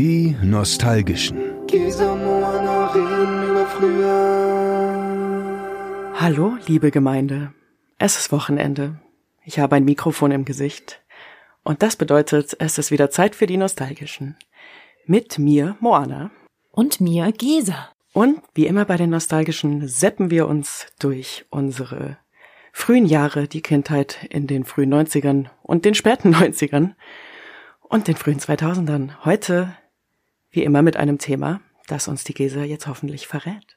Die Nostalgischen. Hallo, liebe Gemeinde. Es ist Wochenende. Ich habe ein Mikrofon im Gesicht. Und das bedeutet, es ist wieder Zeit für die Nostalgischen. Mit mir, Moana. Und mir, Gesa. Und wie immer bei den Nostalgischen seppen wir uns durch unsere frühen Jahre, die Kindheit in den frühen 90ern und den späten 90ern und den frühen 2000ern. Heute, wie immer, mit einem Thema, das uns die Gesa jetzt hoffentlich verrät.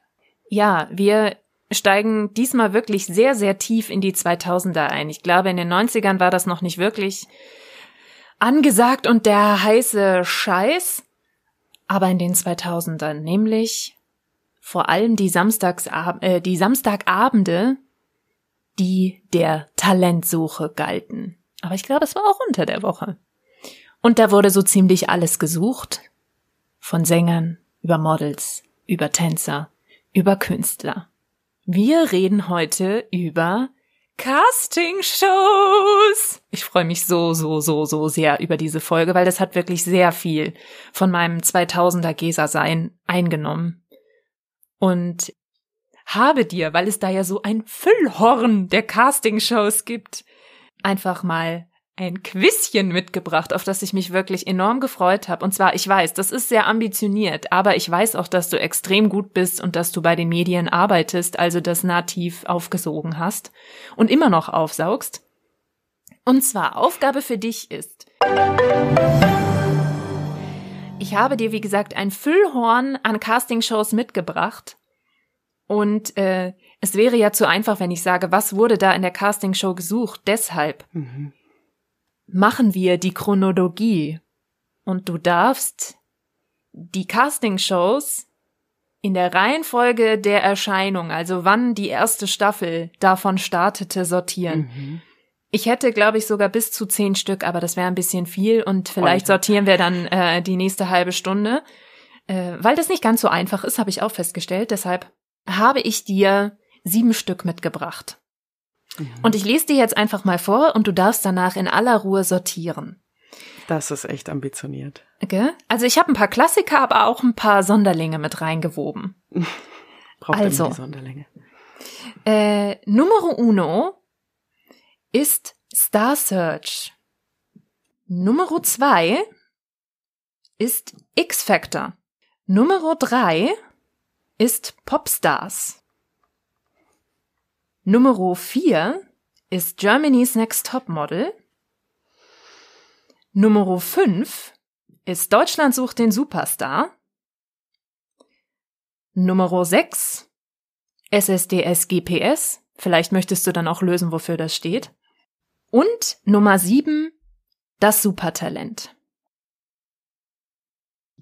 Ja, wir steigen diesmal wirklich sehr, sehr tief in die 2000er ein. Ich glaube, in den 90ern war das noch nicht wirklich angesagt und der heiße Scheiß. Aber in den 2000ern, nämlich vor allem die, Samstagsab äh, die Samstagabende, die der Talentsuche galten. Aber ich glaube, es war auch unter der Woche. Und da wurde so ziemlich alles gesucht. Von Sängern, über Models, über Tänzer, über Künstler. Wir reden heute über Casting-Shows. Ich freue mich so, so, so, so sehr über diese Folge, weil das hat wirklich sehr viel von meinem 2000er Gesa-Sein eingenommen. Und habe dir, weil es da ja so ein Füllhorn der Casting-Shows gibt, einfach mal ein Quizchen mitgebracht, auf das ich mich wirklich enorm gefreut habe. Und zwar, ich weiß, das ist sehr ambitioniert, aber ich weiß auch, dass du extrem gut bist und dass du bei den Medien arbeitest, also das nativ aufgesogen hast und immer noch aufsaugst. Und zwar, Aufgabe für dich ist, ich habe dir, wie gesagt, ein Füllhorn an Castingshows mitgebracht. Und äh, es wäre ja zu einfach, wenn ich sage, was wurde da in der Castingshow gesucht. Deshalb Mhm. Machen wir die Chronologie. Und du darfst die Castingshows in der Reihenfolge der Erscheinung, also wann die erste Staffel davon startete, sortieren. Mhm. Ich hätte, glaube ich, sogar bis zu zehn Stück, aber das wäre ein bisschen viel und vielleicht Alter. sortieren wir dann äh, die nächste halbe Stunde. Äh, weil das nicht ganz so einfach ist, habe ich auch festgestellt. Deshalb habe ich dir sieben Stück mitgebracht. Mhm. Und ich lese dir jetzt einfach mal vor und du darfst danach in aller Ruhe sortieren. Das ist echt ambitioniert. Okay? Also ich habe ein paar Klassiker, aber auch ein paar Sonderlinge mit reingewoben. Braucht Also. immer die Sonderlänge. Äh, Numero uno ist Star Search. Numero zwei ist X Factor. Numero drei ist Popstars. Numero vier ist Germany's Next Top Model. Numero fünf ist Deutschland sucht den Superstar. Numero sechs SSDS GPS. Vielleicht möchtest du dann auch lösen, wofür das steht. Und Nummer sieben, das Supertalent.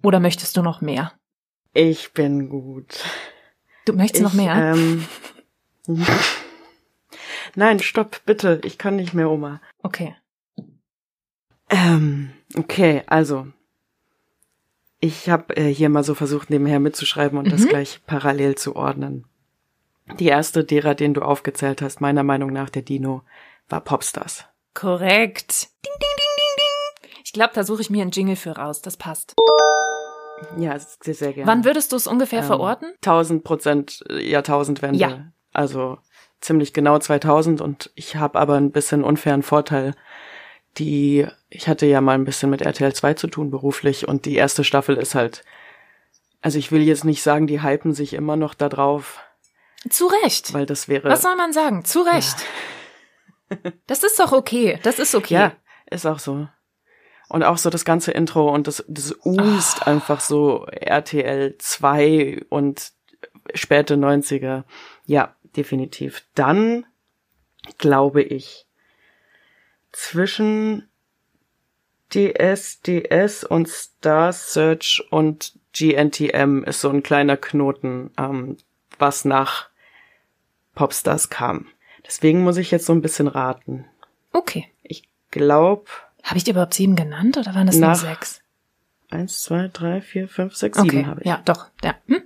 Oder möchtest du noch mehr? Ich bin gut. Du möchtest noch Ich, mehr? Ähm, Nein, stopp, bitte. Ich kann nicht mehr, Oma. okay. Ähm, okay, also. Ich habe äh, hier mal so versucht, nebenher mitzuschreiben und das Mhm. gleich parallel zu ordnen. Die erste derer, den du aufgezählt hast, meiner Meinung nach der Dino, war Popstars. Korrekt. Ding, ding, ding, ding, ding. Ich glaube, da suche ich mir einen Jingle für raus. Das passt. Ja, sehr, sehr gerne. Wann würdest du es ungefähr Ähm, verorten? 1000 Prozent Jahrtausendwende. Ja. Also ziemlich genau 2000 und ich habe aber ein bisschen unfairen Vorteil. Die, ich hatte ja mal ein bisschen mit RTL 2 zu tun beruflich und die erste Staffel ist halt, also ich will jetzt nicht sagen, die hypen sich immer noch da drauf, Zu Recht. weil das wäre, Was soll man sagen? Zu Recht. Das ist doch okay. Das ist okay. ja, ist auch so. Und auch so das ganze Intro und das, das ust Ah. einfach so RTL 2 und späte 90er. Ja, definitiv. Dann glaube ich zwischen DSDS und Star Search und GNTM ist so ein kleiner Knoten, ähm, was nach Popstars kam. Deswegen muss ich jetzt so ein bisschen raten. Okay. Ich glaube, Habe ich dir überhaupt sieben genannt oder waren das nur sechs? eins, zwei, drei, vier, fünf, sechs, Okay. sieben habe ich. Ja, doch. Ja. Hm?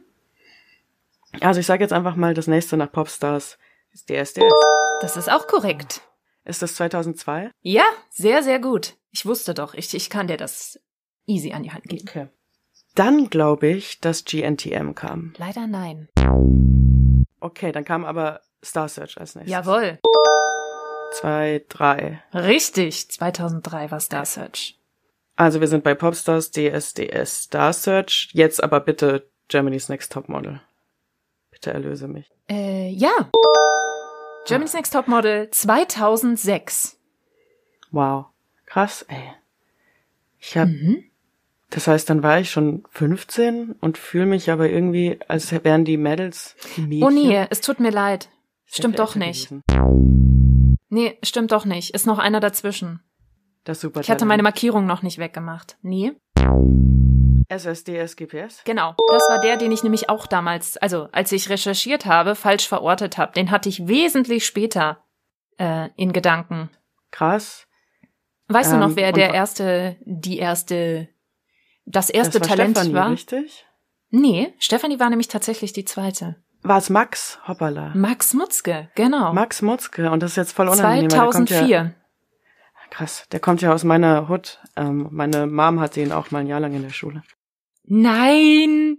Also ich sage jetzt einfach mal, das nächste nach Popstars ist DSDS. Das ist auch korrekt. Ist das 2002? Ja, sehr, sehr gut. Ich wusste doch, ich, ich kann dir das easy an die Hand geben. Okay. Dann glaube ich, dass GNTM kam. Leider nein. Okay, dann kam aber Star Search als nächstes. Jawohl. Zwei, drei. Richtig. 2003 war Star Search. Also wir sind bei Popstars, DSDS, Star Search. Jetzt aber bitte Germany's Next Topmodel. Bitte erlöse mich. Äh, ja. Germany's Next Topmodel 2006. Wow. Krass, ey. Ich hab, Mhm. das heißt, dann war ich schon 15 und fühle mich aber irgendwie, als wären die Mädels die Mädchen. Oh nee, es tut mir leid. Stimmt doch nicht. gewesen. Nee, stimmt doch nicht. Ist noch einer dazwischen. Das super. Ich hatte meine Markierung noch nicht weggemacht. Nee. SSDS GPS. Genau. Das war der, den ich nämlich auch damals, also als ich recherchiert habe, falsch verortet habe. Den hatte ich wesentlich später äh, in Gedanken. Krass. Weißt du Ähm, noch, wer und der erste, die erste, das erste das war Talent Stefanie, war? richtig? Nee, Stefanie war nämlich tatsächlich die zweite. War es Max? Hoppala. Max Mutzke, genau. Max Mutzke. Und das ist jetzt voll unangenehm. weil der kommt 2004. Krass. Der kommt ja aus meiner Hood. Ähm, meine Mom hatte ihn auch mal ein Jahr lang in der Schule. Nein!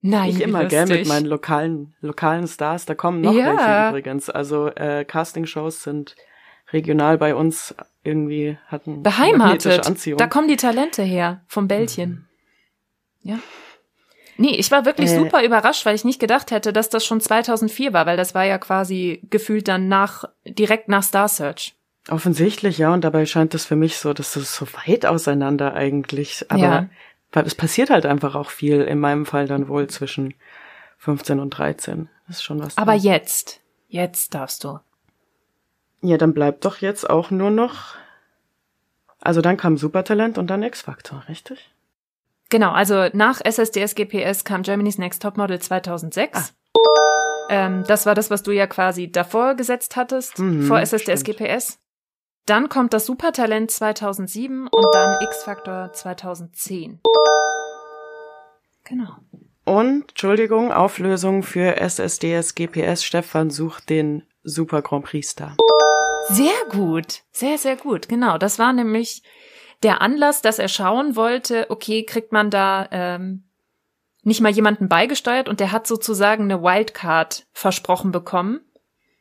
Nein, ich immer, gell, mit lustig. meinen lokalen, lokalen Stars. Da kommen noch Ja. welche übrigens. Also äh, Castingshows sind regional bei uns irgendwie hatten beheimatet. Anziehung. Da kommen die Talente her, vom Bällchen. Ja. Nee, ich war wirklich Äh. super überrascht, weil ich nicht gedacht hätte, dass das schon 2004 war, weil das war ja quasi gefühlt dann nach, direkt nach Star Search. Offensichtlich, ja, und dabei scheint es für mich so, dass es so weit auseinander eigentlich. Aber Ja. weil es passiert halt einfach auch viel, in meinem Fall dann wohl zwischen 15 und 13. Das ist schon was. Aber dran. jetzt, jetzt darfst du. Ja, dann bleibt doch jetzt auch nur noch. Also dann kam Supertalent und dann X-Factor, richtig? Genau, also nach SSDS GPS kam Germany's Next Topmodel 2006. Ähm, das war das, was du ja quasi davor gesetzt hattest, Mhm, vor SSDS stimmt. GPS. Dann kommt das Supertalent 2007 und dann X-Factor 2010. Genau. Und, Entschuldigung, Auflösung für SSDS GPS. Stefan sucht den Super Grand Prix Star. Sehr gut. Sehr, sehr gut. Genau. Das war nämlich der Anlass, dass er schauen wollte, okay, kriegt man da ähm, nicht mal jemanden beigesteuert und der hat sozusagen eine Wildcard versprochen bekommen.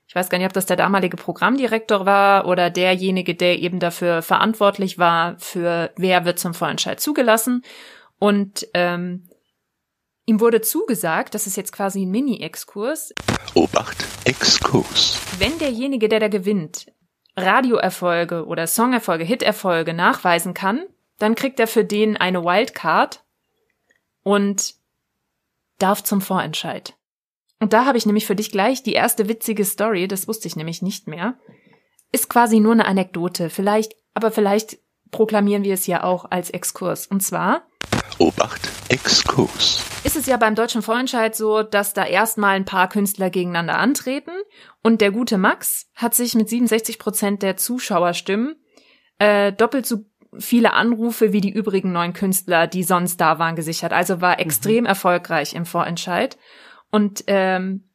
Ich weiß gar nicht, ob das der damalige Programmdirektor war oder derjenige, der eben dafür verantwortlich war, für wer wird zum Vorentscheid zugelassen. Und ähm, ihm wurde zugesagt, das ist jetzt quasi ein Mini-Exkurs, Obacht, Exkurs. wenn derjenige, der da gewinnt, Radioerfolge oder Songerfolge, Hiterfolge nachweisen kann, dann kriegt er für den eine Wildcard und darf zum Vorentscheid. Und da habe ich nämlich für dich gleich die erste witzige Story, das wusste ich nämlich nicht mehr. Ist quasi nur eine Anekdote, vielleicht, aber vielleicht proklamieren wir es ja auch als Exkurs. Und zwar Obacht, Exkurs. ist es ja beim deutschen Vorentscheid so, dass da erstmal ein paar Künstler gegeneinander antreten und der gute Max hat sich mit 67 Prozent der Zuschauerstimmen äh, doppelt so viele Anrufe wie die übrigen neun Künstler, die sonst da waren, gesichert. Also war extrem erfolgreich im Vorentscheid. Und ähm,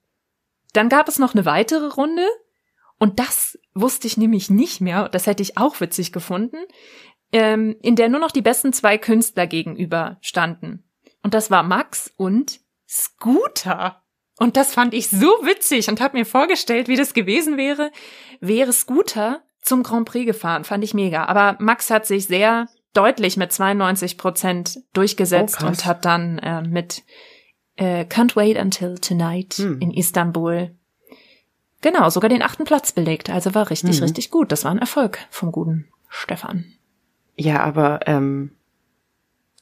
dann gab es noch eine weitere Runde und das wusste ich nämlich nicht mehr. Das hätte ich auch witzig gefunden ähm, in der nur noch die besten zwei Künstler gegenüber standen. Und das war Max und Scooter. Und das fand ich so witzig und habe mir vorgestellt, wie das gewesen wäre, wäre Scooter zum Grand Prix gefahren. Fand ich mega. Aber Max hat sich sehr deutlich mit 92 Prozent durchgesetzt Oh, und hat dann äh, mit äh, Can't Wait Until Tonight Hm. in Istanbul genau sogar den achten Platz belegt. Also war richtig, Mhm. richtig gut. Das war ein Erfolg vom guten Stefan. Ja, aber ähm,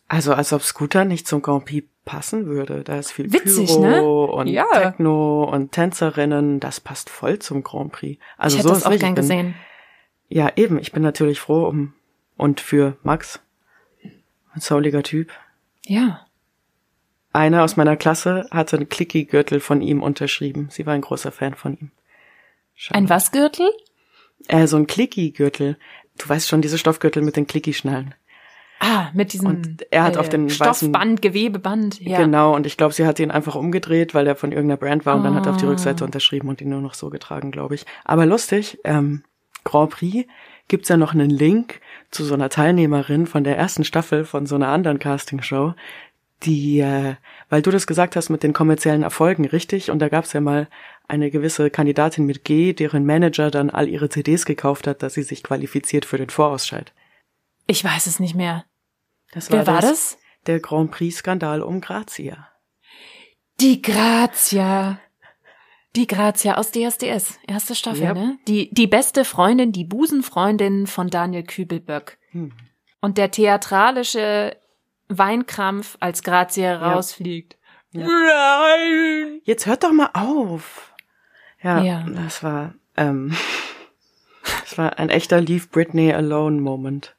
also als ob Scooter nicht zum Grand Prix passen würde. Da ist viel Witzig, Pyro ne? und Ja. Techno und Tänzerinnen. Das passt voll zum Grand Prix. Also ich hätte so das auch gern bin- gesehen. Ja, eben. Ich bin natürlich froh um und für Max. Ein souliger Typ. Ja. Eine aus meiner Klasse hatte einen Clicky-Gürtel von ihm unterschrieben. Sie war ein großer Fan von ihm. Schade. Ein was Gürtel? Äh, so ein Clicky-Gürtel. Du weißt schon, diese Stoffgürtel mit den Clicky-Schnallen. Ah, mit diesem Und er hat auf den weißen- Stoffband, Gewebeband. Ja. Genau, und ich glaube, sie hat ihn einfach umgedreht, weil er von irgendeiner Brand war und dann hat er auf die Ah. Rückseite unterschrieben und ihn nur noch so getragen, glaube ich. Aber lustig, ähm, Grand Prix gibt's ja noch einen Link zu so einer Teilnehmerin von der ersten Staffel von so einer anderen Castingshow, die, äh, weil du das gesagt hast mit den kommerziellen Erfolgen, richtig? Und da gab's ja mal eine gewisse Kandidatin mit G, deren Manager dann all ihre CDs gekauft hat, dass sie sich qualifiziert für den Vorausscheid. Ich weiß es nicht mehr. Das Wer war das? Der Grand Prix-Skandal um Grazia. Die Grazia. Die Grazia aus DSDS, erste Staffel, Yep. ne? Die, die beste Freundin, die Busenfreundin von Daniel Kübelböck. Hm. Und der theatralische Weinkrampf, als Grazia rausfliegt. Nein! Jetzt hört doch mal auf. Ja, Ja. das war, ähm, das war ein echter Leave Britney Alone Moment.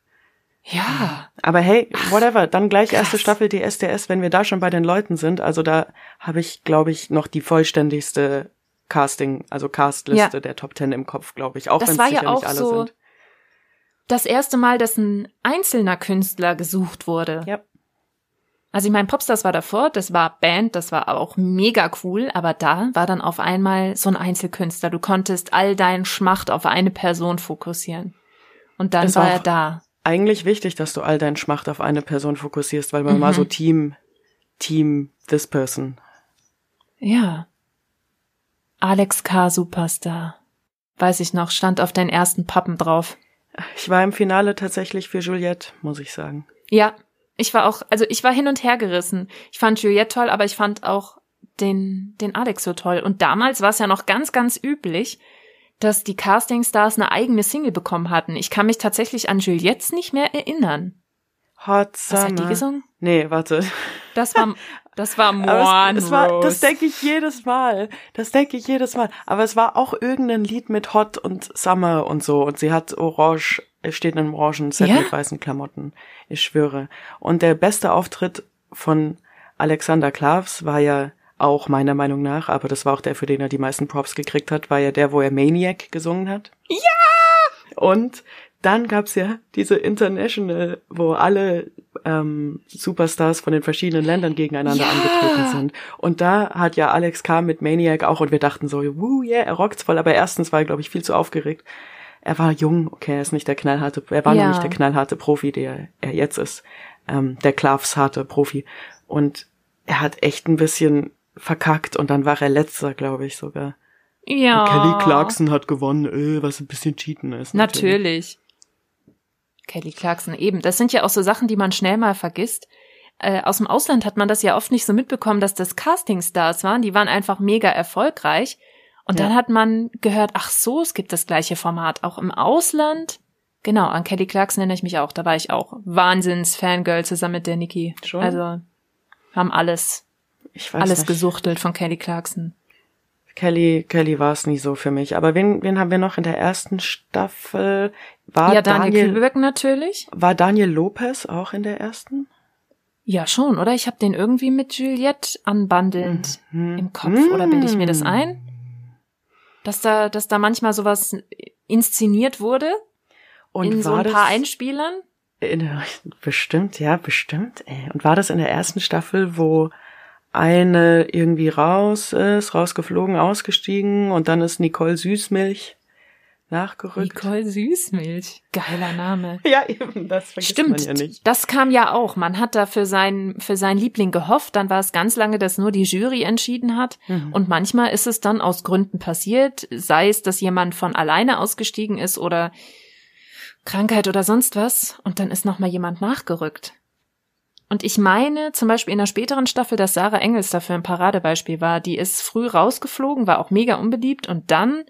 Ja. Aber hey, whatever, dann gleich erste krass. Staffel DSDS, wenn wir da schon bei den Leuten sind. Also da habe ich, glaube ich, noch die vollständigste Casting, also Castliste Ja. der Top Ten im Kopf, glaube ich. Auch Das wenn es war sicher ja auch nicht alle so sind. das erste Mal, dass ein einzelner Künstler gesucht wurde. Ja. Also ich meine, Popstars war davor, das war Band, das war auch mega cool, aber da war dann auf einmal so ein Einzelkünstler. Du konntest all deinen Schmacht auf eine Person fokussieren. Und dann Ist war er da. Eigentlich wichtig, dass du all deinen Schmacht auf eine Person fokussierst, weil man Mhm. mal so Team, Team this person. Ja. Alex K. Superstar. Weiß ich noch, stand auf den ersten Pappen drauf. Ich war im Finale tatsächlich für Juliette, muss ich sagen. Ja, ich war auch, also ich war hin und her gerissen. Ich fand Juliette toll, aber ich fand auch den, den Alex so toll. Und damals war es ja noch ganz, ganz üblich, dass die Castingstars eine eigene Single bekommen hatten. Ich kann mich tatsächlich an Juliettes nicht mehr erinnern. Hot Was Summer. hat die gesungen? Nee, warte. Das war, das war Moan es, es war, das denke ich jedes Mal. Das denke ich jedes Mal. Aber es war auch irgendein Lied mit Hot und Summer und so. Und sie hat orange, es steht in einem orangen Set Ja? mit weißen Klamotten. Ich schwöre. Und der beste Auftritt von Alexander Klavs war ja auch meiner Meinung nach, aber das war auch der, für den er die meisten Props gekriegt hat, war ja der, wo er Maniac gesungen hat. Ja! Und dann gab's ja diese International, wo alle ähm, Superstars von den verschiedenen Ländern gegeneinander Ja. angetreten sind. Und da hat ja Alex K. mit Maniac auch, und wir dachten so, wuh, yeah, er rockt's voll, aber erstens war er, glaube ich, viel zu aufgeregt. Er war jung, okay, er ist nicht der knallharte, er war Ja. noch nicht der knallharte Profi, der er jetzt ist. Ähm, der Klavs harte Profi. Und er hat echt ein bisschen verkackt und dann war er letzter, glaube ich, sogar. ja. Kelly Clarkson hat gewonnen, äh, was ein bisschen cheaten ist. Natürlich. Kelly Clarkson, eben. Das sind ja auch so Sachen, die man schnell mal vergisst. Äh, aus dem Ausland hat man das ja oft nicht so mitbekommen, dass das Castingstars waren. Die waren einfach mega erfolgreich. Und Ja. dann hat man gehört, ach so, es gibt das gleiche Format auch im Ausland. Genau, an Kelly Clarkson erinnere ich mich auch. Da war ich auch Wahnsinns-Fangirl zusammen mit der Niki. Schon? Also haben alles, alles nicht. gesuchtelt von Kelly Clarkson. Kelly, Kelly war es nie so für mich. Aber wen, wen haben wir noch in der ersten Staffel? War ja, Daniel, Daniel, Kübelberg natürlich. war Daniel Lopez auch in der ersten? Ja, schon, oder? Ich habe den irgendwie mit Juliette anbandelnd Mhm. im Kopf. Oder bilde ich mir das ein? Dass da, dass da manchmal sowas inszeniert wurde Und in so ein paar Einspielern? in bestimmt, ja, bestimmt. Ey. Und war das in der ersten Staffel, wo eine irgendwie raus ist, rausgeflogen, ausgestiegen und dann ist Nicole Süßmilch nachgerückt? Nicole Süßmilch. Geiler Name. Ja, eben, das vergisst Stimmt, man ja nicht. das kam ja auch. Man hat da für seinen, für seinen Liebling gehofft, dann war es ganz lange, dass nur die Jury entschieden hat. Mhm. Und manchmal ist es dann aus Gründen passiert, sei es, dass jemand von alleine ausgestiegen ist oder Krankheit oder sonst was, und dann ist noch mal jemand nachgerückt. Und ich meine, zum Beispiel in der späteren Staffel, dass Sarah Engels dafür ein Paradebeispiel war. Die ist früh rausgeflogen, war auch mega unbeliebt und dann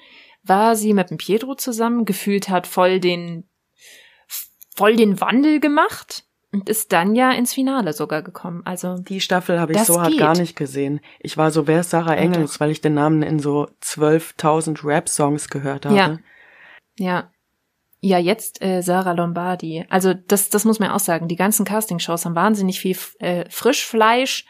war sie mit dem Pietro zusammen, gefühlt hat voll den, voll den Wandel gemacht und ist dann ja ins Finale sogar gekommen. Also, Die Staffel habe ich so hart geht. gar nicht gesehen. Ich war so, wer ist Sarah Ja, Engels, weil ich den Namen in so 12.000 Rap-Songs gehört habe. Ja. ja. Ja, jetzt äh, Sarah Lombardi. Also das, das muss man auch sagen. Die ganzen Castingshows haben wahnsinnig viel äh, Frischfleisch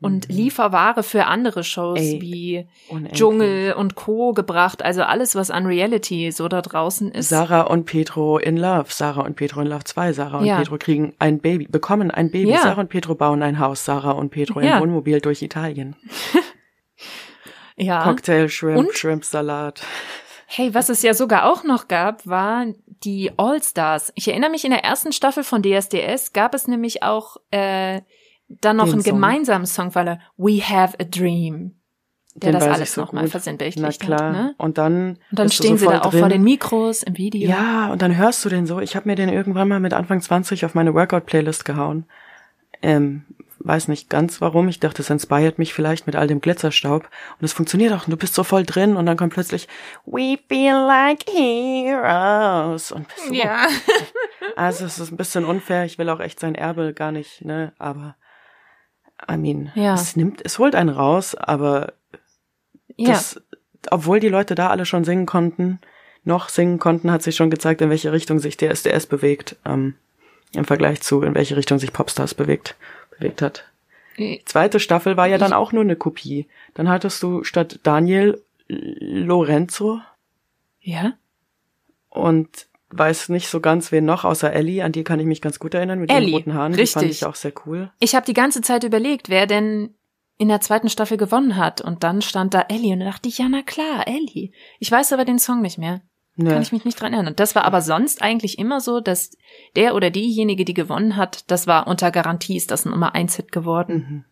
und Lieferware für andere Shows Mhm. Ey, wie Unendlich. Dschungel und Co. gebracht. Also alles, was an Reality so da draußen ist. Sarah und Petro in Love, Sarah und Petro in Love 2, Sarah und Ja. Petro kriegen ein Baby, bekommen ein Baby, Ja. Sarah und Petro bauen ein Haus, Sarah und Petro Ja. im Wohnmobil durch Italien. ja. Cocktail, Shrimp, Und? Shrimp Salat. Hey, was es ja sogar auch noch gab, war die All-Stars. Ich erinnere mich, in der ersten Staffel von DSDS gab es nämlich auch äh, dann noch einen Song? gemeinsamen Song, weil er We Have a Dream, der Den das alles so nochmal versinnbildlicht Na klar. hat. Ne? Und dann, Und dann stehen sie da auch drin. vor den Mikros im Video. Ja, und dann hörst du den so. Ich habe mir den irgendwann mal mit Anfang 20 auf meine Workout-Playlist gehauen. Ähm, weiß nicht ganz warum. Ich dachte, es inspiriert mich vielleicht mit all dem Glitzerstaub. Und es funktioniert auch. Und du bist so voll drin und dann kommt plötzlich We feel like heroes. Und bist so, Ja. Also es ist ein bisschen unfair. Ich will auch echt sein Erbe gar nicht, ne? Aber I mean, Ja. es nimmt, es holt einen raus, aber ja. das, obwohl die Leute da alle schon singen konnten, noch singen konnten, hat sich schon gezeigt, in welche Richtung sich der SDS bewegt, ähm, im Vergleich zu, in welche Richtung sich Popstars bewegt, bewegt hat. Die zweite Staffel war ja dann auch nur eine Kopie. Dann hattest du statt Daniel Lorenzo ja. und weiß nicht so ganz wen noch, außer Ellie, an die kann ich mich ganz gut erinnern, mit Ellie, den roten Haaren. Die fand richtig. ich auch sehr cool. Ich habe die ganze Zeit überlegt, wer denn in der zweiten Staffel gewonnen hat. Und dann stand da Ellie und da dachte ich, ja, na klar, Ellie. Ich weiß aber den Song nicht mehr. Ne. Kann ich mich nicht dran erinnern. Das war aber sonst eigentlich immer so, dass der oder diejenige, die gewonnen hat, das war unter Garantie, ist das ein Nummer eins Hit geworden. Mhm.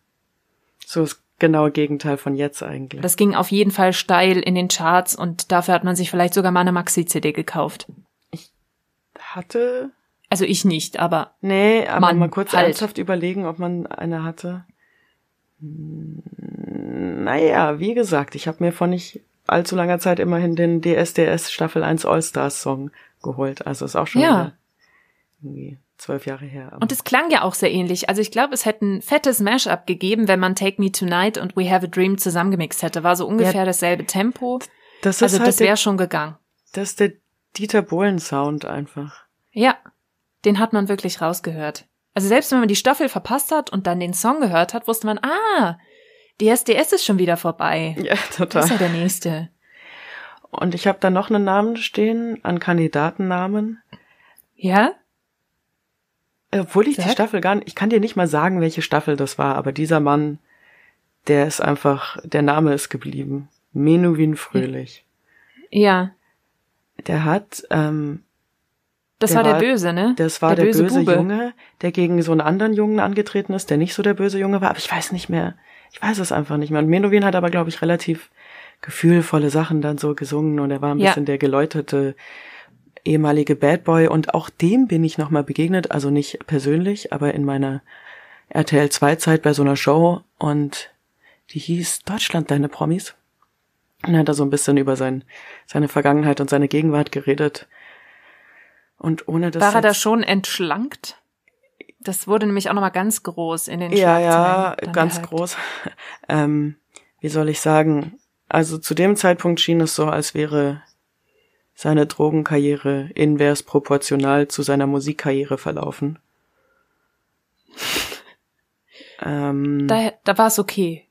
So das genaue Gegenteil von jetzt eigentlich. Das ging auf jeden Fall steil in den Charts und dafür hat man sich vielleicht sogar mal eine Maxi-CD gekauft. Hatte Also ich nicht, aber Nee, aber Mann, mal kurz halt. ernsthaft überlegen, ob man eine hatte. Hm, Naja, wie gesagt, ich habe mir vor nicht allzu langer Zeit immerhin den DSDS Staffel 1 All-Stars Song geholt. Also ist auch schon Ja. irgendwie zwölf Jahre her. Und es klang ja auch sehr ähnlich. Also ich glaube, es hätte ein fettes Mashup gegeben, wenn man Take Me Tonight und We Have a Dream zusammengemixt hätte. War so ungefähr dasselbe Tempo. das Also halt das wäre schon gegangen. das ist der Dieter Bohlen Sound einfach. Ja, den hat man wirklich rausgehört. Also selbst wenn man die Staffel verpasst hat und dann den Song gehört hat, wusste man, ah, die SDS ist schon wieder vorbei. Ja, Das total. ist ja der nächste. Und ich habe da noch einen Namen stehen an Kandidatennamen. Ja? Obwohl ich die Sag. Staffel gar nicht, ich kann dir nicht mal sagen, welche Staffel das war, aber dieser Mann, der ist einfach, der Name ist geblieben. Menuhin Fröhlich. Ja. Der hat, ähm, Das Der war der Böse, ne? das war der, böse, Bube. Junge, der gegen so einen anderen Jungen angetreten ist, der nicht so der böse Junge war, aber ich weiß nicht mehr, ich weiß es einfach nicht mehr. Und Menuhin hat aber, glaube ich, relativ gefühlvolle Sachen dann so gesungen und er war ein Ja. bisschen der geläuterte ehemalige Bad Boy und auch dem bin ich nochmal begegnet, also nicht persönlich, aber in meiner RTL 2 Zeit bei so einer Show und die hieß Deutschland deine Promis. Und er hat da so ein bisschen über sein, seine Vergangenheit und seine Gegenwart geredet. Und ohne das War er da schon entschlankt? Das wurde nämlich auch nochmal ganz groß in den Ja, ja, ganz gehypt. groß. ähm, wie soll ich sagen? Also zu dem Zeitpunkt schien es so, als wäre seine Drogenkarriere invers proportional zu seiner Musikkarriere verlaufen. ähm, Da, da war es okay.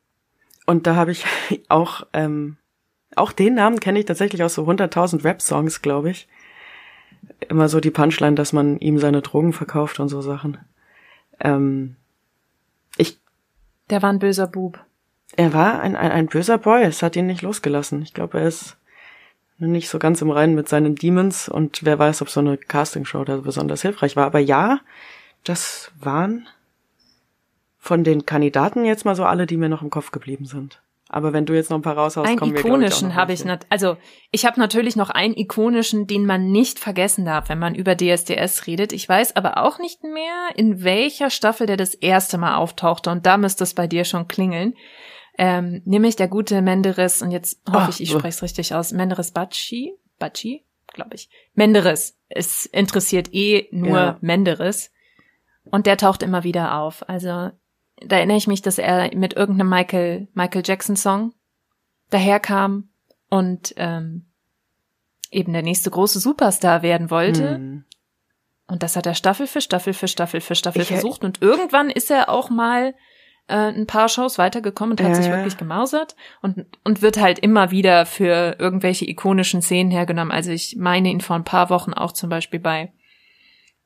und da habe ich auch, ähm, auch den Namen kenne ich tatsächlich aus so 100.000 Rap-Songs, glaube ich. Immer so die Punchline, dass man ihm seine Drogen verkauft und so Sachen. Ähm, ich Der war ein böser Bub. Er war ein, ein, ein böser Boy, es hat ihn nicht losgelassen. Ich glaube, er ist nicht so ganz im Reinen mit seinen Demons und wer weiß, ob so eine Castingshow da besonders hilfreich war. Aber ja, das waren von den Kandidaten jetzt mal so alle, die mir noch im Kopf geblieben sind. Aber wenn du jetzt noch ein paar raushaust, Einen kommen wir, ikonischen habe ich, nat also ich habe natürlich noch einen ikonischen, den man nicht vergessen darf, wenn man über DSDS redet. Ich weiß aber auch nicht mehr, in welcher Staffel der das erste Mal auftauchte und da müsste es bei dir schon klingeln. Ähm, nämlich der gute Menderes, und jetzt hoffe ich, ich so. spreche es richtig aus, Menderes Batschi, Batschi, glaube ich. Menderes. Es interessiert eh nur Ja. Menderes. Und der taucht immer wieder auf. Also da erinnere ich mich, dass er mit irgendeinem Michael, Michael Jackson Song daherkam und ähm, eben der nächste große Superstar werden wollte. Hm. Und das hat er Staffel für Staffel für Staffel für Staffel Ich- versucht. Und irgendwann ist er auch mal äh, ein paar Shows weitergekommen und hat Ja, sich wirklich gemausert und, und wird halt immer wieder für irgendwelche ikonischen Szenen hergenommen. Also ich meine ihn vor ein paar Wochen auch zum Beispiel bei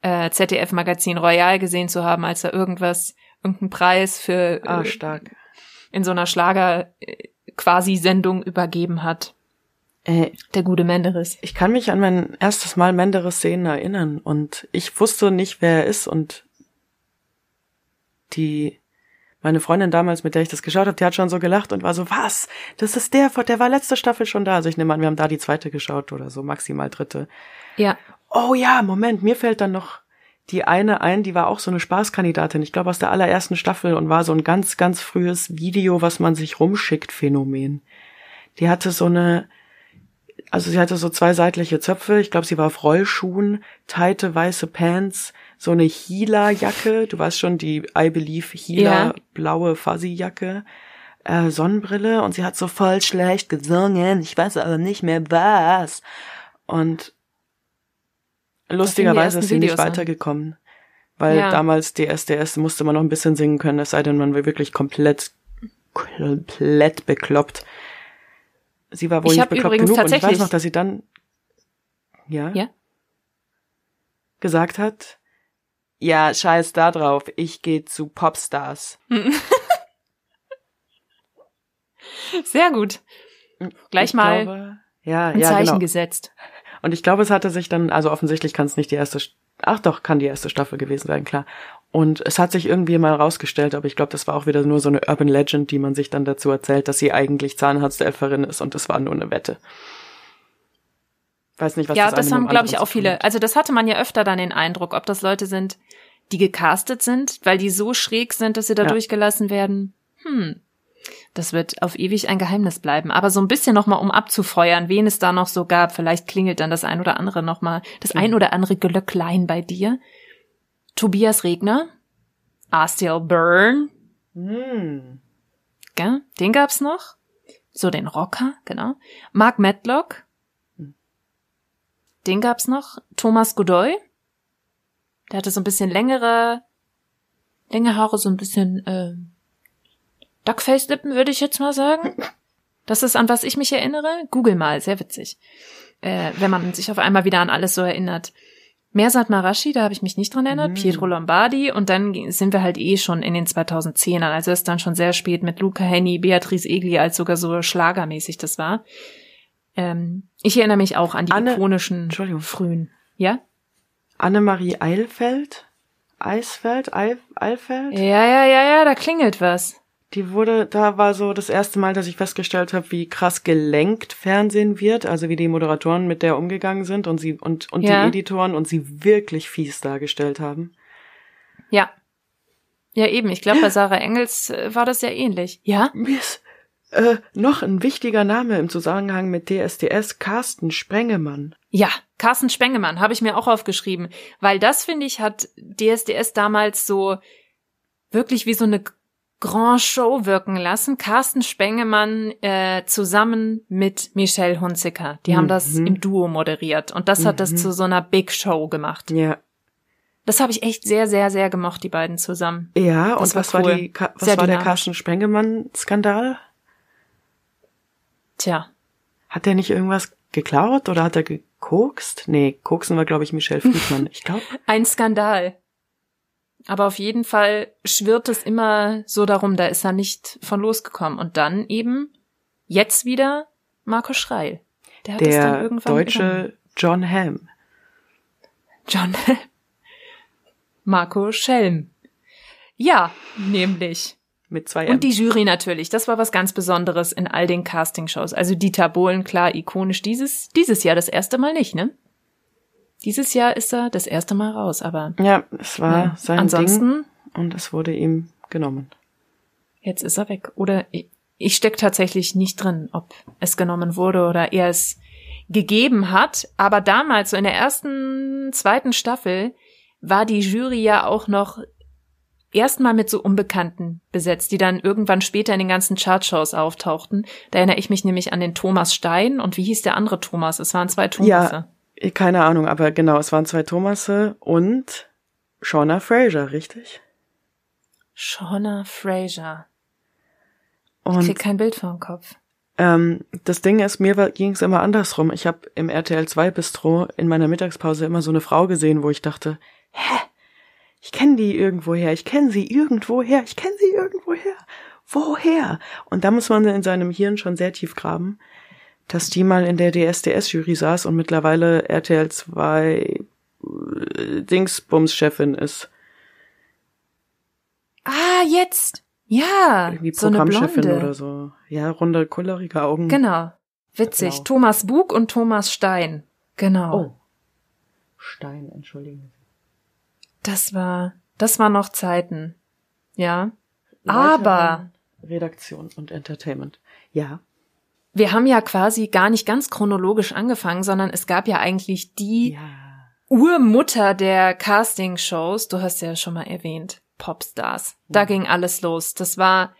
äh, ZDF Magazin Royal gesehen zu haben, als er irgendwas, irgendeinen Preis für Ah, äh, stark. in so einer Schlager äh, quasi Sendung übergeben hat. Äh, Der gute Menderes. ich kann mich an mein erstes Mal Menderes sehen erinnern und ich wusste nicht, wer er ist und die Meine Freundin damals, mit der ich das geschaut habe, die hat schon so gelacht und war so, was? Das ist der, der war letzte Staffel schon da. Also ich nehme an, wir haben da die zweite geschaut oder so, maximal dritte. Ja. Oh ja, Moment, mir fällt dann noch die eine ein, die war auch so eine Spaßkandidatin, ich glaube aus der allerersten Staffel und war so ein ganz, ganz frühes Video, was man sich rumschickt, Phänomen. Die hatte so eine, also sie hatte so zwei seitliche Zöpfe, ich glaube, sie war auf Rollschuhen, teite weiße Pants, so eine Hila-Jacke, du weißt schon, die I Believe Hila, Ja. blaue Fuzzy-Jacke, äh, Sonnenbrille und sie hat so voll schlecht gesungen, ich weiß aber nicht mehr was. Und lustigerweise ist sie nicht Videos an. weitergekommen. Weil Ja. damals DSDS musste man noch ein bisschen singen können, es sei denn, man war wirklich komplett, komplett bekloppt. Sie war wohl Ich nicht bekloppt genug und ich weiß noch, dass sie dann, ja, Ja? gesagt hat, ja, scheiß da drauf, ich gehe zu Popstars. Sehr gut. Gleich Ich mal glaube, ja, ein ja, Zeichen genau. gesetzt. Und ich glaube, es hatte sich dann, also offensichtlich kann es nicht die erste, St- ach doch, kann die erste Staffel gewesen sein, klar. Und es hat sich irgendwie mal rausgestellt, aber ich glaube, das war auch wieder nur so eine Urban Legend, die man sich dann dazu erzählt, dass sie eigentlich Zahnarzthelferin ist und das war nur eine Wette. Weiß nicht, was ja, das, das, haben, glaube ich, auch viele. Also das hatte man ja öfter dann den Eindruck, ob das Leute sind, die gecastet sind, weil die so schräg sind, dass sie da Ja. durchgelassen werden. Hm. Das wird auf ewig ein Geheimnis bleiben. Aber so ein bisschen nochmal, um abzufeuern, wen es da noch so gab. Vielleicht klingelt dann das ein oder andere nochmal, das ein oder andere Glöcklein bei dir. Tobias Regner, Astiel Byrne, Hm. gell? den gab's noch. So den Rocker, genau. Mark Matlock, den gab's noch. Thomas Godoy, der hatte so ein bisschen längere, längere Haare, so ein bisschen äh, Duckface-Lippen, würde ich jetzt mal sagen. Das ist an was ich mich erinnere. Google mal, sehr witzig. Äh, wenn man sich auf einmal wieder an alles so erinnert. Mersat Marashi, da habe ich mich nicht dran erinnert, Mhm. Pietro Lombardi und dann sind wir halt eh schon in den 2010ern, also ist dann schon sehr spät mit Luca Henny, Beatrice Egli, als sogar so schlagermäßig das war. Ähm, ich erinnere mich auch an die Anne- ikonischen Entschuldigung. frühen. Ja? Annemarie Eilfeld? Eisfeld? Eil, Eilfeld? Ja, ja, ja, ja, da klingelt was. Die wurde, da war so das erste Mal, dass ich festgestellt habe, wie krass gelenkt Fernsehen wird, also wie die Moderatoren mit der umgegangen sind und sie und, und Ja. die Editoren und sie wirklich fies dargestellt haben. Ja. Ja, eben. Ich glaube, bei Sarah Engels äh, war das ja ähnlich. Ja? Mir ist äh, noch ein wichtiger Name im Zusammenhang mit DSDS, Carsten Sprengemann. Ja, Carsten Spengemann habe ich mir auch aufgeschrieben, weil das finde ich hat DSDS damals so wirklich wie so eine Grand Show wirken lassen. Carsten Spengemann äh, zusammen mit Michelle Hunziker, die haben das Mhm. im Duo moderiert und das hat das Mhm. zu so einer Big Show gemacht. Ja. Das habe ich echt sehr, sehr, sehr gemocht, die beiden zusammen. Ja, Das und war was war cool. die, Ka- was Sehr war der. Carsten Spengemann-Skandal? Tja, Hat der nicht irgendwas geklaut oder hat er gekokst? Nee, koksen war, glaube ich, Michelle Friedmann. Ich glaube. ein Skandal. Aber auf jeden Fall schwirrt es immer so darum, da ist er nicht von losgekommen. Und dann eben jetzt wieder Marco Schreil. Der hat Der irgendwann deutsche übernommen. John Hamm. John Marco Schelm. Ja, nämlich. Mit zwei M. Und die Jury natürlich. Das war was ganz Besonderes in all den Castingshows. Also Dieter Bohlen, klar, ikonisch. Dieses, dieses Jahr das erste Mal nicht, ne? Dieses Jahr ist er das erste Mal raus, aber Ja, es war ja. sein ansonsten Ding und es wurde ihm genommen. Jetzt ist er weg. Oder ich, ich steck tatsächlich nicht drin, ob es genommen wurde oder er es gegeben hat. Aber damals, so in der ersten, zweiten Staffel, war die Jury ja auch noch erstmal mit so Unbekannten besetzt, die dann irgendwann später in den ganzen Chartshows auftauchten. Da erinnere ich mich nämlich an den Thomas Stein und wie hieß der andere Thomas? Es waren zwei Thomasse. Ja, keine Ahnung, aber genau, es waren zwei Thomasse und Shauna Fraser, richtig? Shauna Fraser. Ich Und krieg kein Bild vor dem Kopf. ähm, das Ding ist, mir ging es immer andersrum. Ich habe im RTL 2 Bistro in meiner Mittagspause immer so eine Frau gesehen, wo ich dachte, hä? Ich kenne die irgendwoher, ich kenne sie irgendwoher, ich kenne sie irgendwoher. Woher? Und da muss man in seinem Hirn schon sehr tief graben, dass die mal in der DSDS-Jury saß und mittlerweile RTL 2 äh, Dingsbums-Chefin ist. Ah, jetzt! Ja, irgendwie so eine Programmchefin Blonde. oder so. Ja, runde, kullerige Augen. Genau. Witzig. Blau. Thomas Bug und Thomas Stein. Genau. Oh. Stein, entschuldigen Sie. Das war, das war noch Zeiten. Ja. Leiterin Aber Redaktion und Entertainment. Ja. Wir haben ja quasi gar nicht ganz chronologisch angefangen, sondern es gab ja eigentlich die Ja. Urmutter der Castingshows. Du hast ja schon mal erwähnt. Popstars. Da ging alles los. Das war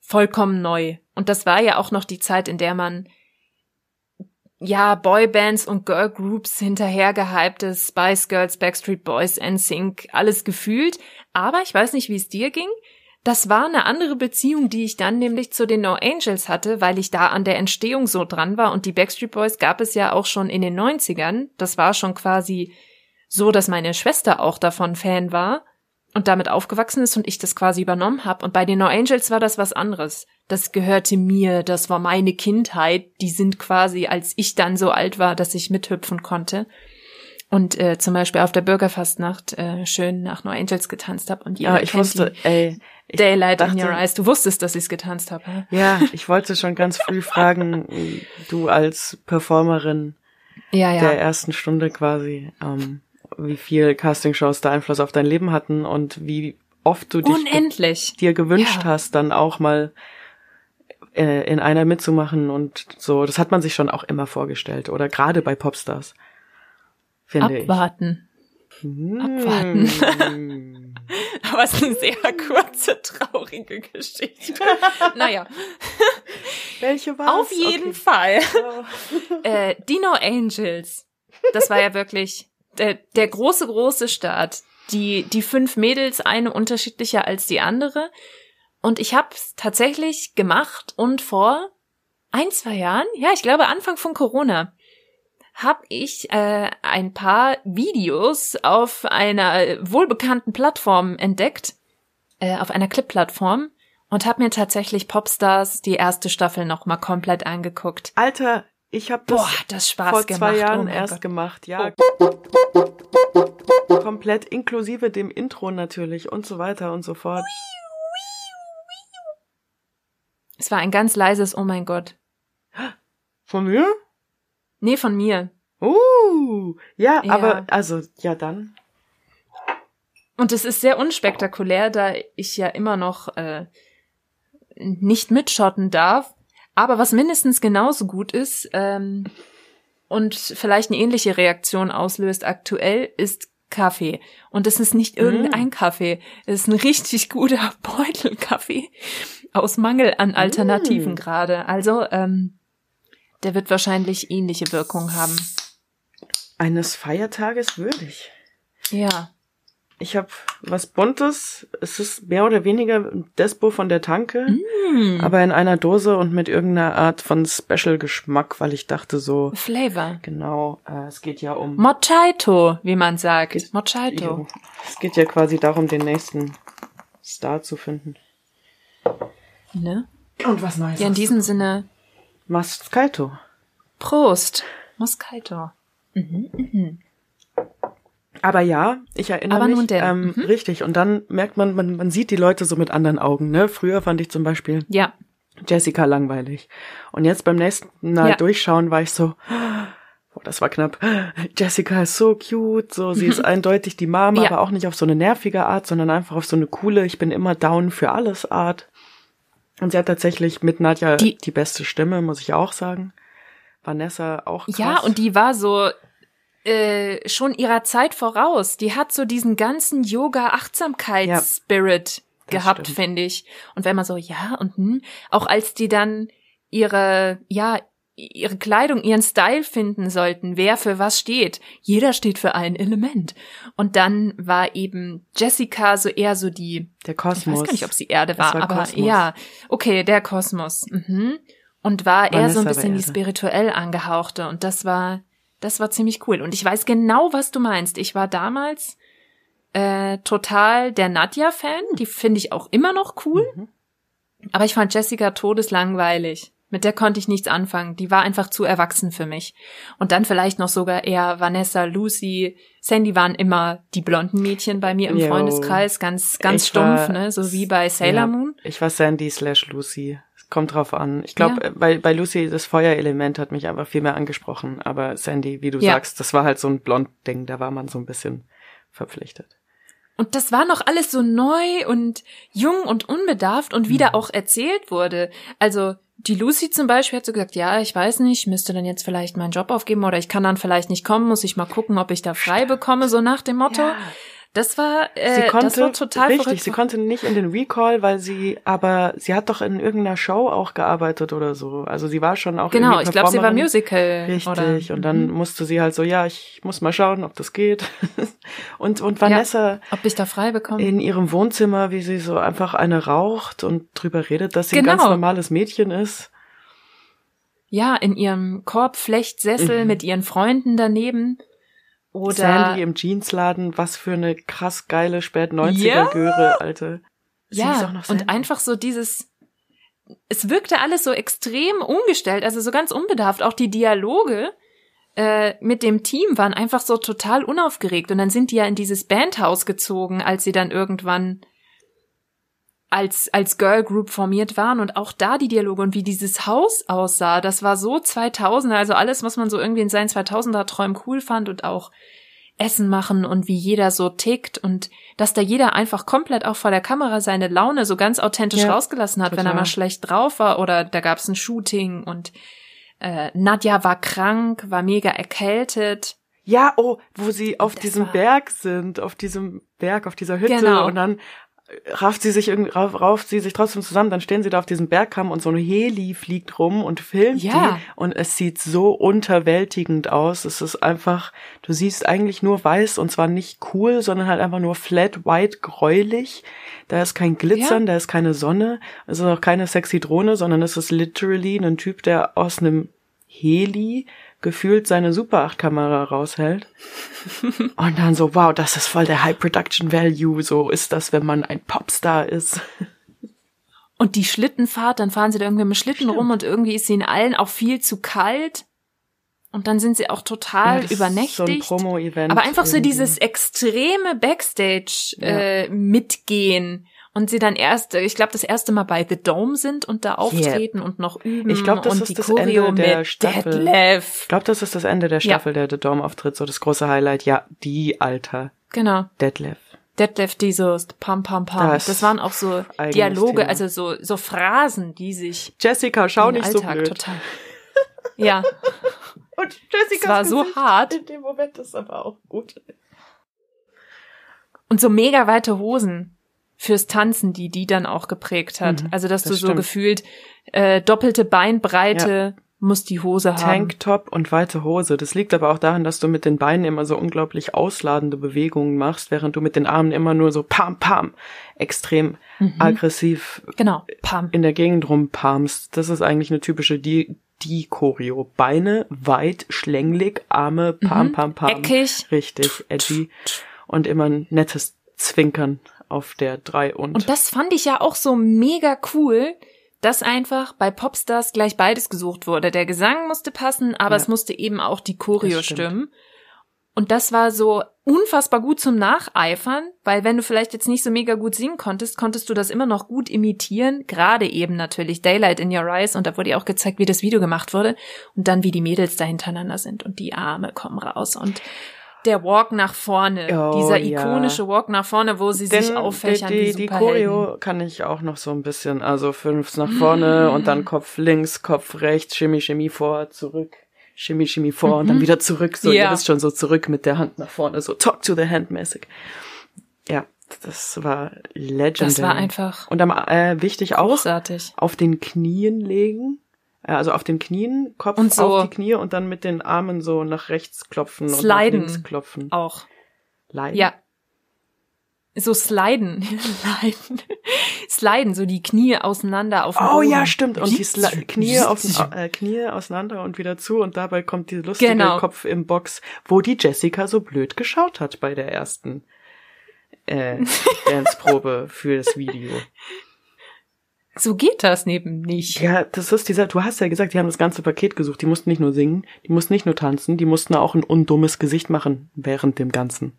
vollkommen neu. Und das war ja auch noch die Zeit, in der man ja, Boybands und Girlgroups hinterhergehyptes, Spice Girls, Backstreet Boys, NSYNC, alles gefühlt. Aber ich weiß nicht, wie es dir ging. Das war eine andere Beziehung, die ich dann nämlich zu den No Angels hatte, weil ich da an der Entstehung so dran war. Und die Backstreet Boys gab es ja auch schon in den 90ern. Das war schon quasi so, dass meine Schwester auch davon Fan war und damit aufgewachsen ist und ich das quasi übernommen habe. Und bei den No Angels war das was anderes. Das gehörte mir, das war meine Kindheit. Die sind quasi, als ich dann so alt war, dass ich mithüpfen konnte. Und äh, zum Beispiel auf der Bürgerfastnacht äh, schön nach No Angels getanzt habe. Und Ja, ich wusste, ey. Ich Daylight in dachte- Your Eyes. Du wusstest, dass ich es getanzt habe. Ja, ich wollte schon ganz früh fragen, du als Performerin Ja, ja. der ersten Stunde quasi, ähm, wie viel Castingshows da Einfluss auf dein Leben hatten und wie oft du dich Unendlich. dir gewünscht Ja. hast, dann auch mal äh, in einer mitzumachen und so. Das hat man sich schon auch immer vorgestellt oder gerade bei Popstars. Finde Abwarten. ich. Hm. abwarten. Aber es ist eine sehr kurze, traurige Geschichte. naja, Welche war auf jeden Fall. Fall. Äh, Dino Angels. Das war ja wirklich der, der große, große Start. Die, die fünf Mädels, eine unterschiedlicher als die andere. Und ich habe es tatsächlich gemacht und vor ein, zwei Jahren, ja, ich glaube Anfang von Corona, habe ich äh, ein paar Videos auf einer wohlbekannten Plattform entdeckt, äh, auf einer Clip-Plattform und habe mir tatsächlich Popstars die erste Staffel noch mal komplett angeguckt. Alter, ich habe das Boah, das Spaß vor gemacht. zwei Jahren oh erst Gott. gemacht, ja. Komplett inklusive dem Intro natürlich und so weiter und so fort. Es war ein ganz leises Oh mein Gott. Von mir? Nee, von mir. Uh, ja, Ja. aber also ja dann. Und es ist sehr unspektakulär, da ich ja immer noch äh, nicht mitschotten darf. Aber was mindestens genauso gut ist ähm, und vielleicht eine ähnliche Reaktion auslöst aktuell, ist Kaffee. Und es ist nicht irgendein Kaffee. Es ist ein richtig guter Beutelkaffee aus Mangel an Alternativen Mm. gerade. Also ähm, der wird wahrscheinlich ähnliche Wirkung haben. Eines Feiertages würdig. Ja. Ich habe was Buntes. Es ist mehr oder weniger Despo von der Tanke, Mm. aber in einer Dose und mit irgendeiner Art von Special-Geschmack, weil ich dachte so, Flavor. genau, äh, es geht ja um Mochaito, wie man sagt. Mochaito. Jo. Es geht ja quasi darum, den nächsten Star zu finden. Ne? Und was Neues. Ja, in diesem Sinne, Moscato. Prost. Moscato. Aber ja, ich erinnere Aber mich. Ähm, Mhm. Richtig. Und dann merkt man, man, man sieht die Leute so mit anderen Augen. Ne? Früher fand ich zum Beispiel Ja. Jessica langweilig. Und jetzt beim nächsten Mal Ja. durchschauen war ich so, oh, das war knapp. Jessica ist so cute, so sie ist eindeutig die Mom, Ja. aber auch nicht auf so eine nervige Art, sondern einfach auf so eine coole, ich bin immer down für alles Art. Und sie hat tatsächlich mit Nadja die, Die- beste Stimme, muss ich auch sagen. Vanessa auch krass. Ja, und die war so äh, schon ihrer Zeit voraus. Die hat so diesen ganzen Yoga-Achtsamkeits-Spirit Das gehabt, finde ich. Und wenn man so, ja, und hm, auch als die dann ihre, ja, ihre Kleidung, ihren Style finden sollten, wer für was steht. Jeder steht für ein Element. Und dann war eben Jessica so eher so die, der ich Kosmos. weiß gar nicht, ob sie Erde war, war aber Kosmos. ja, okay, der Kosmos. Mhm. Und war eher so Vanessa ein bisschen die spirituell angehauchte. Und das war, das war ziemlich cool. Und ich weiß genau, was du meinst. Ich war damals äh, total der Nadja-Fan. Die finde ich auch immer noch cool. Mhm. Aber ich fand Jessica todeslangweilig. Mit der konnte ich nichts anfangen. Die war einfach zu erwachsen für mich. Und dann vielleicht noch sogar eher Vanessa, Lucy, Sandy waren immer die blonden Mädchen bei mir im Jo. Freundeskreis, ganz, ganz Ich stumpf, war- ne, so wie bei Sailor Ja, Moon. Ich war Sandy slash Lucy. Kommt drauf an. Ich glaube, Ja. bei, bei Lucy, das Feuerelement hat mich einfach viel mehr angesprochen. Aber Sandy, wie du Ja. sagst, das war halt so ein Blond-Ding. Da war man so ein bisschen verpflichtet. Und das war noch alles so neu und jung und unbedarft und wie da Mhm. auch erzählt wurde. Also die Lucy zum Beispiel hat so gesagt, ja, ich weiß nicht, ich müsste dann jetzt vielleicht meinen Job aufgeben oder ich kann dann vielleicht nicht kommen, muss ich mal gucken, ob ich da frei bekomme, so nach dem Motto. Das war, äh, Sie konnte, das war total richtig, verrückt. sie konnte nicht in den Recall, weil sie, aber sie hat doch in irgendeiner Show auch gearbeitet oder so. Also sie war schon auch genau, ich glaube, sie war. Musical. Richtig, Oder, und dann Mhm. musste sie halt so, ja, ich muss mal schauen, ob das geht. und, und Vanessa ob ich da frei bekomme. in ihrem Wohnzimmer, wie sie so einfach eine raucht und drüber redet, dass sie ein Genau. ganz normales Mädchen ist. Ja, in ihrem Korbflechtsessel Mhm. mit ihren Freunden daneben. Oder Sandy im Jeansladen, was für eine krass geile spät 90er Ja. Göre, Alte. Sie ist ja, auch noch und einfach so dieses es wirkte alles so extrem ungestellt, also so ganz unbedarft. Auch die Dialoge äh, mit dem Team waren einfach so total unaufgeregt. Und dann sind die ja in dieses Bandhaus gezogen, als sie dann irgendwann als, als Girl Group formiert waren und auch da die Dialoge und wie dieses Haus aussah, das war so 2000, also alles, was man so irgendwie in seinen 2000er Träumen cool fand und auch Essen machen und wie jeder so tickt und dass da jeder einfach komplett auch vor der Kamera seine Laune so ganz authentisch Ja, rausgelassen hat, wenn er total. mal schlecht drauf war oder da gab's ein Shooting und äh, Nadja war krank, war mega erkältet. Ja, oh, wo sie auf Das diesem Berg sind, auf diesem Berg, auf dieser Hütte Genau. und dann rafft sie sich irgendwie, rauf, rauft sie sich trotzdem zusammen, dann stehen sie da auf diesem Bergkamm und so eine Heli fliegt rum und filmt Ja. die und es sieht so unterwältigend aus. Es ist einfach, du siehst eigentlich nur weiß und zwar nicht cool, sondern halt einfach nur flat white gräulich. Da ist kein Glitzern, da ist keine Sonne, es ist auch keine sexy Drohne, sondern es ist literally ein Typ, der aus einem Heli gefühlt seine Super 8 Kamera raushält. Und dann so, wow, das ist voll der High Production Value. So ist das, wenn man ein Popstar ist. Und die Schlittenfahrt, dann fahren sie da irgendwie mit Schlitten rum und irgendwie ist sie in allen auch viel zu kalt. Und dann sind sie auch total Ja, übernächtigt. So ein Promo-Event. Aber einfach so irgendwie. dieses extreme Backstage Ja. äh, mitgehen und sie dann erst, ich glaube, das erste Mal bei The Dome sind und da auftreten und noch üben Ich glaub, das und ist die das Choreo Ende der mit Staffel. Detlef. Ich glaube, das ist das Ende der Ja. Staffel, der The Dome auftritt, so das große Highlight. Ja, die Alter. Genau. Detlef. Detlef dieses Pam Pam Pam. Das Das, waren auch so Dialoge, Thema. also so so Phrasen, die sich Jessica, schau nicht so Alltag blöd. total. Ja, Und Jessicas Es war so hart. In dem Moment ist aber auch gut. und so mega weite Hosen fürs Tanzen, die die dann auch geprägt hat. Mhm, also dass das du so stimmt. gefühlt äh, doppelte Beinbreite muss die Hose haben. Tanktop und weite Hose. Das liegt aber auch daran, dass du mit den Beinen immer so unglaublich ausladende Bewegungen machst, während du mit den Armen immer nur so pam pam extrem Mhm. aggressiv Genau, Pam. in der Gegend rumpalmst. Das ist eigentlich eine typische die die Choreo. Beine weit, schlänglich, Arme pam pam pam. Mhm. Eckig. Richtig, edgy und immer ein nettes Zwinkern auf der drei und. Und das fand ich ja auch so mega cool, dass einfach bei Popstars gleich beides gesucht wurde. Der Gesang musste passen, aber Ja. es musste eben auch die Choreo stimmen. Und das war so unfassbar gut zum Nacheifern, weil wenn du vielleicht jetzt nicht so mega gut singen konntest, konntest du das immer noch gut imitieren. Gerade eben natürlich Daylight in Your Eyes und da wurde ja auch gezeigt, wie das Video gemacht wurde und dann wie die Mädels da hintereinander sind und die Arme kommen raus und der Walk nach vorne, Oh, dieser ja. ikonische Walk nach vorne, wo sie sich auffächern die, wie die, die. Choreo kann ich auch noch so ein bisschen, also fünf nach vorne und dann Kopf links, Kopf rechts, Shimmy, Shimmy vor, zurück, Shimmy, Shimmy vor und dann wieder zurück, so, Ja. ihr wisst schon, so zurück mit der Hand nach vorne, so talk to the hand mäßig. Ja, das war legendary. Das war einfach Und am, äh, wichtig auch, großartig. auf den Knien legen, also auf den Knien, Kopf Und so- auf die Knie und dann mit den Armen so nach rechts klopfen und nach Sliden. links klopfen. Auch. Leiden. Ja. So sliden. sliden. sliden, so die Knie auseinander auf den Oh Boden. ja, stimmt. Und die Sla Knie, auf, äh, Knie auseinander und wieder zu und dabei kommt die lustige Genau. Kopf im Box, wo die Jessica so blöd geschaut hat bei der ersten äh, Danceprobe für das Video. So geht das neben nicht. Ja, das ist dieser, du hast ja gesagt, die haben das ganze Paket gesucht. Die mussten nicht nur singen, die mussten nicht nur tanzen, die mussten auch ein undummes Gesicht machen während dem Ganzen.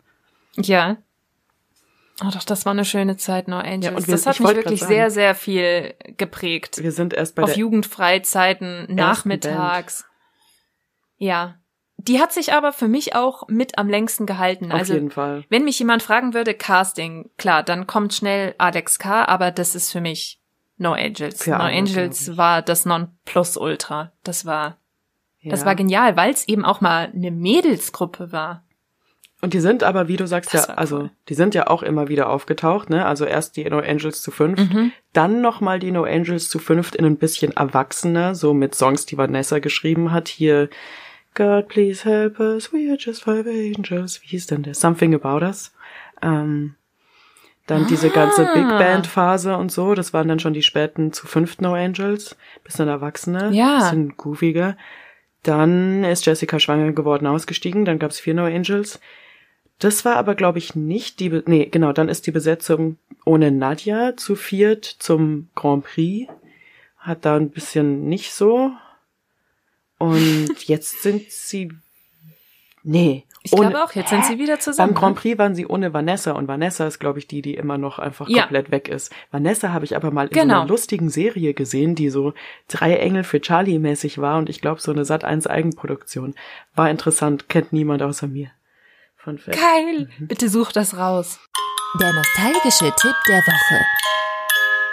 Ja. Oh doch, das war eine schöne Zeit, No Angels. Ja, und wir- das hat ich mich wirklich sehr, sehr viel geprägt. Wir sind erst bei Auf Jugendfreizeiten, nachmittags. Ja. Die hat sich aber für mich auch mit am längsten gehalten. auf also, jeden Fall. wenn mich jemand fragen würde, Casting, klar, dann kommt schnell Alex K., aber das ist für mich No Angels. Für no alle, Angels war das Nonplusultra. Das war, das Ja. war genial, weil es eben auch mal eine Mädelsgruppe war. Und die sind aber, wie du sagst, Das ja, also cool. die sind ja auch immer wieder aufgetaucht, ne? Also erst die No Angels zu fünf, Mhm. dann nochmal die No Angels zu fünft in ein bisschen erwachsener, so mit Songs, die Vanessa geschrieben hat. Hier God please help us, we are just five angels. Wie hieß denn der? Something About Us. Ähm, dann diese ganze Ah. Big Band Phase und so, das waren dann schon die späten zu fünft No Angels, bisschen erwachsener, Ja. bisschen goofiger. Dann ist Jessica schwanger geworden, ausgestiegen, dann gab's vier No Angels. Das war aber, glaube ich, nicht die, Be nee, genau, dann ist die Besetzung ohne Nadja zu viert zum Grand Prix. Hat da ein bisschen nicht so. Und jetzt sind sie, nee. Ich ohne- glaube auch, jetzt sind sie wieder zusammen. Beim Grand ne? Prix waren sie ohne Vanessa und Vanessa ist, glaube ich, die, die immer noch einfach Ja. komplett weg ist. Vanessa habe ich aber mal in so Genau. einer lustigen Serie gesehen, die so drei Engel für Charlie mäßig war und ich glaube so eine Sat 1 Eigenproduktion. War interessant, kennt niemand außer mir. Von. Geil. Mhm. Bitte such das raus. Der nostalgische Tipp der Woche.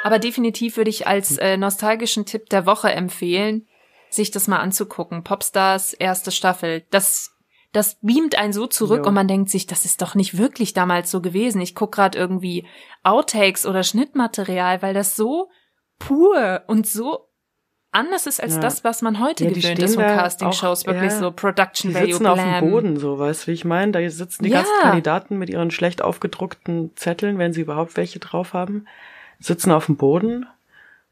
Aber definitiv würde ich als äh, nostalgischen Tipp der Woche empfehlen, sich das mal anzugucken. Popstars erste Staffel. Das das beamt einen so zurück Jo. und man denkt sich, das ist doch nicht wirklich damals so gewesen. Ich guck gerade irgendwie Outtakes oder Schnittmaterial, weil das so pur und so anders ist als Ja. das, was man heute Ja, die gewöhnt ist von Castingshows. Wirklich ja. so Production Die Value sitzen auf Glam. dem Boden, so, weißt du, wie ich meine? Da sitzen die ganzen Kandidaten mit ihren schlecht aufgedruckten Zetteln, wenn sie überhaupt welche drauf haben, sitzen auf dem Boden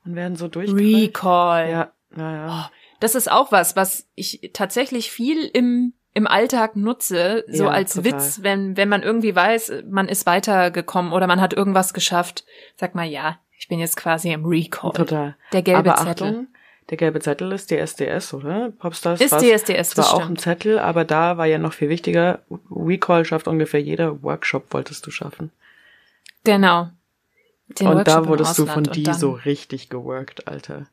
und werden so durchgereicht. Recall. Ja, naja. Das ist auch was, was ich tatsächlich viel im im Alltag nutze, so Ja, als total. Witz, wenn wenn man irgendwie weiß, man ist weitergekommen oder man hat irgendwas geschafft, sag mal ja, ich bin jetzt quasi im Recall. Total. Der gelbe aber Zettel. Achtung, der gelbe Zettel ist DSDS, oder? Popstars Ist DSDS, das auch stimmt. ein Zettel, aber da war ja noch viel wichtiger. Recall schafft ungefähr jeder Workshop, wolltest du schaffen. Genau. Den und Workshop da wurdest du von die so richtig geworkt, Alter.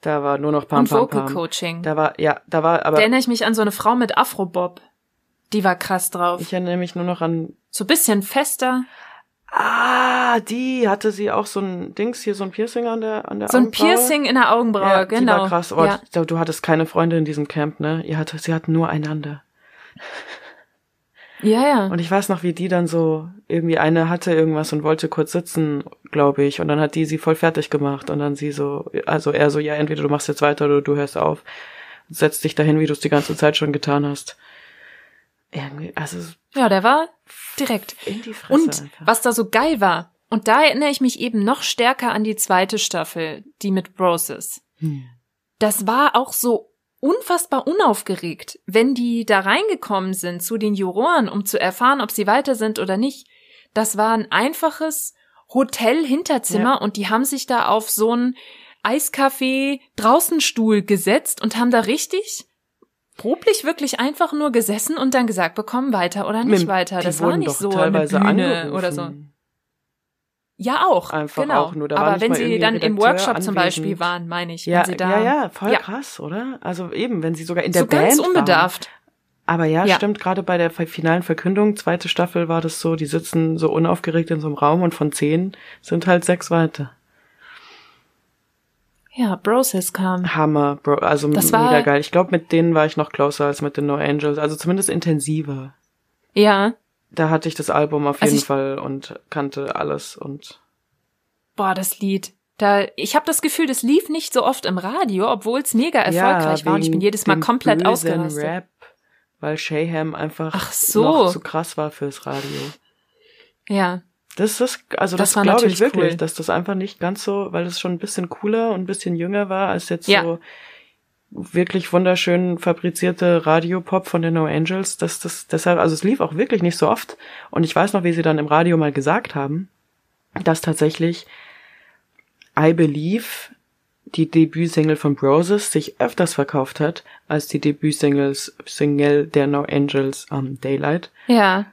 Da war nur noch Pam und Pam Vocal Pam. Coaching. Da war, ja, da war, aber Da erinnere ich mich an so eine Frau mit Afrobob. Die war krass drauf. ich erinnere mich nur noch an, so bisschen fester. ah, die hatte sie auch so ein Dings hier, so ein Piercing an der, an der So ein Augenbraue. Piercing in der Augenbraue, ja, genau. Die war krass. Oh, ja. du, du hattest keine Freunde in diesem Camp, ne? Ihr hattet, sie hatten nur einander. Ja, ja. Und ich weiß noch, wie die dann so, irgendwie eine hatte irgendwas und wollte kurz sitzen, glaube ich. Und dann hat die sie voll fertig gemacht. Und dann sie so, also er so, ja, entweder du machst jetzt weiter oder du hörst auf. Setz dich dahin, wie du es die ganze Zeit schon getan hast. Irgendwie, also Ja, der war direkt. in die Fresse Und einfach. was da so geil war, und da erinnere ich mich eben noch stärker an die zweite Staffel, die mit Broses. Hm. Das war auch so unfassbar unaufgeregt, wenn die da reingekommen sind zu den Juroren, um zu erfahren, ob sie weiter sind oder nicht. Das war ein einfaches Hotel-Hinterzimmer Ja. und die haben sich da auf so einen Eiskaffee-Draußenstuhl gesetzt und haben da richtig problich wirklich einfach nur gesessen und dann gesagt bekommen, weiter oder nicht Mit- weiter. Das war nicht so teilweise eine Bühne angerufen. oder so. Ja, auch. Einfach genau. auch nur, da Aber wenn sie dann ein im Redakteur Workshop zum Beispiel anwesend. waren, meine ich, Ja, wenn sie da ja, ja, voll Ja. krass, oder? Also eben, wenn sie sogar in der so Band ganz waren. unbedarft. Aber ja, Ja. stimmt, gerade bei der finalen Verkündung, zweite Staffel war das so, die sitzen so unaufgeregt in so einem Raum und von zehn sind halt sechs weiter. Ja, Broses kam. Hammer, Bro, also Das mega war- geil. Ich glaube, mit denen war ich noch closer als mit den No Angels, also zumindest intensiver. Ja. Da hatte ich das Album auf Also jeden Fall und kannte alles und Boah, das Lied. Da, ich habe das Gefühl, das lief nicht so oft im Radio, obwohl es mega erfolgreich war und ich bin jedes Mal komplett ausgerastet. Rap, weil Shayham einfach Ach so. noch zu krass war fürs Radio. Ja. Das ist, also Das das, glaube ich wirklich, cool. dass das einfach nicht ganz so, weil es schon ein bisschen cooler und ein bisschen jünger war als jetzt Ja. so wirklich wunderschön fabrizierte Radiopop von den No Angels, dass das deshalb, also es lief auch wirklich nicht so oft. Und ich weiß noch, wie sie dann im Radio mal gesagt haben, dass tatsächlich I Believe, die Debütsingle von Broses, sich öfters verkauft hat als die Debütsingles Single der No Angels um, Daylight. Ja.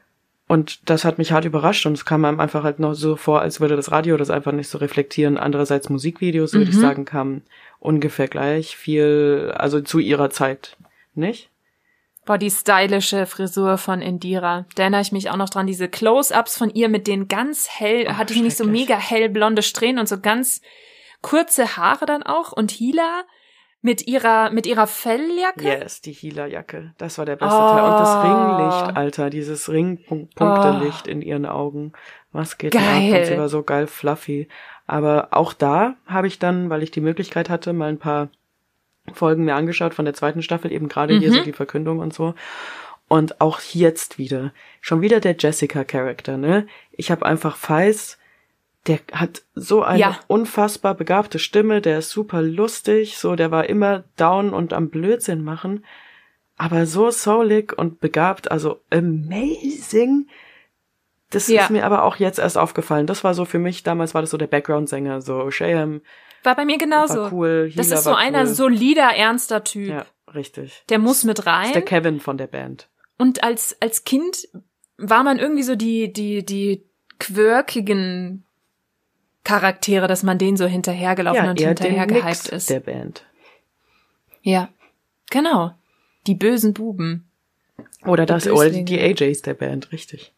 Und das hat mich hart überrascht und es kam einem einfach halt noch so vor, als würde das Radio das einfach nicht so reflektieren. Andererseits Musikvideos, würde ich sagen, kamen ungefähr gleich viel, also zu ihrer Zeit, nicht? Boah, die stylische Frisur von Indira. Da erinnere ich mich auch noch dran. Diese Close-Ups von ihr mit den ganz hell, Oh, hatte ich nicht so mega hellblonde Strähnen und so ganz kurze Haare dann auch. Und Hila mit ihrer, mit ihrer Felljacke. Yes, die Healer-Jacke. Das war der beste Oh. Teil. Und das Ringlicht, Alter, dieses Ringpunktelicht in ihren Augen. Was geht? Geil. Und sie war so geil fluffy. Aber auch da habe ich dann, weil ich die Möglichkeit hatte, mal ein paar Folgen mir angeschaut von der zweiten Staffel, eben gerade hier Mhm. so die Verkündung und so. Und auch jetzt wieder. Schon wieder der Jessica-Charakter, ne? Ich habe einfach Feis, der hat so eine Ja. unfassbar begabte Stimme, der ist super lustig, so, der war immer down und am Blödsinn machen, aber so soulig und begabt, also amazing. Das Ja. ist mir aber auch jetzt erst aufgefallen. Das war so für mich, damals war das so der Background-Sänger, so Shayam War bei mir genauso. war cool, das Healer ist so einer cool. solider, ernster Typ. Ja, richtig. Der muss mit Das rein. ist der Kevin von der Band. Und als, als Kind war man irgendwie so die, die, die quirkigen Charaktere, dass man denen so hinterhergelaufen und eher hinterher den gehypt Nix ist. der Band. Ja. Genau. Die bösen Buben. Oder das, oder die AJs der Band, richtig.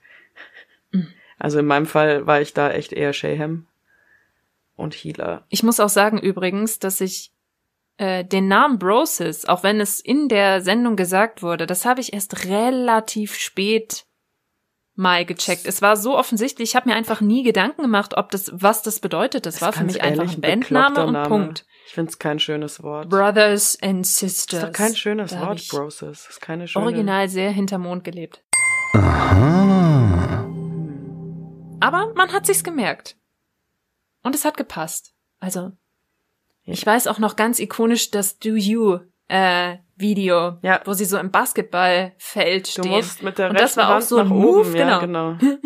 Also in meinem Fall war ich da echt eher Shayham und Healer. Ich muss auch sagen übrigens, dass ich äh, den Namen Brosis, auch wenn es in der Sendung gesagt wurde, das habe ich erst relativ spät mal gecheckt. Es war so offensichtlich, ich habe mir einfach nie Gedanken gemacht, ob das, was das bedeutet. Das, war für mich einfach ehrlich ein Bandname und Name. Punkt. Ich find's kein schönes Wort. Brothers and das Sisters. ist doch kein schönes Da Wort, ich Broses. Das ist keine schöne... Original sehr hinter Mond gelebt. Aha. Aber man hat sich's gemerkt. Und es hat gepasst. Also, ich weiß auch noch ganz ikonisch das Do You äh, Video, Ja. wo sie so im Basketballfeld Du stehen. musst mit der Und rechten war auch Hand so ein nach Move, oben, ja, genau. genau.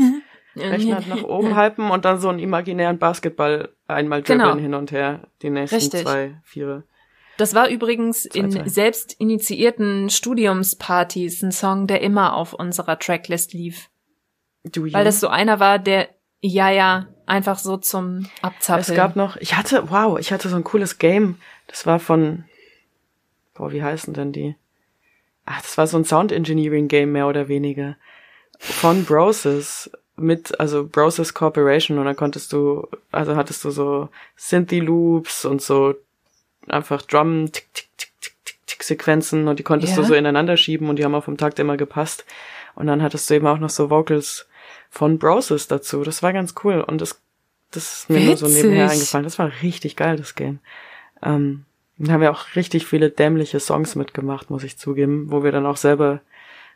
Rechten Hand nach oben halten und dann so einen imaginären Basketball einmal dribbeln Genau. hin und her. Die nächsten Richtig. zwei, vier. Das war übrigens Zwei, in zwei. selbst initiierten Studiumspartys ein Song, der immer auf unserer Tracklist lief. Weil das so einer war, der, ja, ja, einfach so zum Abzappeln. Es gab noch, ich hatte, wow, ich hatte so ein cooles Game. Das war von, boah, wie heißen denn die? Ach, das war so ein Sound Engineering Game mehr oder weniger. Von Broses mit, also Broses Corporation und dann konntest du, also hattest du so Synthy Loops und so einfach Drum, tick, tick, tick, tick, tick, tick Sequenzen und die konntest du Ja. so ineinander schieben und die haben auf dem Takt immer gepasst. Und dann hattest du eben auch noch so Vocals von Broses dazu. Das war ganz cool und das, das ist mir nur so Witzig. nebenher eingefallen. Das war richtig geil, das Game. Ähm, dann haben wir auch richtig viele dämliche Songs mitgemacht, muss ich zugeben, wo wir dann auch selber,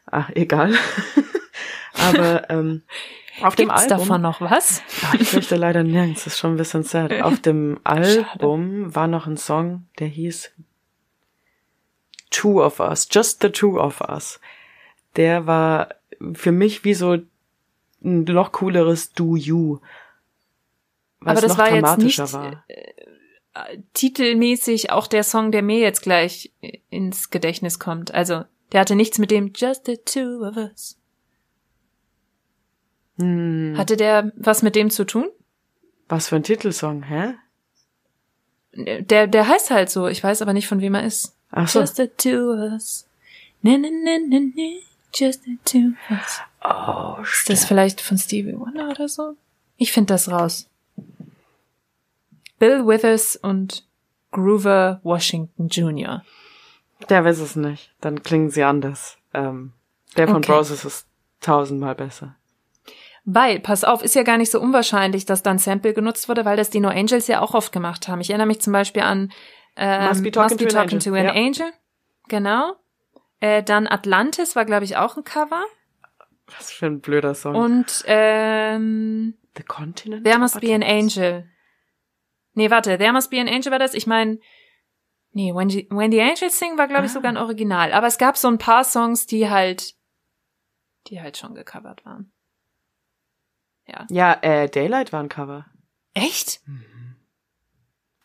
ach, egal. Aber ähm, auf dem Gibt's Album, davon noch was? Ich fürchte leider nirgends, das ist schon ein bisschen sad. Auf dem Album war noch ein Song, der hieß Two of Us, Just the Two of Us. Der war für mich wie so ein noch cooleres Do You. Weil Aber das war jetzt nicht, war. titelmäßig auch der Song, der mir jetzt gleich ins Gedächtnis kommt. Also, der hatte nichts mit dem Just the Two of Us. Hm, Hatte der was mit dem zu tun? was für ein Titelsong, hä? Der, der heißt halt so. Ich weiß aber nicht, von wem er ist. Ach so. Just the two of us. Ne, ne, ne, ne, ne. Just the two of us. Oh, Ist das vielleicht von Stevie Wonder oder so? Ich finde das raus. Bill Withers und Groover Washington Jr. Der weiß es nicht. Dann klingen sie anders. Ähm, der von Okay. Broses ist tausendmal besser. Weil, pass auf, ist ja gar nicht so unwahrscheinlich, dass dann Sample genutzt wurde, weil das die No Angels ja auch oft gemacht haben. Ich erinnere mich zum Beispiel an ähm, Must Be Talking to an Angel. to an Ja. Angel. Genau. Äh, dann Atlantis war, glaube ich, auch ein Cover. Was für ein blöder Song. Und ähm, The Continent? There Must Be an? Angel. Nee, warte, There Must Be an Angel war das. Ich meine, nee, When the, When the Angels Sing war, glaube ich, Ah. sogar ein Original. Aber es gab so ein paar Songs, die halt, die halt schon gecovert waren. Ja. Ja, äh, Daylight war ein Cover. Echt?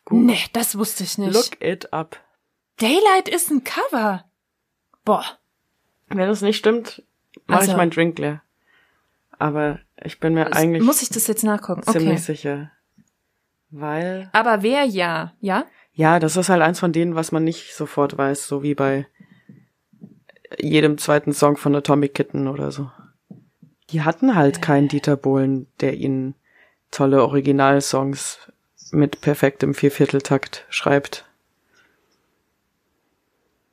Gut. Nee, das wusste ich nicht. Look it up. Daylight ist ein Cover. Boah. Wenn es nicht stimmt, mache Also- ich meinen Drink leer. Aber ich bin mir eigentlich Muss ich das jetzt nachgucken? ziemlich Okay. sicher. Weil, Aber wer ja, ja? ja, das ist halt eins von denen, was man nicht sofort weiß, so wie bei jedem zweiten Song von Atomic Kitten oder so. Die hatten halt keinen Dieter Bohlen, der ihnen tolle Originalsongs mit perfektem Viervierteltakt schreibt.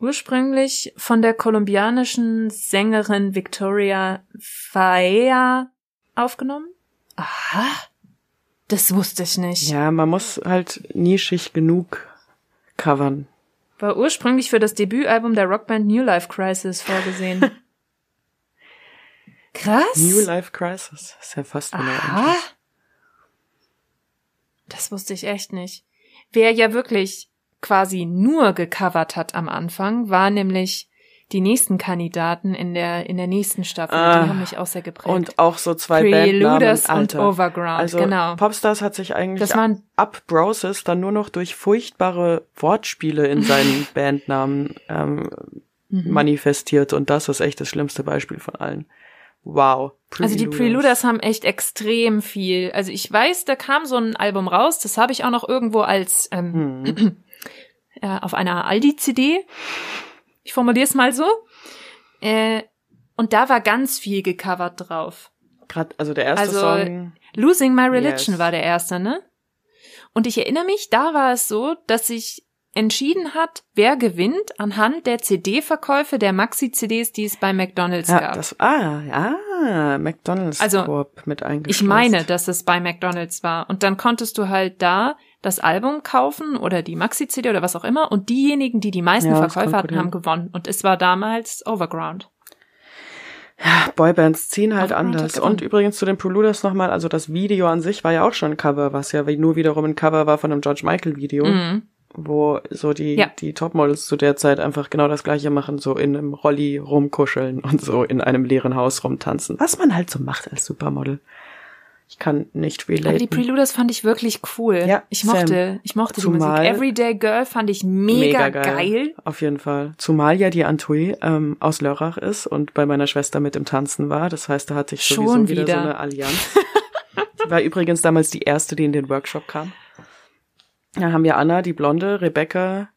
Ursprünglich von der kolumbianischen Sängerin Victoria Faea aufgenommen? Aha. Das wusste ich nicht. Ja, man muss halt nischig genug covern. War ursprünglich für das Debütalbum der Rockband New Life Crisis vorgesehen. Krass. New Life Crisis. Ist ja fast genau Aha. Das wusste ich echt nicht. Wer ja wirklich quasi nur gecovert hat am Anfang, war nämlich die nächsten Kandidaten in der in der nächsten Staffel. Ah. die haben mich auch sehr geprägt. Und auch so zwei Preluders Bandnamen. und Alter. Overground, Also genau. Popstars hat sich eigentlich Das waren- ab Broses dann nur noch durch furchtbare Wortspiele in seinen Bandnamen ähm, Mhm. manifestiert und das ist echt das schlimmste Beispiel von allen. Wow. Also die Preluders haben echt extrem viel. Also ich weiß, da kam so ein Album raus, das habe ich auch noch irgendwo als ähm, Hm. äh, auf einer Aldi-CD. Ich formuliere es mal so. Äh, und da war ganz viel gecovert drauf. Grad, also der erste Also, Song. Losing My Religion Yes. war der erste, ne? Und ich erinnere mich, da war es so, dass sich entschieden hat, wer gewinnt anhand der CD-Verkäufe der Maxi-CDs, die es bei McDonalds Ja, gab. das, ah, ja, McDonalds Also, mit eingeschlossen. Ich meine, dass es bei McDonalds war. Und dann konntest du halt da das Album kaufen oder die Maxi-CD oder was auch immer. Und diejenigen, die die meisten Ja, Verkäufe hatten, haben gewonnen. Und es war damals Overground. Boybands ziehen halt Overground anders. Und übrigens zu den Preluders nochmal, also das Video an sich war ja auch schon ein Cover, was ja nur wiederum ein Cover war von einem George Michael Video, Mhm. wo so die, Ja. die Topmodels zu der Zeit einfach genau das gleiche machen, so in einem Rolli rumkuscheln und so in einem leeren Haus rumtanzen. Was man halt so macht als Supermodel. Ich kann nicht Aber die relaten. Preluders fand ich wirklich cool. Ja, ich mochte, Sam. ich mochte die Zumal- Musik. Everyday Girl fand ich mega, geil. Auf jeden Fall. Zumal ja die Antui ähm, aus Lörrach ist und bei meiner Schwester mit im Tanzen war. Das heißt, da hatte ich sowieso Schon wieder, wieder. so eine Allianz. die war übrigens damals die erste, die in den Workshop kam. Da haben wir Anna, die Blonde, Rebecca.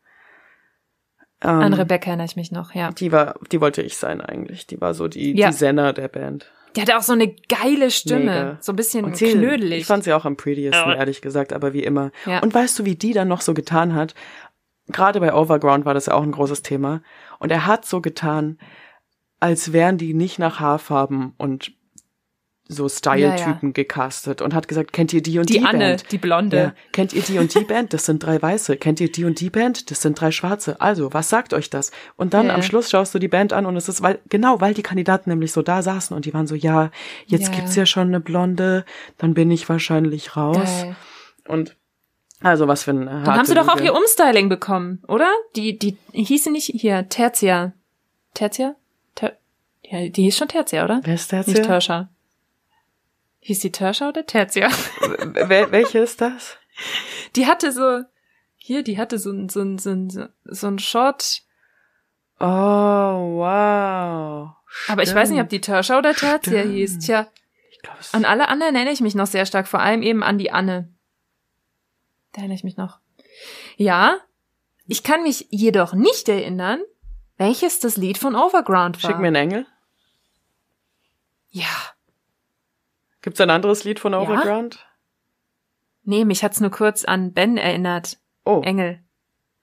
Ähm, An Rebecca erinnere ich mich noch, ja. Die war, die wollte ich sein eigentlich. Die war so die, Ja. die Senna der Band. Die hatte auch so eine geile Stimme. Mega. So ein bisschen Und sie, knödelig. Ich fand sie auch am prettiest, Ja. ehrlich gesagt, aber wie immer. Ja. Und weißt du, wie die dann noch so getan hat? Gerade bei Overground war das ja auch ein großes Thema. Und er hat so getan, als wären die nicht nach Haarfarben und so Style-Typen gecastet und hat gesagt, kennt ihr die und die, die Anne, Band? die Blonde. Ja. Kennt ihr die und die Band? Das sind drei Weiße. Kennt ihr die und die Band? Das sind drei Schwarze. Also, was sagt euch das? Und dann Ja. am Schluss schaust du die Band an und es ist, weil, genau, weil die Kandidaten nämlich so da saßen und die waren so, ja, jetzt Ja. gibt's ja schon eine Blonde, dann bin ich wahrscheinlich raus. Geil. Und, also, was für ein Dann haben sie doch auch ihr Umstyling bekommen, oder? Die, die hieß sie nicht hier, Tertia. Tertia? Ter ja, die hieß schon Tertia, oder? Wer ist der Nicht jetzt? Hieß die Tertia oder Tertia? Wel welche ist das? Die hatte so, hier, die hatte so ein, so ein, so ein, so ein Short, Oh, wow. aber ich weiß nicht, ob die Tertia oder Tertia Stimmt. hieß. Tja, glaub, an alle anderen erinnere ich mich noch sehr stark, vor allem eben an die Anne. Da erinnere ich mich noch. Ja, ich kann mich jedoch nicht erinnern, welches das Lied von Overground war. Schick mir einen Engel. Ja. Gibt's ein anderes Lied von Overground? Nee, mich hat's nur kurz an Ben erinnert. Oh, Engel.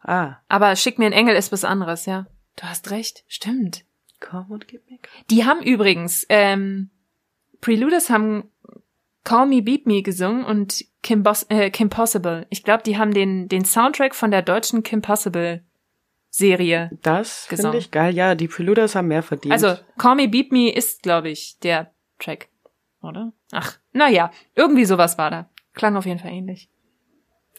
ah. Aber schick mir einen Engel ist was anderes, ja. Du hast recht, stimmt. Come und gib mir. Die haben übrigens, ähm, Preluders haben Call Me Beat Me gesungen und Kim, Bos äh, Kim Possible. Ich glaube, die haben den, den Soundtrack von der deutschen Kim Possible Serie. Das finde Gesungen. ich geil. Ja, die Preluders haben mehr verdient. Also, Call Me Beat Me ist, glaube ich, der Track. Oder? Ach, naja, irgendwie sowas war da. Klang auf jeden Fall ähnlich.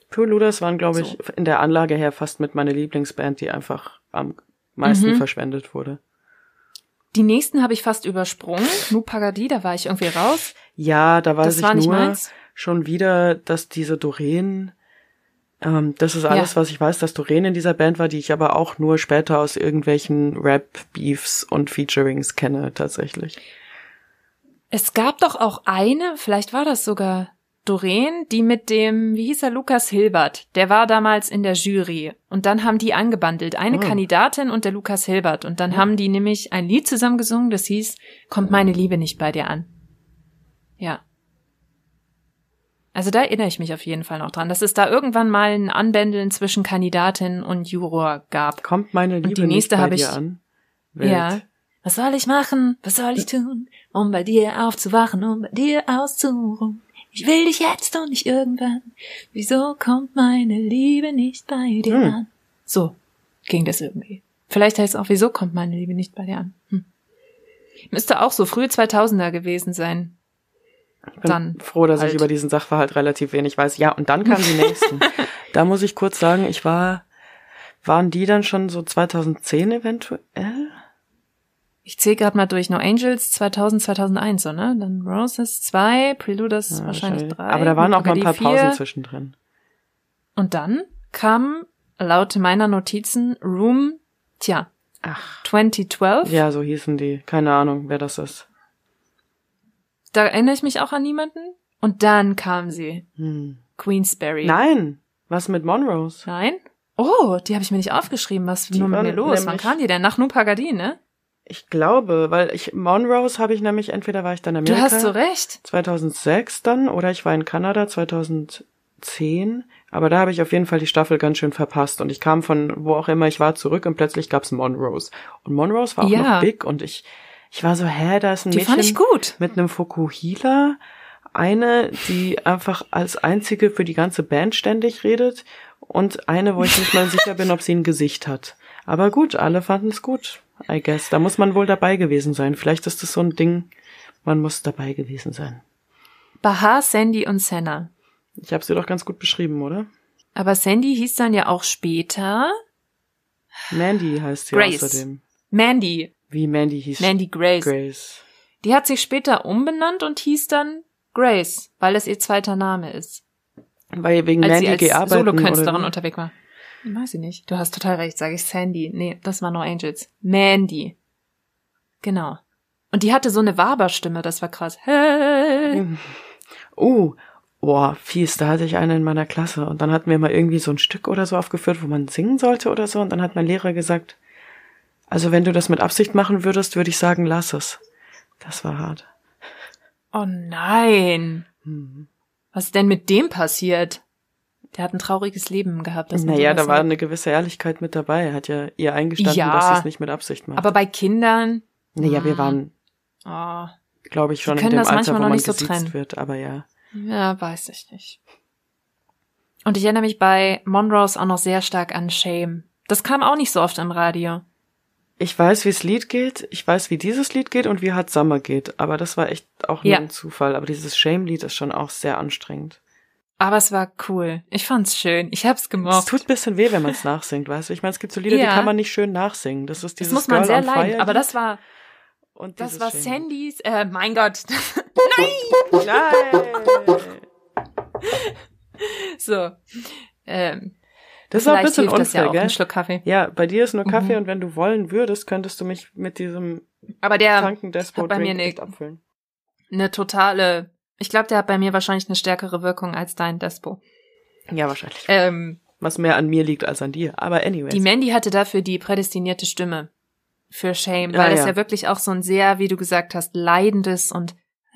Preluders waren, glaube So. ich, in der Anlage her fast mit meine Lieblingsband, die einfach am meisten Mhm. verschwendet wurde. Die nächsten habe ich fast übersprungen. Nu Pagadi, da war ich irgendwie raus. Ja, da weiß Das ich war nicht nur meins. schon wieder, dass diese Doreen Ähm, das ist alles, Ja. was ich weiß, dass Doreen in dieser Band war, die ich aber auch nur später aus irgendwelchen Rap-Beefs und Featurings kenne, tatsächlich. Es gab doch auch eine, vielleicht war das sogar Doreen, die mit dem, wie hieß er, Lukas Hilbert, der war damals in der Jury. Und dann haben die angebandelt, eine Oh. Kandidatin und der Lukas Hilbert. Und dann haben die nämlich ein Lied zusammen gesungen, das hieß, Kommt meine Liebe nicht bei dir an. Ja. Also da erinnere ich mich auf jeden Fall noch dran, dass es da irgendwann mal ein Anbändeln zwischen Kandidatin und Juror gab. Kommt meine Liebe die nächste nicht bei dir ich- an? Wild. Ja. Was soll ich machen? Was soll ich tun? Um bei dir aufzuwachen, um bei dir auszuruhen. Ich will dich jetzt und nicht irgendwann. Wieso kommt meine Liebe nicht bei dir Hm. an? So ging das irgendwie. Vielleicht heißt es auch, wieso kommt meine Liebe nicht bei dir an? Hm. Müsste auch so frühe 2000er gewesen sein. Ich bin Dann froh, dass halt. ich über diesen Sachverhalt relativ wenig weiß. Ja, und dann kamen die nächsten. da muss ich kurz sagen, ich war, waren die dann schon so 2010 eventuell? Ich zähle gerade mal durch. No Angels 2000, 2001, so, ne? Dann Roses 2, Preludes Ja, wahrscheinlich 3. Aber da waren auch mal ein paar Hypocrisy Pausen 4. zwischendrin. Und dann kam laut meiner Notizen Room, tja, Ach. 2012. Ja, so hießen die. Keine Ahnung, wer das ist. Da erinnere ich mich auch an niemanden. Und dann kam sie, Hm. Queensberry. Nein, was mit Monrose? Nein? Oh, die habe ich mir nicht aufgeschrieben. Was Die nur mit mir los? Wann kam die denn? Nach Nupagadin, ne? Ich glaube, weil ich Monrose habe ich nämlich entweder war ich dann in Du Amerika hast so recht. 2006 dann oder ich war in Kanada 2010, aber da habe ich auf jeden Fall die Staffel ganz schön verpasst und ich kam von wo auch immer ich war zurück und plötzlich gab's Monrose und Monrose war auch Ja. noch big und ich ich war so hä, da ist ein Die Mädchen fand ich gut. mit einem Fukuhila, eine, die einfach als einzige für die ganze Band ständig redet und eine, wo ich nicht mal sicher bin, ob sie ein Gesicht hat. Aber gut, alle fanden es gut, I guess. Da muss man wohl dabei gewesen sein. Vielleicht ist das so ein Ding, man muss dabei gewesen sein. Bahar, Sandy und Senna. Ich habe sie doch ganz gut beschrieben, oder? Aber Sandy hieß dann ja auch später Mandy heißt sie Grace. außerdem. Mandy. Wie Mandy hieß Mandy Grace. Grace. Die hat sich später umbenannt und hieß dann Grace, weil es ihr zweiter Name ist. Weil wegen als Mandy sie als gearbeitet Solokünstlerin unterwegs war. Weiß ich nicht. Du hast total recht, sage ich Sandy. Nee, das war No Angels. Mandy. Genau. Und die hatte so eine Waberstimme, das war krass. Hey. Oh, boah, fies, da hatte ich eine in meiner Klasse und dann hatten wir mal irgendwie so ein Stück oder so aufgeführt, wo man singen sollte oder so und dann hat mein Lehrer gesagt, also wenn du das mit Absicht machen würdest, würde ich sagen, lass es. Das war hart. Oh nein. Hm. Was ist denn mit dem passiert? Der hat ein trauriges Leben gehabt. Das Naja, da war eine gewisse Ehrlichkeit mit dabei. Er hat ja ihr eingestanden, Ja. dass sie es nicht mit Absicht macht. Aber bei Kindern, naja, wir Hm. waren, oh, glaube ich, schon in dem Alter, wo noch man nicht so trennen. wird. Aber ja. ja, weiß ich nicht. Und ich erinnere mich bei Monrose auch noch sehr stark an Shame. Das kam auch nicht so oft im Radio. Ich weiß, wie das Lied geht. Ich weiß, wie dieses Lied geht und wie Hot Summer geht. Aber das war echt auch nur Ja. ein Zufall. Aber dieses Shame-Lied ist schon auch sehr anstrengend. Aber es war cool. Ich fand's schön. Ich hab's Es gemocht. tut ein bisschen weh, wenn man es nachsingt, weißt du? Ich meine, es gibt so Lieder, die Ja. kann man nicht schön nachsingen. Das ist das dieses muss man Girl sehr leiden. Aber das war, und das war Shame. Sandys, äh, mein Gott. Nein! so. Ähm, Das ist auch ein bisschen das ja unfair, auch, gell? ein Schluck Kaffee. Ja, bei dir ist nur Kaffee Mhm. und wenn du wollen würdest, könntest du mich mit diesem Aber der, kranken Despo hat bei mir echt abfüllen. eine totale, ich glaube, der hat bei mir wahrscheinlich eine stärkere Wirkung als dein Despo. Ja, wahrscheinlich. Ähm, Was mehr an mir liegt als an dir. Aber anyways. die Mandy hatte dafür die prädestinierte Stimme für Shame, weil es ja. ja wirklich auch so ein sehr, wie du gesagt hast, leidendes und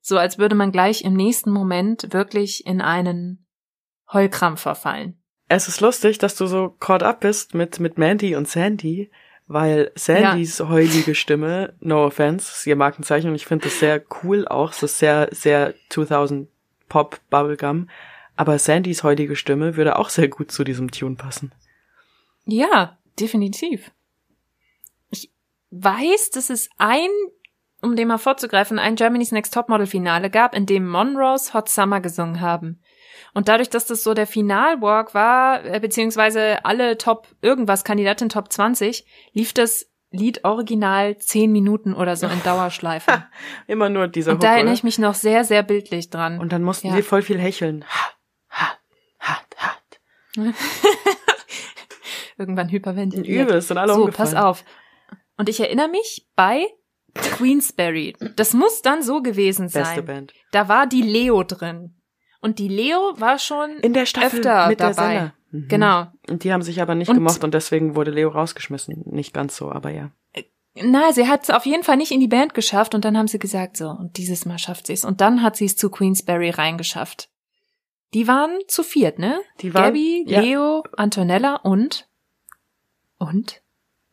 so als würde man gleich im nächsten Moment wirklich in einen Heulkrampf verfallen. Es ist lustig, dass du so caught up bist mit, mit Mandy und Sandy, weil Sandys heulige Stimme, no offense, ist ihr Markenzeichen und ich finde das sehr cool auch, es ist sehr, sehr 2000 Pop Bubblegum, aber Sandys heutige Stimme würde auch sehr gut zu diesem Tune passen. Ja, definitiv. Ich weiß, dass es ein, um dem mal vorzugreifen, ein Germany's Next Topmodel Finale gab, in dem Monrose Hot Summer gesungen haben. Und dadurch, dass das so der Finalwalk war, äh, beziehungsweise alle Top irgendwas Kandidatin Top 20, lief das Lied original zehn Minuten oder so in Dauerschleife. Immer nur dieser Und da Hook, erinnere oder? ich mich noch sehr, sehr bildlich dran. Und dann mussten Ja. sie voll viel hecheln. Ha, ha, Irgendwann hyperventiliert. Übel, sind alle so, umgefallen. pass auf. Und ich erinnere mich bei Queensberry. Das muss dann so gewesen sein. Beste Band. Da war die Leo drin. Und die Leo war schon In der Staffel öfter mit der dabei. Senna. Mhm. Genau. Und die haben sich aber nicht Und- gemocht und deswegen wurde Leo rausgeschmissen. Nicht ganz so, aber ja. Na, sie hat es auf jeden Fall nicht in die Band geschafft und dann haben sie gesagt, so, und dieses Mal schafft sie es. Und dann hat sie es zu Queensberry reingeschafft. Die waren zu viert, ne? Die waren- Gabby, ja. Leo, Antonella und und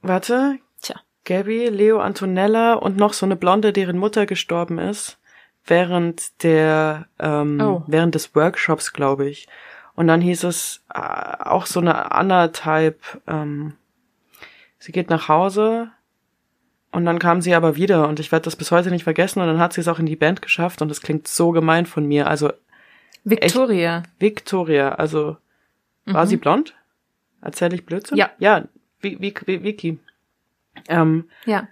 Warte. Tja. Gabby, Leo, Antonella und noch so eine Blonde, deren Mutter gestorben ist. Während der, ähm, Oh. während des Workshops, glaube ich. Und dann hieß es äh, auch so eine Anna-Type, ähm, sie geht nach Hause und dann kam sie aber wieder und ich werde das bis heute nicht vergessen und dann hat sie es auch in die Band geschafft und das klingt so gemein von mir. Also Victoria. Victoria, also war Mhm. sie blond? Erzähl ich Blödsinn? Ja. Ja, wie, wie, wie Vicky. Ähm, Ja.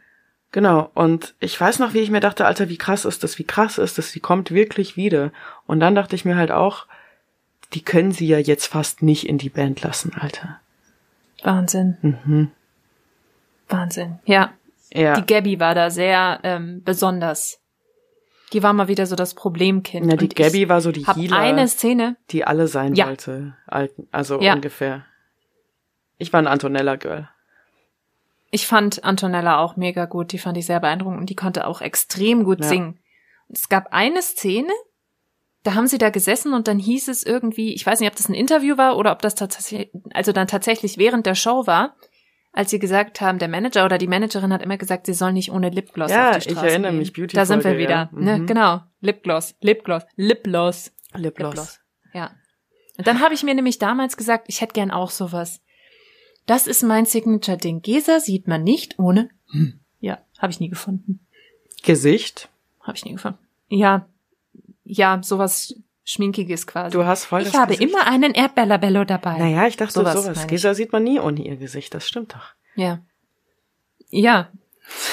Genau, und ich weiß noch, wie ich mir dachte, Alter, wie krass ist das, wie krass ist das, sie kommt wirklich wieder. Und dann dachte ich mir halt auch, die können sie ja jetzt fast nicht in die Band lassen, Alter. Wahnsinn. Mhm. Wahnsinn. Ja. Ja, Die Gabby war da sehr ähm, besonders. Die war mal wieder so das Problemkind. ja die Und Gabby war so die Healer, eine Szene. die alle sein Ja. wollte. Also Ja. ungefähr. Ich war ein Antonella-Girl. Ich fand Antonella auch mega gut. Die fand ich sehr beeindruckend und die konnte auch extrem gut Ja. singen. Und es gab eine Szene, da haben sie da gesessen und dann hieß es irgendwie, ich weiß nicht, ob das ein Interview war oder ob das tatsächlich, also dann tatsächlich während der Show war, als sie gesagt haben, der Manager oder die Managerin hat immer gesagt, sie soll nicht ohne Lipgloss Ja, auf die ich Straße erinnere gehen. mich, Beauty Da sind wir wieder, ja. ne, Mhm. genau. Lipgloss, Lipgloss, Lipgloss. Lipgloss. Ja. Und dann habe ich mir nämlich damals gesagt, ich hätte gern auch sowas. Das ist mein Signature-Ding. Gesa sieht man nicht ohne. Hm. Ja, habe ich nie gefunden. Gesicht. Habe ich nie gefunden. Ja, ja, sowas Schminkiges quasi. Du hast voll ich habe Gesicht. immer einen Erdbeerlabello dabei. Naja, ich dachte Sowas sowas. Gesa sieht man nie ohne ihr Gesicht, das stimmt doch. Ja. Ja.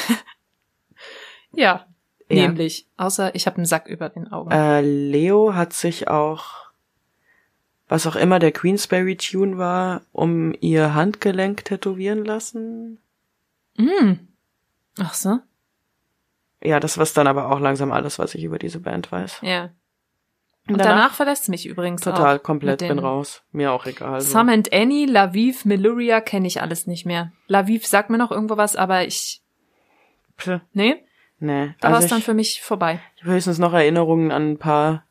ja. Ja. Nämlich. Außer ich habe einen Sack über den Augen. Äh, Leo hat sich auch, was auch immer der Queensberry Tune war, um ihr Handgelenk tätowieren lassen. Mm. Ach so. Ja, das war's dann aber auch langsam alles, was ich über diese Band weiß. Ja. Und danach, verlässt mich übrigens total auch komplett bin raus. Mir auch egal. so. Sam and Annie, Laviv, Meluria kenne ich alles nicht mehr. Laviv sagt mir noch irgendwo was, aber ich, Pff, nee, Nee, da war also es dann für mich vorbei. ich habe höchstens noch Erinnerungen an ein paar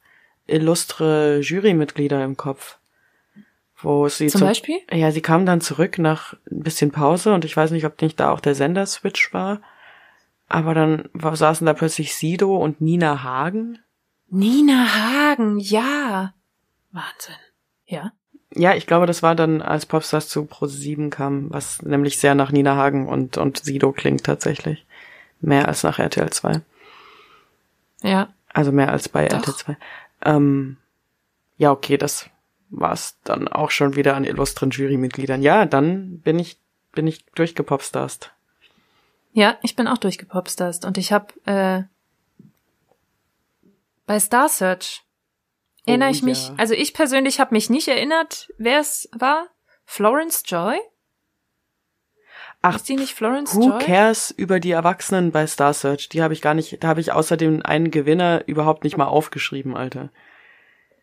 illustre Jurymitglieder im Kopf. Wo sie Zum zu- Beispiel? Ja, sie kam dann zurück nach ein bisschen Pause und ich weiß nicht, ob nicht da auch der Sender-Switch war. Aber dann saßen da plötzlich Sido und Nina Hagen. Nina Hagen, ja. Wahnsinn. Ja. Ja, ich glaube, das war dann, als Popstars zu Pro7 kam, was nämlich sehr nach Nina Hagen und, und Sido klingt tatsächlich. Mehr als nach RTL 2. Ja. Also mehr als bei Doch. RTL 2. Ähm, ja, okay, das war's dann auch schon wieder an illustren Jurymitgliedern. Ja, dann bin ich, bin ich durchgepopstast. Ja, ich bin auch durchgepopstast und ich habe äh, bei Star Search erinnere Oh, ich mich, ja. also ich persönlich habe mich nicht erinnert, wer es war. Florence Joy? Ach, Ist die nicht Florence Who Joy? cares über die Erwachsenen bei Star Search? Die habe ich gar nicht, da habe ich außerdem einen Gewinner überhaupt nicht mal aufgeschrieben, Alter.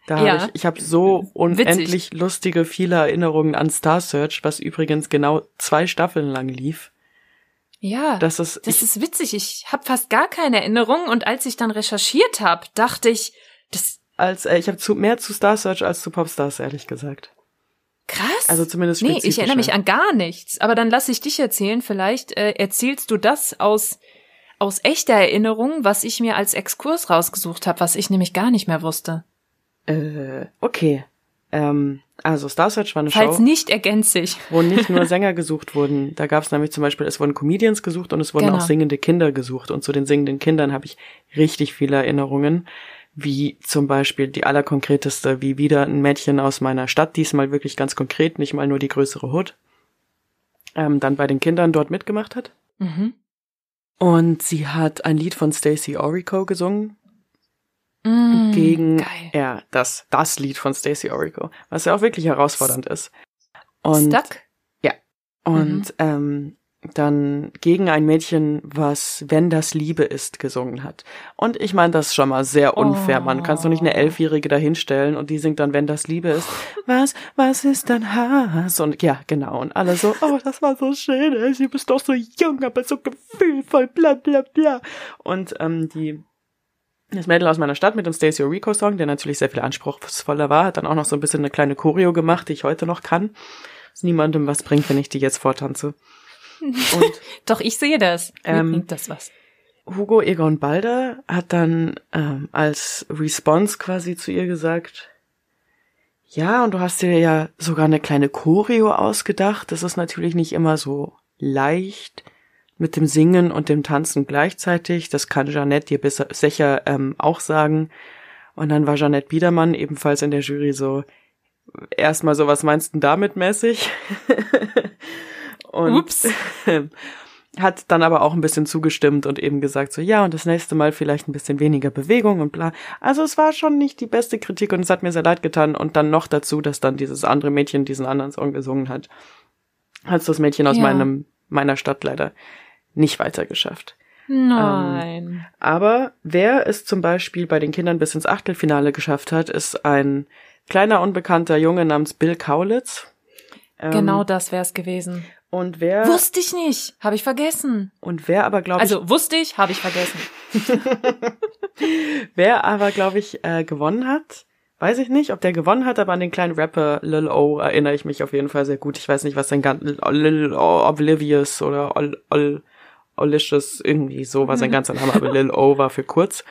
Da Ja. habe ich, ich habe so unendlich lustige viele Erinnerungen an Star Search, was übrigens genau zwei Staffeln lang lief. Ja. Das ist, Das ich, ist witzig. Ich habe fast gar keine Erinnerung und als ich dann recherchiert habe, dachte ich, das als, äh, ich habe zu, mehr zu Star Search als zu Popstars, ehrlich gesagt. Krass. Also zumindest nee, ich erinnere mich an gar nichts. Aber dann lass ich dich erzählen. Vielleicht äh, erzählst du das aus aus echter Erinnerung, was ich mir als Exkurs rausgesucht habe, was ich nämlich gar nicht mehr wusste. Äh, okay. Ähm, also Star Search war eine Falls Show, nicht, ergänze ich. wo nicht nur Sänger gesucht wurden. Da gab es nämlich zum Beispiel, es wurden Comedians gesucht und es wurden Genau. auch singende Kinder gesucht. Und zu den singenden Kindern habe ich richtig viele Erinnerungen. Wie zum Beispiel die allerkonkreteste, wie wieder ein Mädchen aus meiner Stadt, diesmal wirklich ganz konkret, nicht mal nur die größere Hood, ähm, dann bei den Kindern dort mitgemacht hat. Mhm. Und sie hat ein Lied von Stacey Orico gesungen. Mm, gegen geil. ja, das, das Lied von Stacey Orico, was ja auch wirklich herausfordernd ist. Und, Stuck? und ähm, dann gegen ein Mädchen, was Wenn das Liebe ist gesungen hat. Und ich meine, das ist schon mal sehr unfair. Man kann doch nicht eine Oh. Elfjährige dahinstellen und die singt dann Wenn das Liebe ist. Was, was ist dann Hass? Und ja, genau. Und alle so, oh, das war so schön. ey, Sie bist doch so jung, aber so gefühlvoll, bla bla bla. Und ähm, die das Mädel aus meiner Stadt mit dem Stacey Rico Song, der natürlich sehr viel anspruchsvoller war, hat dann auch noch so ein bisschen eine kleine Choreo gemacht, die ich heute noch kann. Was niemandem was bringt, wenn ich die jetzt vortanze. Und Doch, ich sehe das. Mir Ähm, bringt das was. Hugo Egon Balder hat dann ähm, als Response quasi zu ihr gesagt, ja, und du hast dir ja sogar eine kleine Choreo ausgedacht. Das ist natürlich nicht immer so leicht mit dem Singen und dem Tanzen gleichzeitig. Das kann Jeanette dir besser, sicher ähm, auch sagen. Und dann war Jeanette Biedermann ebenfalls in der Jury so, erstmal so, was meinst du damit mäßig? und Ups. hat dann aber auch ein bisschen zugestimmt und eben gesagt so, ja, und das nächste Mal vielleicht ein bisschen weniger Bewegung und bla. Also es war schon nicht die beste Kritik und es hat mir sehr leid getan und dann noch dazu, dass dann dieses andere Mädchen diesen anderen Song gesungen hat, hat das Mädchen aus Ja. meinem, meiner Stadt leider nicht weitergeschafft. Nein. Aber wer es zum Beispiel bei den Kindern bis ins Achtelfinale geschafft hat, ist ein kleiner unbekannter Junge namens Bill Kaulitz. Ähm, genau das wär's gewesen. Und wer Wusste ich nicht. Habe ich vergessen. und wer aber glaube ich Also wusste ich, habe ich vergessen. Wer aber, glaube ich, äh, gewonnen hat, weiß ich nicht, ob der gewonnen hat, aber an den kleinen Rapper Lil O erinnere ich mich auf jeden Fall sehr gut. Ich weiß nicht, was sein ganz Lil Oblivious oder Ol, Ol, Olicious, irgendwie so war sein ganzer Name, aber Lil O war für kurz.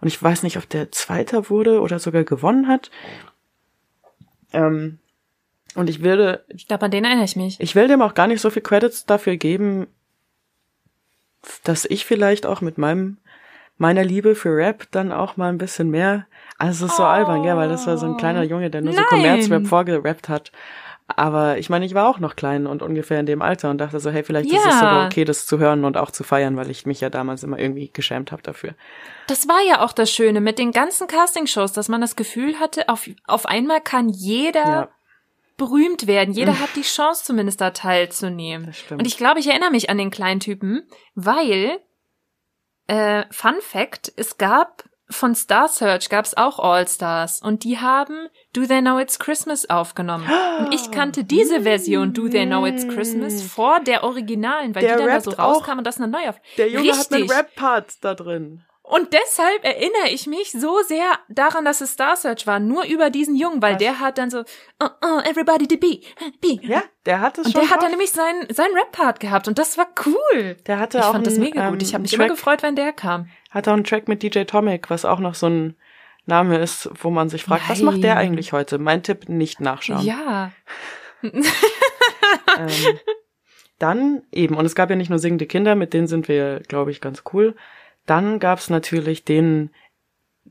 Und ich weiß nicht, ob der Zweiter wurde oder sogar gewonnen hat. Ähm, und ich würde, Ich glaube, an den erinnere ich mich. ich will dem auch gar nicht so viel Credits dafür geben, dass ich vielleicht auch mit meinem meiner Liebe für Rap dann auch mal ein bisschen mehr. Also es ist so albern, gell, weil das war so ein kleiner Junge, der nur so Nein. Kommerzrap vorgerappt hat. Aber ich meine, ich war auch noch klein und ungefähr in dem Alter und dachte so, hey, vielleicht ist es Ja. sogar okay, das zu hören und auch zu feiern, weil ich mich ja damals immer irgendwie geschämt habe dafür. Das war ja auch das Schöne mit den ganzen Castingshows, dass man das Gefühl hatte, auf, auf einmal kann jeder Ja, berühmt werden. Jeder hat die Chance zumindest da teilzunehmen. das stimmt. Und ich glaube, ich erinnere mich an den kleinen Typen, weil, äh, Fun Fact, es gab von Star Search gab es auch All Stars und die haben Do They Know It's Christmas aufgenommen. Und ich kannte diese Version Do They Know It's Christmas vor der originalen, weil Der die dann da so rauskam und das eine neue auf. der Junge hat einen Richtig. Rap-Part da drin. Und deshalb erinnere ich mich so sehr daran, dass es Star Search war, nur über diesen Jungen, weil Was? der hat dann so, oh, oh, everybody to be, be. Ja, der hat es Und schon der hat dann nämlich seinen, seinen Rap-Part gehabt und das war cool. Der hatte ich auch fand das einen, mega gut. ähm, Ich habe mich Track- immer gefreut, wenn der kam. Hat auch einen Track mit DJ Tomic, was auch noch so ein Name ist, wo man sich fragt, was macht der Nein. eigentlich heute? Mein Tipp, nicht nachschauen. Ja. Ähm, dann eben, und es gab ja nicht nur singende Kinder, mit denen sind wir, glaube ich, ganz cool. Dann gab's natürlich den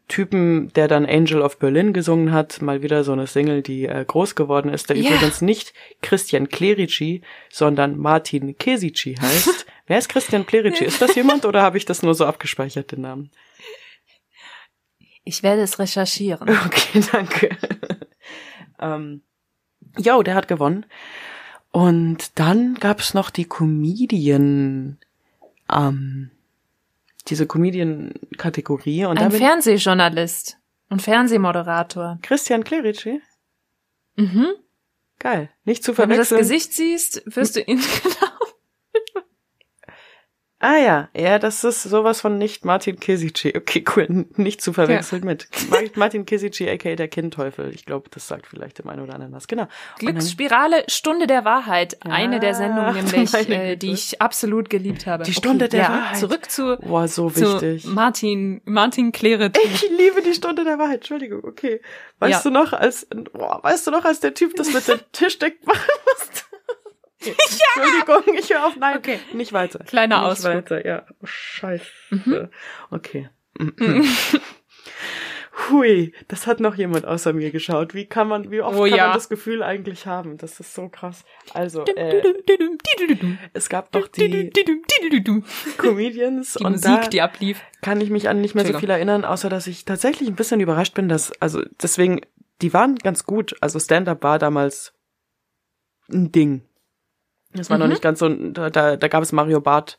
Typen, der dann Angel of Berlin gesungen hat, mal wieder so eine Single, die äh, groß geworden ist, der Ja. übrigens nicht Christian Clerici, sondern Martin Kesici heißt. Wer ist Christian Clerici? Ist das jemand oder habe ich das nur so abgespeichert, den Namen? Ich werde es recherchieren. Okay, danke. ähm, jo, der hat gewonnen. Und dann gab's noch die Comedian, ähm, diese Comedian-Kategorie. Und Ein Fernsehjournalist und Fernsehmoderator. Christian Clerici. Mhm. Geil. Nicht zu Wenn du das verwechseln. Gesicht siehst, wirst du ihn genau. Ah ja, ja, das ist sowas von nicht Martin Kesici. Okay, cool. Nicht zu verwechseln mit Mar- Martin Kesici, aka der Kindteufel. Ich glaube, das sagt vielleicht dem einen oder anderen was. Genau. Glücksspirale, Stunde der Wahrheit. Eine der Sendungen, nämlich, äh, die ich absolut geliebt habe. Die Stunde der ja, Wahrheit. Zurück zu, Boah, so zu wichtig. Martin, Martin Kleret. Ich liebe die Stunde der Wahrheit. Entschuldigung, okay. Weißt Ja. du noch, als boah, weißt du noch, als der Typ das mit dem Tischdeck machen musste? Entschuldigung, ich höre auf. Nein, Okay. nicht weiter. Kleiner nicht Ausflug. weiter, ja. Oh, scheiße. Mhm. Okay. Hui, das hat noch jemand außer mir geschaut. Wie kann man, wie oft Oh kann ja. man das Gefühl eigentlich haben? Das ist so krass. Also, äh, es gab doch die Comedians Die und Musik, da die ablief. kann ich mich an nicht mehr so viel erinnern, außer dass ich tatsächlich ein bisschen überrascht bin, dass, also deswegen, die waren ganz gut. Also Stand-up war damals ein Ding. Das war noch Mhm. nicht ganz so, da, da, da gab es Mario Barth.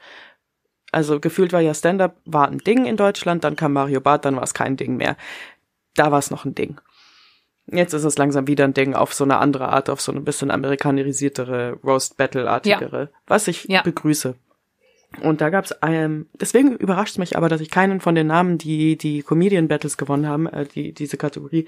Also gefühlt war ja Stand-up war ein Ding in Deutschland, dann kam Mario Barth, dann war es kein Ding mehr. Da war es noch ein Ding. Jetzt ist es langsam wieder ein Ding auf so eine andere Art, auf so eine bisschen amerikanisiertere, Roast-Battle-artigere, was ich Ja. begrüße. Und da gab's ähm, deswegen überrascht es mich aber, dass ich keinen von den Namen, die die Comedian Battles gewonnen haben, äh, die diese Kategorie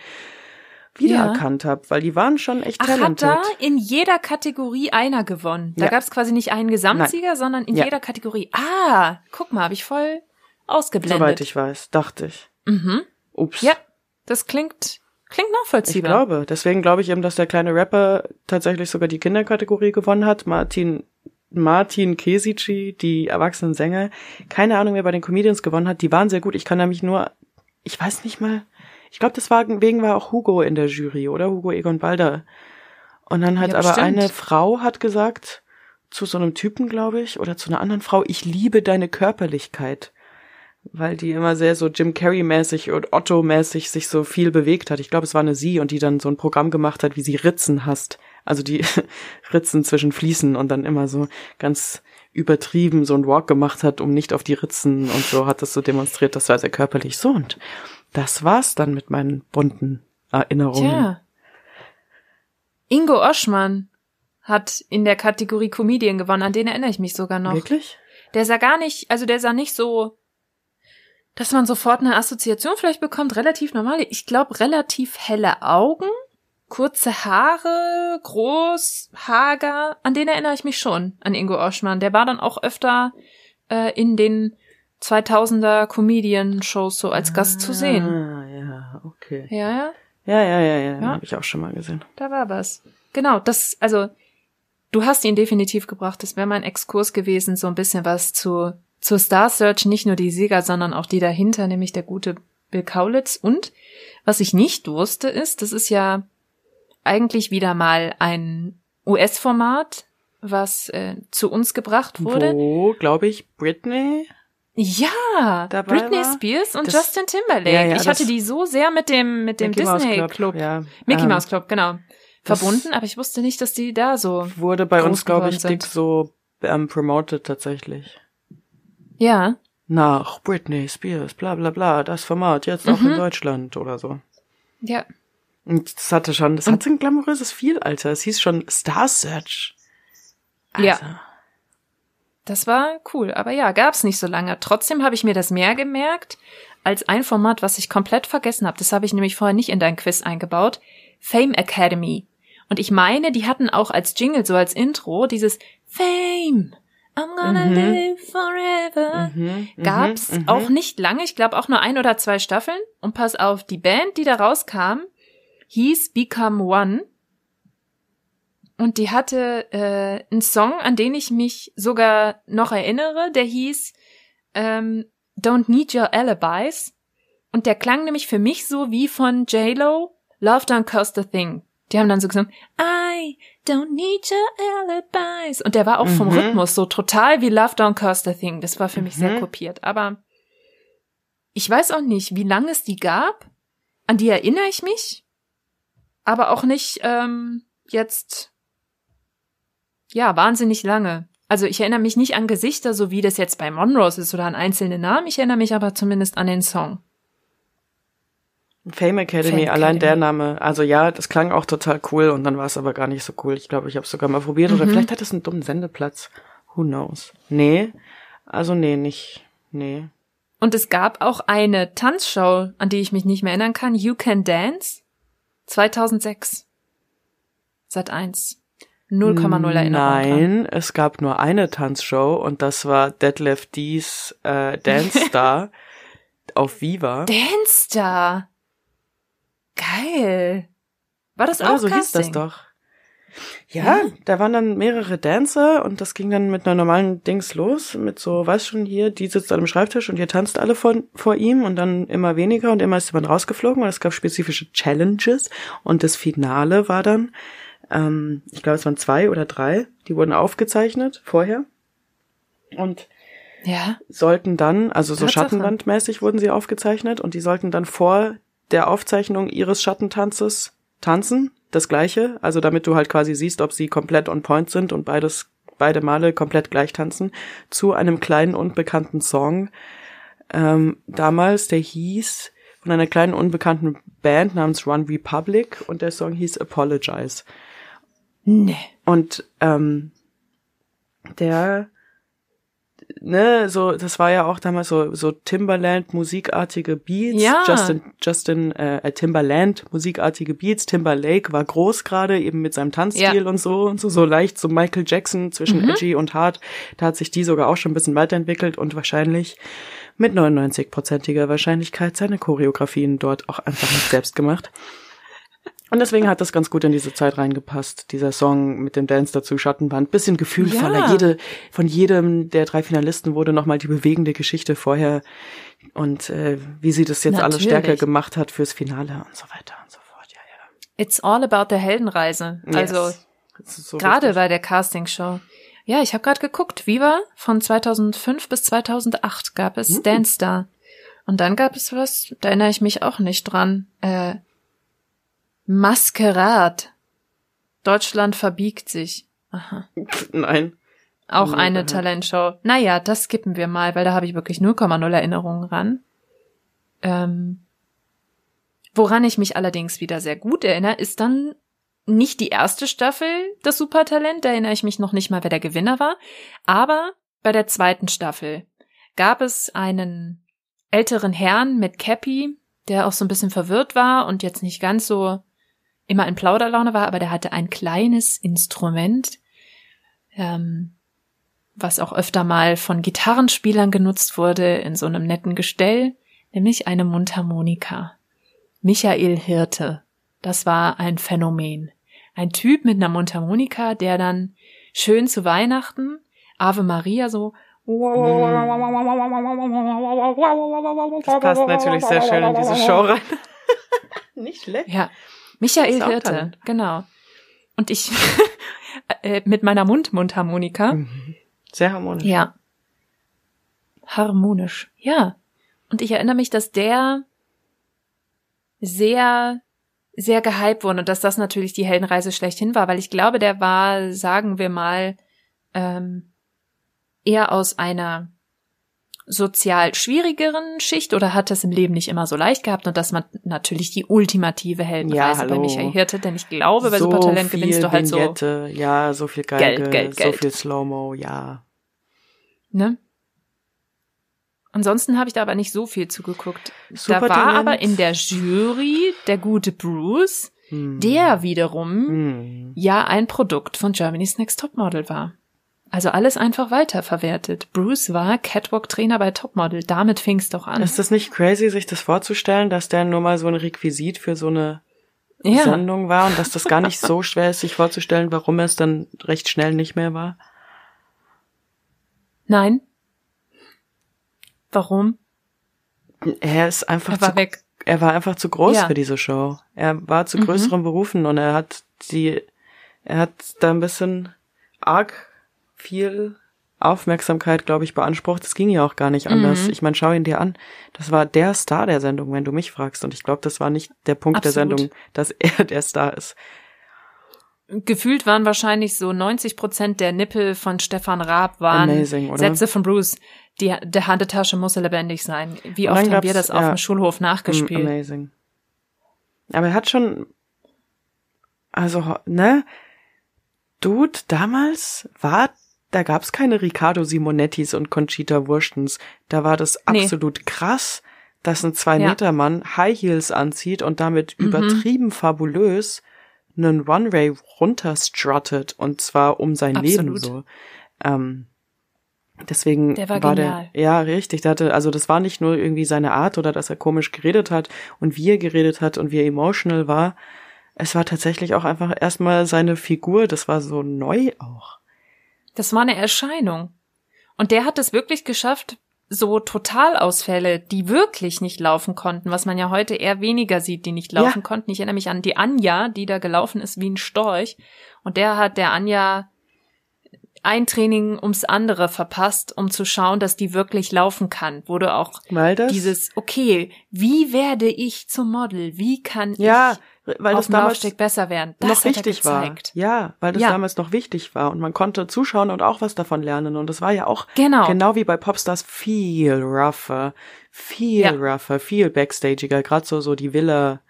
wiedererkannt habe, weil die waren schon echt Ach, hat talented. da in jeder Kategorie einer gewonnen? Da Ja. gab's quasi nicht einen Gesamtsieger, sondern in Ja. jeder Kategorie. Ah, guck mal, habe ich voll ausgeblendet. Soweit ich weiß, dachte ich. Mhm. Ups. Ja, das klingt klingt Ich nachvollziehbar. glaube. Deswegen glaube ich eben, dass der kleine Rapper tatsächlich sogar die Kinderkategorie gewonnen hat. Martin, Martin Kesici, die erwachsenen Sänger. Keine Ahnung, wer bei den Comedians gewonnen hat. Die waren sehr gut. Ich kann nämlich nur, ich weiß nicht mal, ich glaube, deswegen war auch Hugo in der Jury, oder? Hugo Egon Balder. Und dann hat Ja, aber bestimmt. eine Frau hat gesagt, zu so einem Typen, glaube ich, oder zu einer anderen Frau, ich liebe deine Körperlichkeit. Weil die immer sehr so Jim Carrey-mäßig und Otto-mäßig sich so viel bewegt hat. Ich glaube, es war eine sie und die dann so ein Programm gemacht hat, wie sie Ritzen hasst. Also die Ritzen zwischen Fliesen und dann immer so ganz übertrieben so ein Walk gemacht hat, um nicht auf die Ritzen und so hat das so demonstriert. Das war sehr körperlich. So und das war's dann mit meinen bunten Erinnerungen. Tja. Ingo Oschmann hat in der Kategorie Comedian gewonnen, an den erinnere ich mich sogar noch. Wirklich? Der sah gar nicht, also der sah nicht so, dass man sofort eine Assoziation vielleicht bekommt, relativ normal. Ich glaube, relativ helle Augen, kurze Haare, groß, hager. An den erinnere ich mich schon, an Ingo Oschmann. Der war dann auch öfter äh, in den 2000er Comedian-Shows so als Gast zu sehen. Ah, ja, okay. Ja, ja. Ja, ja, ja, ja, Ja. habe ich auch schon mal gesehen. Da war was. Genau, das, also, du hast ihn definitiv gebracht. Das wäre mein Exkurs gewesen, so ein bisschen was zu, zur Star Search, nicht nur die Sieger, sondern auch die dahinter, nämlich der gute Bill Kaulitz. Und was ich nicht wusste, ist, das ist ja eigentlich wieder mal ein US-Format, was äh, zu uns gebracht wurde. Wo, glaube ich, Britney? Ja, Dabei Britney war? Spears und Das- Justin Timberlake. Ja, ja, ich hatte die so sehr mit dem mit dem Mickey Disney Club, Club, ja. Mickey Ähm, Mouse Club, genau, verbunden, aber ich wusste nicht, dass die da so. Wurde bei uns, glaube ich, dick so ähm, promoted tatsächlich. Ja, Nach Britney Spears, bla bla bla, das Format, jetzt auch in Mhm. Deutschland oder so. ja, Und das hatte schon, das hatte ein glamouröses Feel, Alter. Es hieß schon Star Search. Ja. Also, das war cool. Aber ja, gab's nicht so lange. Trotzdem habe ich mir das mehr gemerkt als ein Format, was ich komplett vergessen habe. Das habe ich nämlich vorher nicht in dein Quiz eingebaut. Fame Academy. Und ich meine, die hatten auch als Jingle, so als Intro, dieses Fame. I'm gonna Mhm. live forever. Mhm, Gab's mhm, mhm. auch nicht lange. Ich glaube auch nur ein oder zwei Staffeln. Und pass auf, die Band, die da rauskam, hieß Become One. Und die hatte äh, einen Song, an den ich mich sogar noch erinnere, der hieß ähm, Don't Need Your Alibis. Und der klang nämlich für mich so wie von J-Lo, Love Don't Cost a Thing. Die haben dann so gesungen, I don't need your alibis. Und der war auch vom Mhm. Rhythmus so total wie Love Don't Cost a Thing. Das war für mich sehr Mhm. kopiert. Aber ich weiß auch nicht, wie lange es die gab. An die erinnere ich mich. Aber auch nicht ähm, jetzt, ja, wahnsinnig lange. Also ich erinnere mich nicht an Gesichter, so wie das jetzt bei Monrose ist oder an einzelne Namen. Ich erinnere mich aber zumindest an den Song. Fame Academy, Fame allein Academy. der Name. Also ja, das klang auch total cool und dann war es aber gar nicht so cool. Ich glaube, ich habe es sogar mal probiert oder Mhm. vielleicht hat es einen dummen Sendeplatz. Who knows? Nee, also nee, nicht, nee. Und es gab auch eine Tanzshow, an die ich mich nicht mehr erinnern kann, You Can Dance, 2006. Sat 1. 0,0 Erinnerung. dran. Nein, es gab nur eine Tanzshow und das war Deadlift D's äh, Dance Star auf Viva. Dance Star. Geil. War das Ah, auch so hieß das Casting? doch. Ja, da waren dann mehrere Dancer und das ging dann mit einer normalen Dings los, mit so, weißt schon, hier, die sitzt an dem Schreibtisch und ihr tanzt alle von, vor ihm und dann immer weniger und immer ist jemand rausgeflogen und es gab spezifische Challenges und das Finale war dann, ähm, ich glaube, es waren zwei oder drei, die wurden aufgezeichnet vorher und Ja. sollten dann, also so Tatsache. Schattenwandmäßig wurden sie aufgezeichnet und die sollten dann vor der Aufzeichnung ihres Schattentanzes tanzen, das gleiche, also damit du halt quasi siehst, ob sie komplett on point sind und beides beide Male komplett gleich tanzen, zu einem kleinen unbekannten Song. Ähm, damals, der hieß von einer kleinen unbekannten Band namens Run Republic und der Song hieß Apologize. Nee. Und ähm, der, ne, so, das war ja auch damals so, so Timberland musikartige Beats. Ja. Justin, Justin, äh, äh, Timberland musikartige Beats. Timberlake war groß gerade, eben mit seinem Tanzstil Ja. und so und so, so leicht so Michael Jackson zwischen Mhm. edgy und hart. Da hat sich die sogar auch schon ein bisschen weiterentwickelt und wahrscheinlich mit 99-prozentiger Wahrscheinlichkeit seine Choreografien dort auch einfach nicht selbst gemacht. Und deswegen hat das ganz gut in diese Zeit reingepasst. Dieser Song mit dem Dance dazu, Schattenwand, bisschen gefühlvoller. Ja. Jede, von jedem der drei Finalisten wurde nochmal die bewegende Geschichte vorher und äh, wie sie das jetzt alles Natürlich. stärker gemacht hat fürs Finale und so weiter und so fort. Ja, ja. It's all about the Heldenreise. Also Yes. Ist so gerade richtig. bei der Castingshow. Ja, ich habe gerade geguckt. Viva von 2005 bis 2008 gab es Mhm. Dance Star. Und dann gab es was, da erinnere ich mich auch nicht dran. Äh, Maskerat. Deutschland verbiegt sich. Aha. Nein. Auch Nee, eine. Talentshow. Naja, das skippen wir mal, weil da habe ich wirklich 0,0 Erinnerungen ran. Ähm, woran ich mich allerdings wieder sehr gut erinnere, ist dann nicht die erste Staffel des Supertalent, da erinnere ich mich noch nicht mal, wer der Gewinner war, aber bei der zweiten Staffel gab es einen älteren Herrn mit Cappy, der auch so ein bisschen verwirrt war und jetzt nicht ganz so immer in Plauderlaune war, aber der hatte ein kleines Instrument, ähm, was auch öfter mal von Gitarrenspielern genutzt wurde in so einem netten Gestell, nämlich eine Mundharmonika. Michael Hirte. Das war ein Phänomen. Ein Typ mit einer Mundharmonika, der dann schön zu Weihnachten Ave Maria so Das passt natürlich sehr schön in diese Show rein. Nicht schlecht. Ja, Michael Hirte, Talent. genau. Und ich äh, mit meiner Mund-Mundharmonika. Mhm. Sehr harmonisch. Ja. Harmonisch, ja. Und ich erinnere mich, dass der sehr, sehr gehypt wurde und dass das natürlich die Heldenreise schlechthin war, weil ich glaube, der war, sagen wir mal, ähm, eher aus einer sozial schwierigeren Schicht oder hat es im Leben nicht immer so leicht gehabt und das man natürlich die ultimative Heldenreise bei hallo. Michael Hirte, denn ich glaube, bei so Supertalent gewinnst du halt so, Vignette, ja, so viel Geige, Geld, Geld, so Geld. viel Slow-Mo, ja. ne? Ansonsten habe ich da aber nicht so viel zugeguckt. Da war aber in der Jury der gute Bruce, Hm. der wiederum Hm. ja ein Produkt von Germany's Next Topmodel war. Also alles einfach weiterverwertet. Bruce war Catwalk-Trainer bei Topmodel. Damit fing es doch an. Ist das nicht crazy, sich das vorzustellen, dass der nur mal so ein Requisit für so eine ja, Sendung war und dass das gar nicht so schwer ist, sich vorzustellen, warum er es dann recht schnell nicht mehr war? nein. Warum? Er ist einfach Er war zu, weg. er war einfach zu groß Ja. für diese Show. Er war zu Mhm. größeren Berufen und er hat die, er hat da ein bisschen arg viel Aufmerksamkeit, glaube ich, beansprucht. Das ging ja auch gar nicht anders. Mhm. Ich meine, schau ihn dir an. Das war der Star der Sendung, wenn du mich fragst. Und ich glaube, das war nicht der Punkt der Absolut. Sendung, dass er der Star ist. Gefühlt waren wahrscheinlich so 90 Prozent der Nippel von Stefan Raab waren Amazing? Sätze von Bruce. Die, der Handetasche muss lebendig sein. Wie oft haben wir das auf ja. dem Schulhof Mm, nachgespielt? Amazing. Aber er hat schon, also, ne, Dude, damals war, da gab's keine Riccardo Simonettis und Conchita Wurstens. Da war das Nee. absolut krass, dass ein zwei Ja. High Heels anzieht und damit Mhm. übertrieben fabulös einen Runway runterstruttet und zwar um sein Leben Absolut. so. Ähm, deswegen Der war der, genial. ja, richtig, der hatte, also das war nicht nur irgendwie seine Art oder dass er komisch geredet hat und wie er geredet hat und wie er emotional war, es war tatsächlich auch einfach erstmal seine Figur, das war so neu auch. Das war eine Erscheinung. Und der hat es wirklich geschafft, so Totalausfälle, die wirklich nicht laufen konnten, was man ja heute eher weniger sieht, die nicht laufen Ja. konnten. Ich erinnere mich an die Anja, die da gelaufen ist wie ein Storch. Und der hat der Anja ein Training ums andere verpasst, um zu schauen, dass die wirklich laufen kann. Wurde auch dieses, okay, wie werde ich zum Model? Wie kann ja, ich weil auf das damals Laufsteg besser werden? Das noch wichtig war. Ja, weil das Ja. damals noch wichtig war und man konnte zuschauen und auch was davon lernen und das war ja auch Genau. genau wie bei Popstars viel rougher, viel Ja. rougher, viel backstagiger, gerade so so die Villa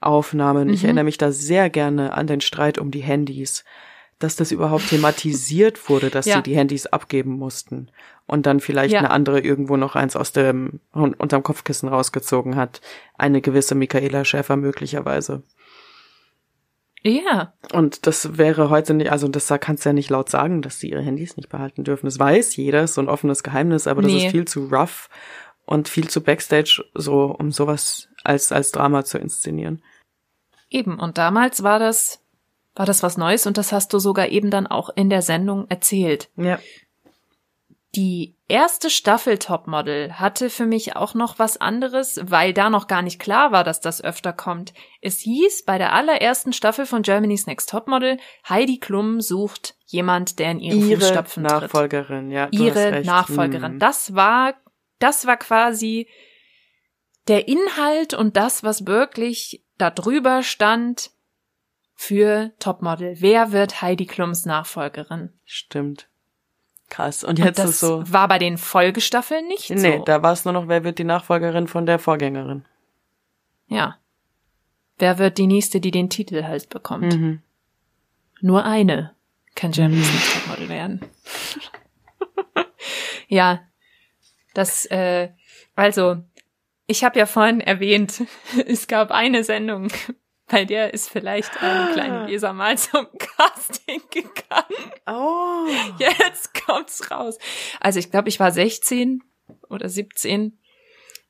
Aufnahmen. Ich Mhm. erinnere mich da sehr gerne an den Streit um die Handys, dass das überhaupt thematisiert wurde, dass Ja. sie die Handys abgeben mussten und dann vielleicht Ja. eine andere irgendwo noch eins aus dem unterm Kopfkissen rausgezogen hat, eine gewisse Michaela Schäfer möglicherweise. Ja, Und das wäre heute nicht, also das kannst du ja nicht laut sagen, dass sie ihre Handys nicht behalten dürfen. Das weiß jeder, ist so ein offenes Geheimnis, aber das Nee. ist viel zu rough und viel zu Backstage, so um sowas als als Drama zu inszenieren. Eben, und damals war das, war das was Neues und das hast du sogar eben dann auch in der Sendung erzählt. Ja. Die erste Staffel Topmodel hatte für mich auch noch was anderes, weil da noch gar nicht klar war, dass das öfter kommt. Es hieß bei der allerersten Staffel von Germany's Next Topmodel, Heidi Klum sucht jemand, der in ihre, Ihre Fußstapfen tritt. Nachfolgerin, ja. du hast Ihre. Nachfolgerin. Hm. Das war, das war quasi der Inhalt und das, was wirklich da drüber stand für Topmodel. Wer wird Heidi Klums Nachfolgerin? Stimmt. Krass. Und Und jetzt das ist so. war bei den Folgestaffeln nicht Nee, so. da war es nur noch, wer wird die Nachfolgerin von der Vorgängerin. Ja. Wer wird die nächste, die den Titel halt bekommt? Mhm. Nur eine kann Germany's Next Topmodel werden. ja, das, äh, also, ich habe ja vorhin erwähnt, es gab eine Sendung, bei der ist vielleicht eine kleine Leser mal zum Casting gegangen. Oh. Jetzt kommt's raus. Also ich glaube, ich war 16 oder 17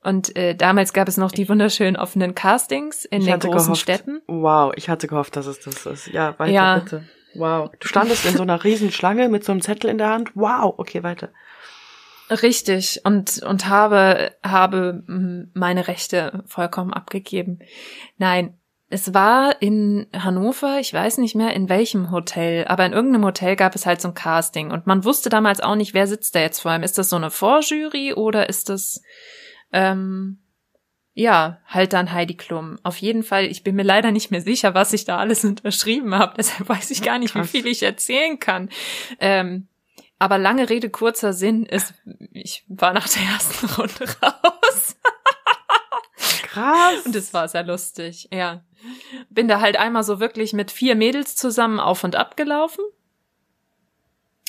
und äh, damals gab es noch die wunderschönen offenen Castings in Ich den großen gehofft, Städten. Wow, ich hatte gehofft, dass es das ist. Ja, weiter Ja. bitte. Wow. Du standest in so einer riesen Schlange mit so einem Zettel in der Hand. Wow, okay, weiter. Richtig und und habe habe meine Rechte vollkommen abgegeben. Nein, es war in Hannover, ich weiß nicht mehr in welchem Hotel, aber in irgendeinem Hotel gab es halt so ein Casting und man wusste damals auch nicht, wer sitzt da jetzt vor allem. Ist das so eine Vorjury oder ist das ähm, ja, halt dann Heidi Klum. Auf jeden Fall, ich bin mir leider nicht mehr sicher, was ich da alles unterschrieben habe. Deshalb weiß ich gar nicht, wie Krass. viel ich erzählen kann. Ähm, aber lange Rede, kurzer Sinn ist, ich war nach der ersten Runde raus. Krass. Und es war sehr lustig, ja. Bin da halt einmal so wirklich mit vier Mädels zusammen auf und ab gelaufen.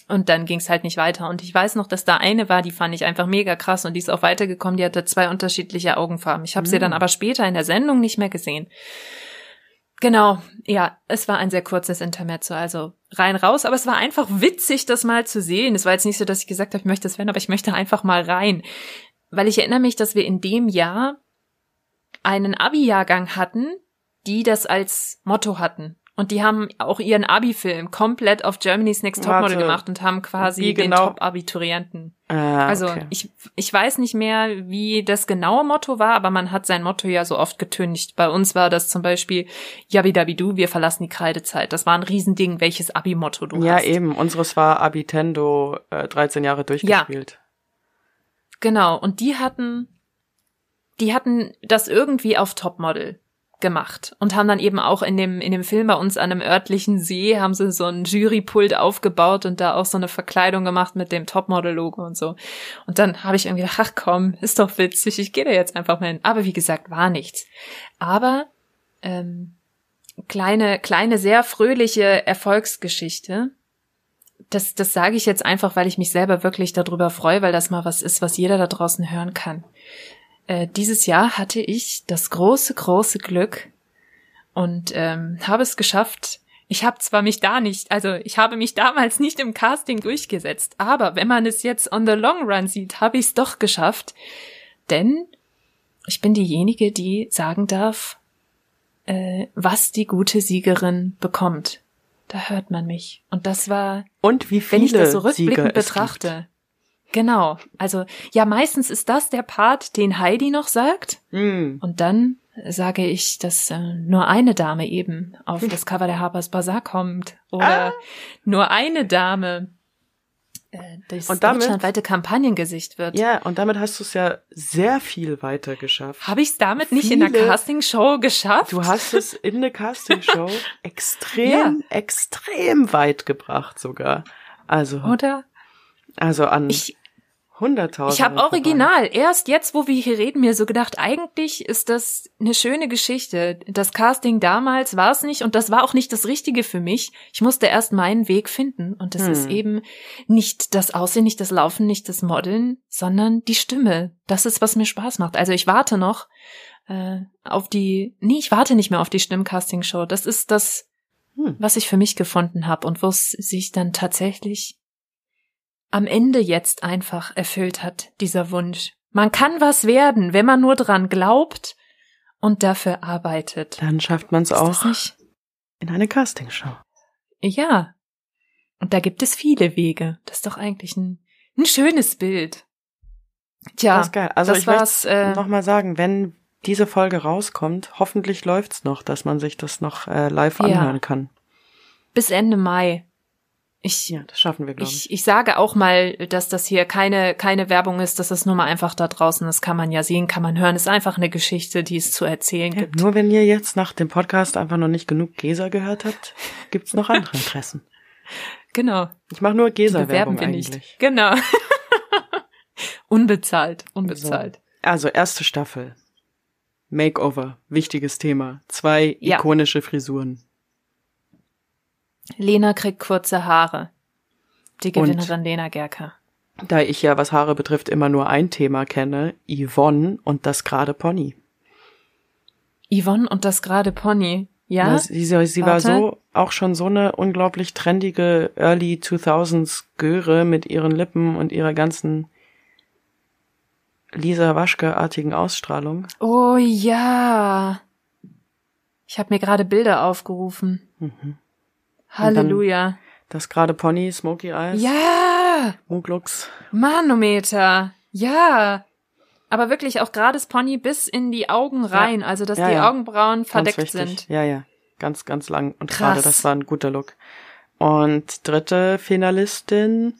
Und dann ging's halt nicht weiter. Und ich weiß noch, dass da eine war, die fand ich einfach mega krass und die ist auch weitergekommen. Die hatte zwei unterschiedliche Augenfarben. Ich habe sie Mm. dann aber später in der Sendung nicht mehr gesehen. Genau, ja, es war ein sehr kurzes Intermezzo, also rein raus, aber es war einfach witzig, das mal zu sehen. Es war jetzt nicht so, dass ich gesagt habe, ich möchte das werden, aber ich möchte einfach mal rein. Weil ich erinnere mich, dass wir in dem Jahr einen Abi-Jahrgang hatten, die das als Motto hatten. Und die haben auch ihren Abi-Film komplett auf Germany's Next Topmodel Warte. gemacht und haben quasi Wie den genau? Top-Abiturienten. Ah, Also okay. ich, ich weiß nicht mehr, wie das genaue Motto war, aber man hat sein Motto ja so oft getüncht. Bei uns war das zum Beispiel Yabidabidu, wir verlassen die Kreidezeit. Das war ein Riesending, welches Abi-Motto du ja, hast. eben. Unseres war Abitendo äh, 13 Jahre durchgespielt. Genau, und die hatten, die hatten das irgendwie auf Topmodel gemacht und haben dann eben auch in dem, in dem Film bei uns an einem örtlichen See, haben sie so ein Jurypult aufgebaut und da auch so eine Verkleidung gemacht mit dem Topmodel-Logo und so. Und dann habe ich irgendwie gedacht, ach komm, ist doch witzig, ich gehe da jetzt einfach mal hin. Aber wie gesagt, war nichts. Aber ähm, kleine, kleine, sehr fröhliche Erfolgsgeschichte das, das sage ich jetzt einfach, weil ich mich selber wirklich darüber freue, weil das mal was ist, was jeder da draußen hören kann. Äh, dieses Jahr hatte ich das große, große Glück und ähm, habe es geschafft. Ich habe zwar mich da nicht, also ich habe mich damals nicht im Casting durchgesetzt, aber wenn man es jetzt on the long run sieht, habe ich es doch geschafft, denn ich bin diejenige, die sagen darf, äh, was die gute Siegerin bekommt. Da hört man mich. Und das war, Und wie viele wenn ich das so rückblickend betrachte. Genau. Also, ja, meistens ist das der Part, den Heidi noch sagt. Hm. Und dann sage ich, dass äh, nur eine Dame eben auf das Cover der Harper's Bazaar kommt. Oder Ah. nur eine Dame äh, das Und damit- deutschlandweite Kampagnengesicht wird. Ja, und damit hast du es ja sehr viel weiter geschafft. Habe ich es damit nicht in der Viele- Castingshow geschafft? Du hast es in der Castingshow extrem, extrem weit gebracht sogar. Also, Oder? also an Ich, 100.000. ich habe original, erst jetzt, wo wir hier reden, mir so gedacht, eigentlich ist das eine schöne Geschichte. Das Casting damals war es nicht und das war auch nicht das Richtige für mich. Ich musste erst meinen Weg finden und das Hm. ist eben nicht das Aussehen, nicht das Laufen, nicht das Modeln, sondern die Stimme. Das ist, was mir Spaß macht. Also ich warte noch äh, auf die, nee, ich warte nicht mehr auf die Stimmcasting-Show. Das ist das, Hm. was ich für mich gefunden habe und wo es sich dann tatsächlich am Ende jetzt einfach erfüllt hat, dieser Wunsch. Man kann was werden, wenn man nur dran glaubt und dafür arbeitet. Dann schafft man es auch nicht? in eine Castingshow. Ja. Und da gibt es viele Wege. Das ist doch eigentlich ein, ein schönes Bild. Tja, das ist geil. Also das ich war's, äh, noch mal sagen, wenn diese Folge rauskommt, hoffentlich läuft's noch, dass man sich das noch äh, live Ja. anhören kann. bis Ende Mai. Ich, Ja, das schaffen wir, glaube ich. ich, ich sage auch mal, dass das hier keine, keine Werbung ist, dass das nur mal einfach da draußen, das kann man ja sehen, kann man hören. ist einfach eine Geschichte, die es zu erzählen Ja, gibt. nur wenn ihr jetzt nach dem Podcast einfach noch nicht genug Gesa gehört habt, gibt's noch andere Interessen. Genau. Ich mache nur Gesa-Werbung wir eigentlich. nicht. Genau. unbezahlt, unbezahlt. Also erste Staffel. Makeover, wichtiges Thema. Zwei Ja. ikonische Frisuren. Lena kriegt kurze Haare. Die Und- Gewinnerin Lena Gerker. Da ich ja, was Haare betrifft, immer nur ein Thema kenne, Yvonne und das gerade Pony. Yvonne und das gerade Pony. Ja? Na, sie sie, sie war so auch schon so eine unglaublich trendige Early 2000s Göre mit ihren Lippen und ihrer ganzen Lisa Waschke-artigen Ausstrahlung. Oh ja. Ich habe mir gerade Bilder aufgerufen. Mhm. Halleluja. Das gerade Pony, Smoky Eyes, Ja, Muglux. Manometer. Ja. Aber wirklich auch gerades Pony bis in die Augen rein, also dass Ja, die ja. Augenbrauen verdeckt sind. Ja, ja. Ganz, ganz lang. Und gerade das war ein guter Look. Und dritte Finalistin,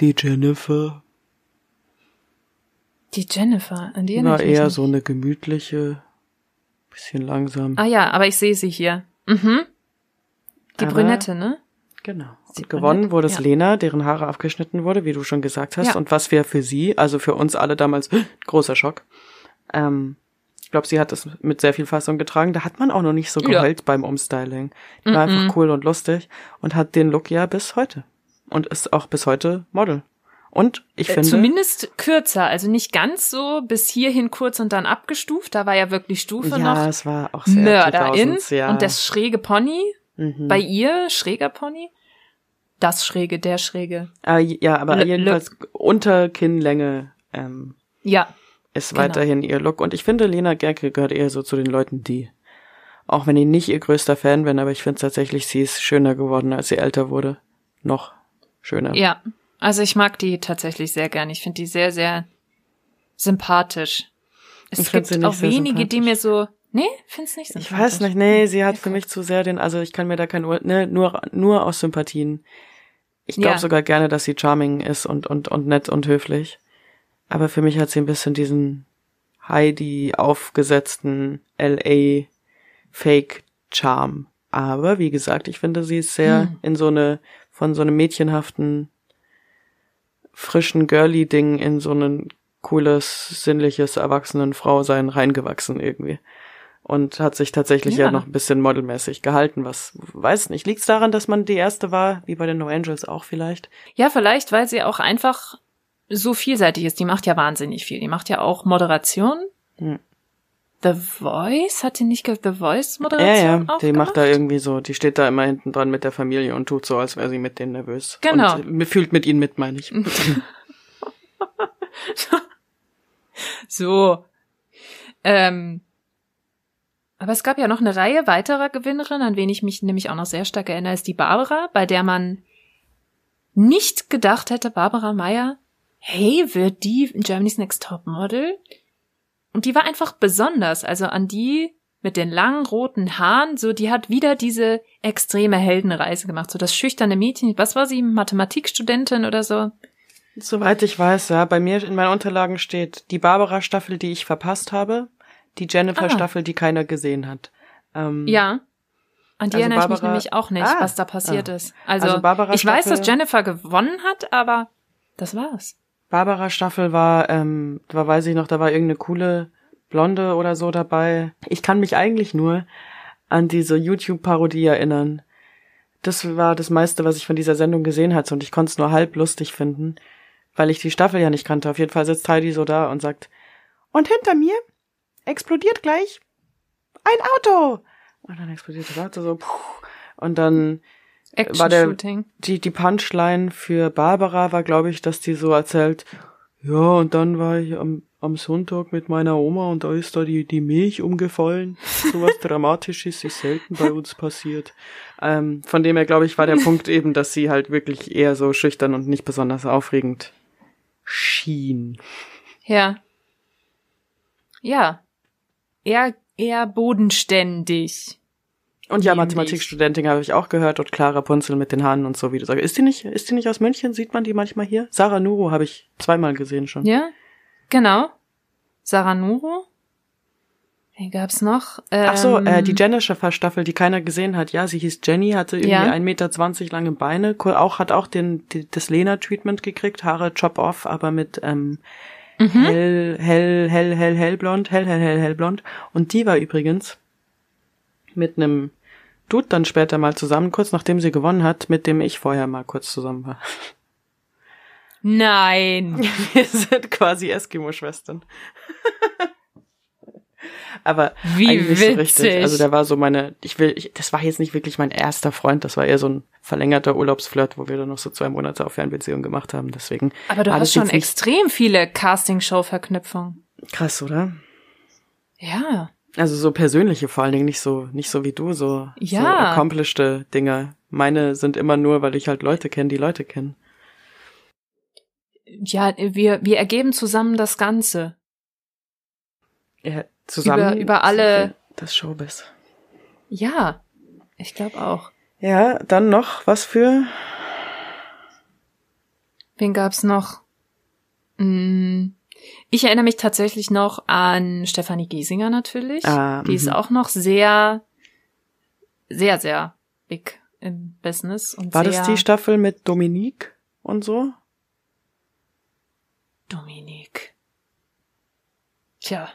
die Jennifer. Die Jennifer, an die war eher nicht. so eine gemütliche, bisschen langsam. Ah ja, aber ich sehe sie hier. Mhm. Die Aber- Brünette, ne? Genau. Sie Und gewonnen wurde es ja. Lena, deren Haare abgeschnitten wurde, wie du schon gesagt hast. Ja. Und was wir für sie, also für uns alle damals, großer Schock. Ähm, ich glaube, sie hat es mit sehr viel Fassung getragen. Da hat man auch noch nicht so Ja. geheult beim Umstyling. Die war Mhm. einfach cool und lustig und hat den Look ja bis heute. Und ist auch bis heute Model. Und ich Äh, finde, Zumindest kürzer, also nicht ganz so bis hierhin kurz und dann abgestuft. Da war ja wirklich Stufe ja, noch es war auch sehr Mörderin 2000s, ja. und das schräge Pony mhm. bei ihr schräger Pony. Das schräge, der schräge. Ah, ja, aber Le- jedenfalls unter Kinnlänge ähm, Ja, ist Genau. weiterhin ihr Look. Und ich finde, Lena Gerke gehört eher so zu den Leuten, die, auch wenn ich nicht ihr größter Fan bin, aber ich finde tatsächlich, sie ist schöner geworden, als sie älter wurde. Noch schöner. ja. Also ich mag die tatsächlich sehr gern. Ich finde die sehr, sehr sympathisch. Es gibt auch wenige, die mir so. Nee, find's nicht Ich sympathisch. weiß nicht, nee, sie hat Okay. für mich zu sehr den, also ich kann mir da kein, ne, nur, nur aus Sympathien. Ich glaube Ja. sogar gerne, dass sie charming ist und, und, und nett und höflich. Aber für mich hat sie ein bisschen diesen Heidi aufgesetzten LA Fake Charm. Aber wie gesagt, ich finde, sie ist sehr Hm. in so eine, von so einem mädchenhaften, frischen Girly-Ding in so ein cooles, sinnliches Erwachsenenfrau-Sein reingewachsen irgendwie. Und hat sich tatsächlich ja, Ja. noch ein bisschen modelmäßig gehalten, was, weiß nicht, liegt's daran, dass man die erste war, wie bei den No Angels auch vielleicht? Ja, vielleicht, weil sie auch einfach so vielseitig ist. Die macht ja wahnsinnig viel. Die macht ja auch Moderation. Hm. The Voice? Hat die nicht The Voice Ja, Moderation ja, auch die macht da irgendwie so, die steht da immer hinten dran mit der Familie und tut so, als wäre sie mit denen nervös. Genau. Und äh, fühlt mit ihnen mit, meine ich. So. Ähm, Aber es gab ja noch eine Reihe weiterer Gewinnerinnen, an wen ich mich nämlich auch noch sehr stark erinnere, ist die Barbara, bei der man nicht gedacht hätte, Barbara Meyer, hey, wird die Germany's Next Top Model? Und die war einfach besonders. Also an die mit den langen roten Haaren, so die hat wieder diese extreme Heldenreise gemacht. So das schüchterne Mädchen, was war sie, Mathematikstudentin oder so? Soweit ich weiß, ja, bei mir in meinen Unterlagen steht die Barbara-Staffel, die ich verpasst habe, die Jennifer-Staffel, die keiner gesehen hat. Ähm, Ja. An die Also erinnere ich mich Barbara- nämlich auch nicht, Ah, was da passiert ah. ist. Also, Also Barbara ich weiß, Staffel- dass Jennifer gewonnen hat, aber das war's. Barbara-Staffel war, ähm, da weiß ich noch, da war irgendeine coole Blonde oder so dabei. Ich kann mich eigentlich nur an diese YouTube-Parodie erinnern. Das war das meiste, was ich von dieser Sendung gesehen hatte und ich konnte es nur halb lustig finden, weil ich die Staffel ja nicht kannte. Auf jeden Fall sitzt Heidi so da und sagt, und hinter mir explodiert gleich ein Auto. Und dann explodiert das Auto so, puh. und dann war der- die, die Punchline für Barbara war, glaube ich, dass die so erzählt, ja, und dann war ich am, am Sonntag mit meiner Oma und da ist da die, die Milch umgefallen. Sowas Dramatisches ist selten bei uns passiert. Ähm, von dem her, glaube ich, war der Punkt eben, dass sie halt wirklich eher so schüchtern und nicht besonders aufregend schien. Ja. Ja. Eher, eher bodenständig. Und ja. Mathematikstudentin habe ich auch gehört und Clara Punzel mit den Haaren und so, wie du sagst. Ist die nicht, ist die nicht aus München? Sieht man die manchmal hier? Sarah Nuro habe ich zweimal gesehen schon. Ja, genau. Sarah Nuro. Wen gab's noch? Ähm, Ach so, äh, die Jennifer-Staffel, die keiner gesehen hat. Ja, sie hieß Jenny, hatte irgendwie Ja. 1,20 Meter lange Beine, ko- auch, hat auch den, die, das Lena-Treatment gekriegt, Haare chop-off, aber mit ähm, Mhm. hell, hell, hell, hell, hellblond, hell, hell, hell, hellblond. Und die war übrigens mit einem Dude dann später mal zusammen, kurz nachdem sie gewonnen hat, mit dem ich vorher mal kurz zusammen war. Nein. Wir sind quasi Eskimo-Schwestern. Aber Wie nicht so richtig. witzig. Also der war so meine, ich will, ich, das war jetzt nicht wirklich mein erster Freund, das war eher so ein verlängerter Urlaubsflirt, wo wir dann noch so zwei Monate auf Fernbeziehung gemacht haben. Deswegen. Aber du hast schon extrem viele Casting-Show-Verknüpfungen. krass, oder? Ja. Also so persönliche vor allen Dingen, nicht so, nicht so wie du, so, so Ja. accomplished Dinge. Meine sind immer nur, weil ich halt Leute kenne, die Leute kennen. Ja, wir, wir ergeben zusammen das Ganze. Ja, zusammen. Über- über alle- Das Showbiz. Ja. Ich glaube auch. Ja, dann noch was für Wen gab's noch? Hm, Ich erinnere mich tatsächlich noch an Stefanie Giesinger natürlich. Ah, die ist mhm. auch noch sehr, sehr, sehr big im Business. Und War das die Staffel mit Dominique und so? Dominique. Tja.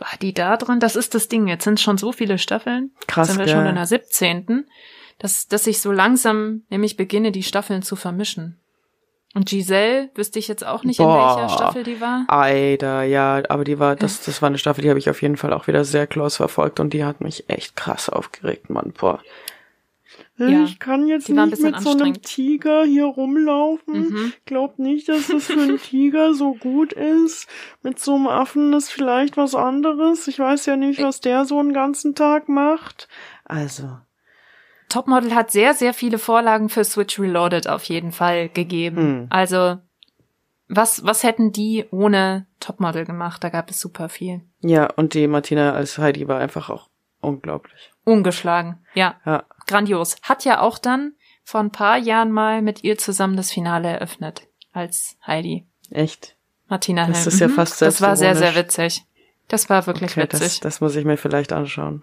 War die da drin? Das ist das Ding. Jetzt sind schon so viele Staffeln. Krass, Jetzt sind wir gell? schon in der 17. Dass, dass ich so langsam nämlich beginne, die Staffeln zu vermischen. Und Giselle wüsste ich jetzt auch nicht, in Boah. welcher Staffel die war. Alter, ja, aber die war, das, das war eine Staffel, die habe ich auf jeden Fall auch wieder sehr close verfolgt und die hat mich echt krass aufgeregt, Mann, boah. Ja, ich kann jetzt die nicht mit so einem. Tiger hier rumlaufen. Mhm. Glaub nicht, dass das für einen Tiger so gut ist. Mit so einem Affen ist vielleicht was anderes. Ich weiß ja nicht, was der so einen ganzen Tag macht. Also, Topmodel hat sehr, sehr viele Vorlagen für Switch Reloaded auf jeden Fall gegeben. Hm. Also, was, was hätten die ohne Topmodel gemacht? Da gab es super viel. ja, und die Martina als Heidi war einfach auch unglaublich. Ungeschlagen. Ja, Ja, grandios. Hat ja auch dann vor ein paar Jahren mal mit ihr zusammen das Finale eröffnet. Als Heidi. echt. Martina Das Helm. ist ja Mhm. fast Das war sehr, sehr witzig. Das war wirklich Okay, das, witzig. das muss ich mir vielleicht anschauen.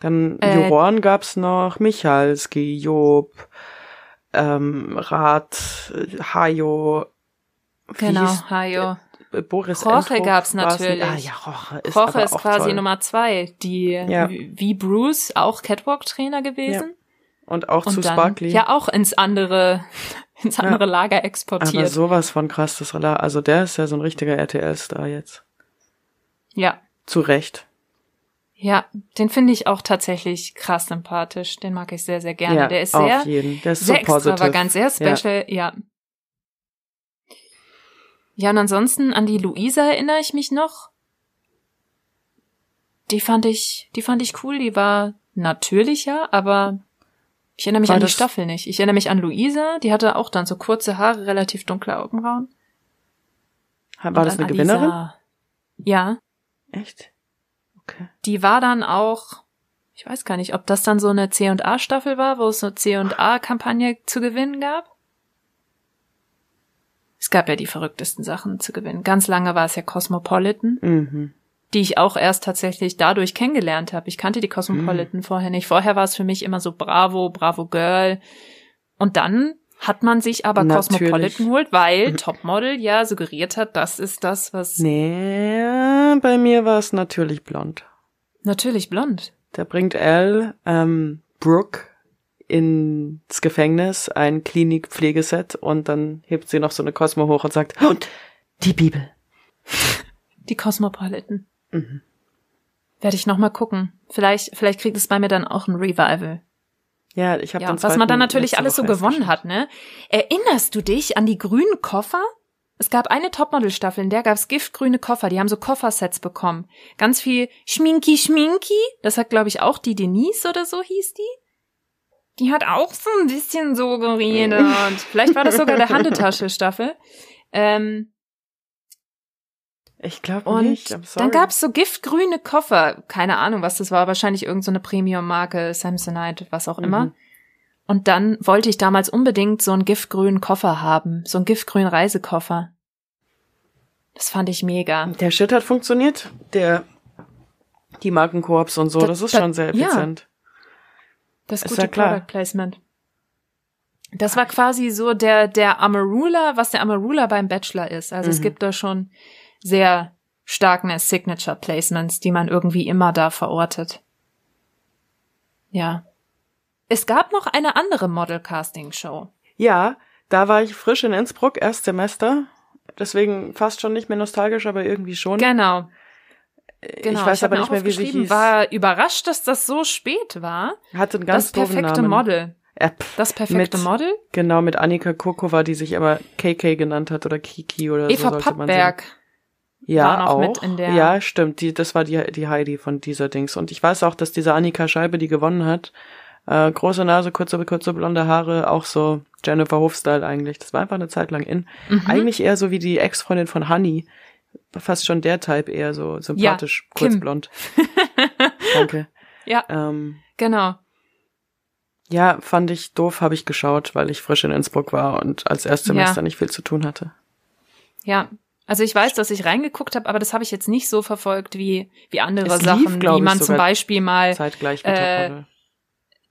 Dann Äh, Juroren gab's noch, Michalski, Job, ähm, Rat, äh, Hajo, genau, Hajo. Äh, Boris Roche Entrup gab's war's nicht. natürlich. Ah ja, Roche ist aber ist quasi toll. Nummer zwei, die Ja. wie Bruce auch Catwalk-Trainer gewesen. Und auch zu und dann Sparkly. ja auch ins andere, ins andere Lager aber exportiert. sowas von krass, das Rela- Also der ist ja so ein richtiger RTL-Star jetzt. Ja, Zu Recht. ja, den finde ich auch tatsächlich krass sympathisch. Den mag ich sehr, sehr gerne. ja, Der ist sehr, auf jeden. Der ist sehr so extravagant, sehr special, ja. ja. Und ansonsten an die Luisa erinnere ich mich noch. die fand ich, die fand ich cool, die war natürlicher, aber ich erinnere mich War an die Staffel nicht. Ich erinnere mich an Luisa, die hatte auch dann so kurze Haare, relativ dunkle Augenbrauen. War Und das eine Gewinnerin? Alisa. Ja, Echt? Okay. die war dann auch, ich weiß gar nicht, ob das dann so eine C&A Staffel war, wo es so C&A Kampagne zu gewinnen gab. Es gab ja die verrücktesten Sachen zu gewinnen. Ganz lange war es ja Cosmopolitan, Mhm. die ich auch erst tatsächlich dadurch kennengelernt habe. Ich kannte die Cosmopolitan vorher nicht. Vorher war es für mich immer so Bravo, Bravo Girl. Und dann hat man sich aber Natürlich. Cosmopolitan geholt, weil Topmodel ja suggeriert hat, das ist das, was Nee, bei mir war es natürlich blond. natürlich blond. Da bringt Al ähm, Brooke ins Gefängnis ein Klinik-Pflegeset und dann hebt sie noch so eine Cosmo hoch und sagt, und die Bibel. Die Cosmopolitan. Mhm. Werde ich noch mal gucken. Vielleicht, vielleicht kriegt es bei mir dann auch ein Revival. Ja, ich habe Ja, den und was man dann natürlich alles so gewonnen hat, ne? Erinnerst du dich an die grünen Koffer? Es gab eine Topmodel-Staffel, in der gab's giftgrüne Koffer. Die haben so Koffersets bekommen. Ganz viel Schminki Schminki. Das hat, glaube ich, auch die Denise oder so hieß die. Die hat auch so ein bisschen so geredet. Vielleicht war das sogar der Handetasche-Staffel. Ähm, Ich glaube nicht. I'm sorry. dann gab's so giftgrüne Koffer. Keine Ahnung, was das war. Wahrscheinlich irgendeine so eine Premium-Marke, Samsonite, was auch immer. Mhm. Und dann wollte ich damals unbedingt so einen giftgrünen Koffer haben. So einen giftgrünen Reisekoffer. Das fand ich mega. Der Shit hat funktioniert. Der, die Markenkoops und so, Da- das ist da- schon sehr ja. Das Ist gute ja klar. Product Placement. Das war quasi so der, der Amarula, was der Amarula beim Bachelor ist. Also es Mhm. gibt da schon sehr starke Signature Placements, die man irgendwie immer da verortet. Ja. Es gab noch eine andere Model Casting Show. Ja, da war ich frisch in Innsbruck, Erstsemester. Deswegen fast schon nicht mehr nostalgisch, aber irgendwie schon. Genau. Genau, ich weiß hab aber nicht mehr, wie sie hieß. War überrascht, dass das so spät war. Hatte einen ganz das perfekte Namen. Model. Äh, pff, Das perfekte Mit- Model? Genau, mit Annika Kokova, die sich aber KK genannt hat oder Kiki oder so Eva sollte man Pappberg. sagen. Ja, auch. mit in der- Ja, stimmt. Die, das war die, die Heidi von dieser Dings. Und ich weiß auch, dass diese Annika Scheibe, die gewonnen hat, äh, große Nase, kurze, kurze blonde Haare, auch so Jennifer Hof-Style eigentlich. Das war einfach eine Zeit lang in. Mhm. Eigentlich eher so wie die Ex-Freundin von Honey. Fast schon der Type, eher so sympathisch, Kim. kurzblond. Danke. Ja, Ähm, genau. ja, fand ich doof, habe ich geschaut, weil ich frisch in Innsbruck war und als Erstsemester Ja. nicht viel zu tun hatte. Ja. Also ich weiß, dass ich reingeguckt habe, aber das habe ich jetzt nicht so verfolgt wie, wie andere lief, Sachen, wie man zum Beispiel mal, Zeitgleich mit äh, Topmodel.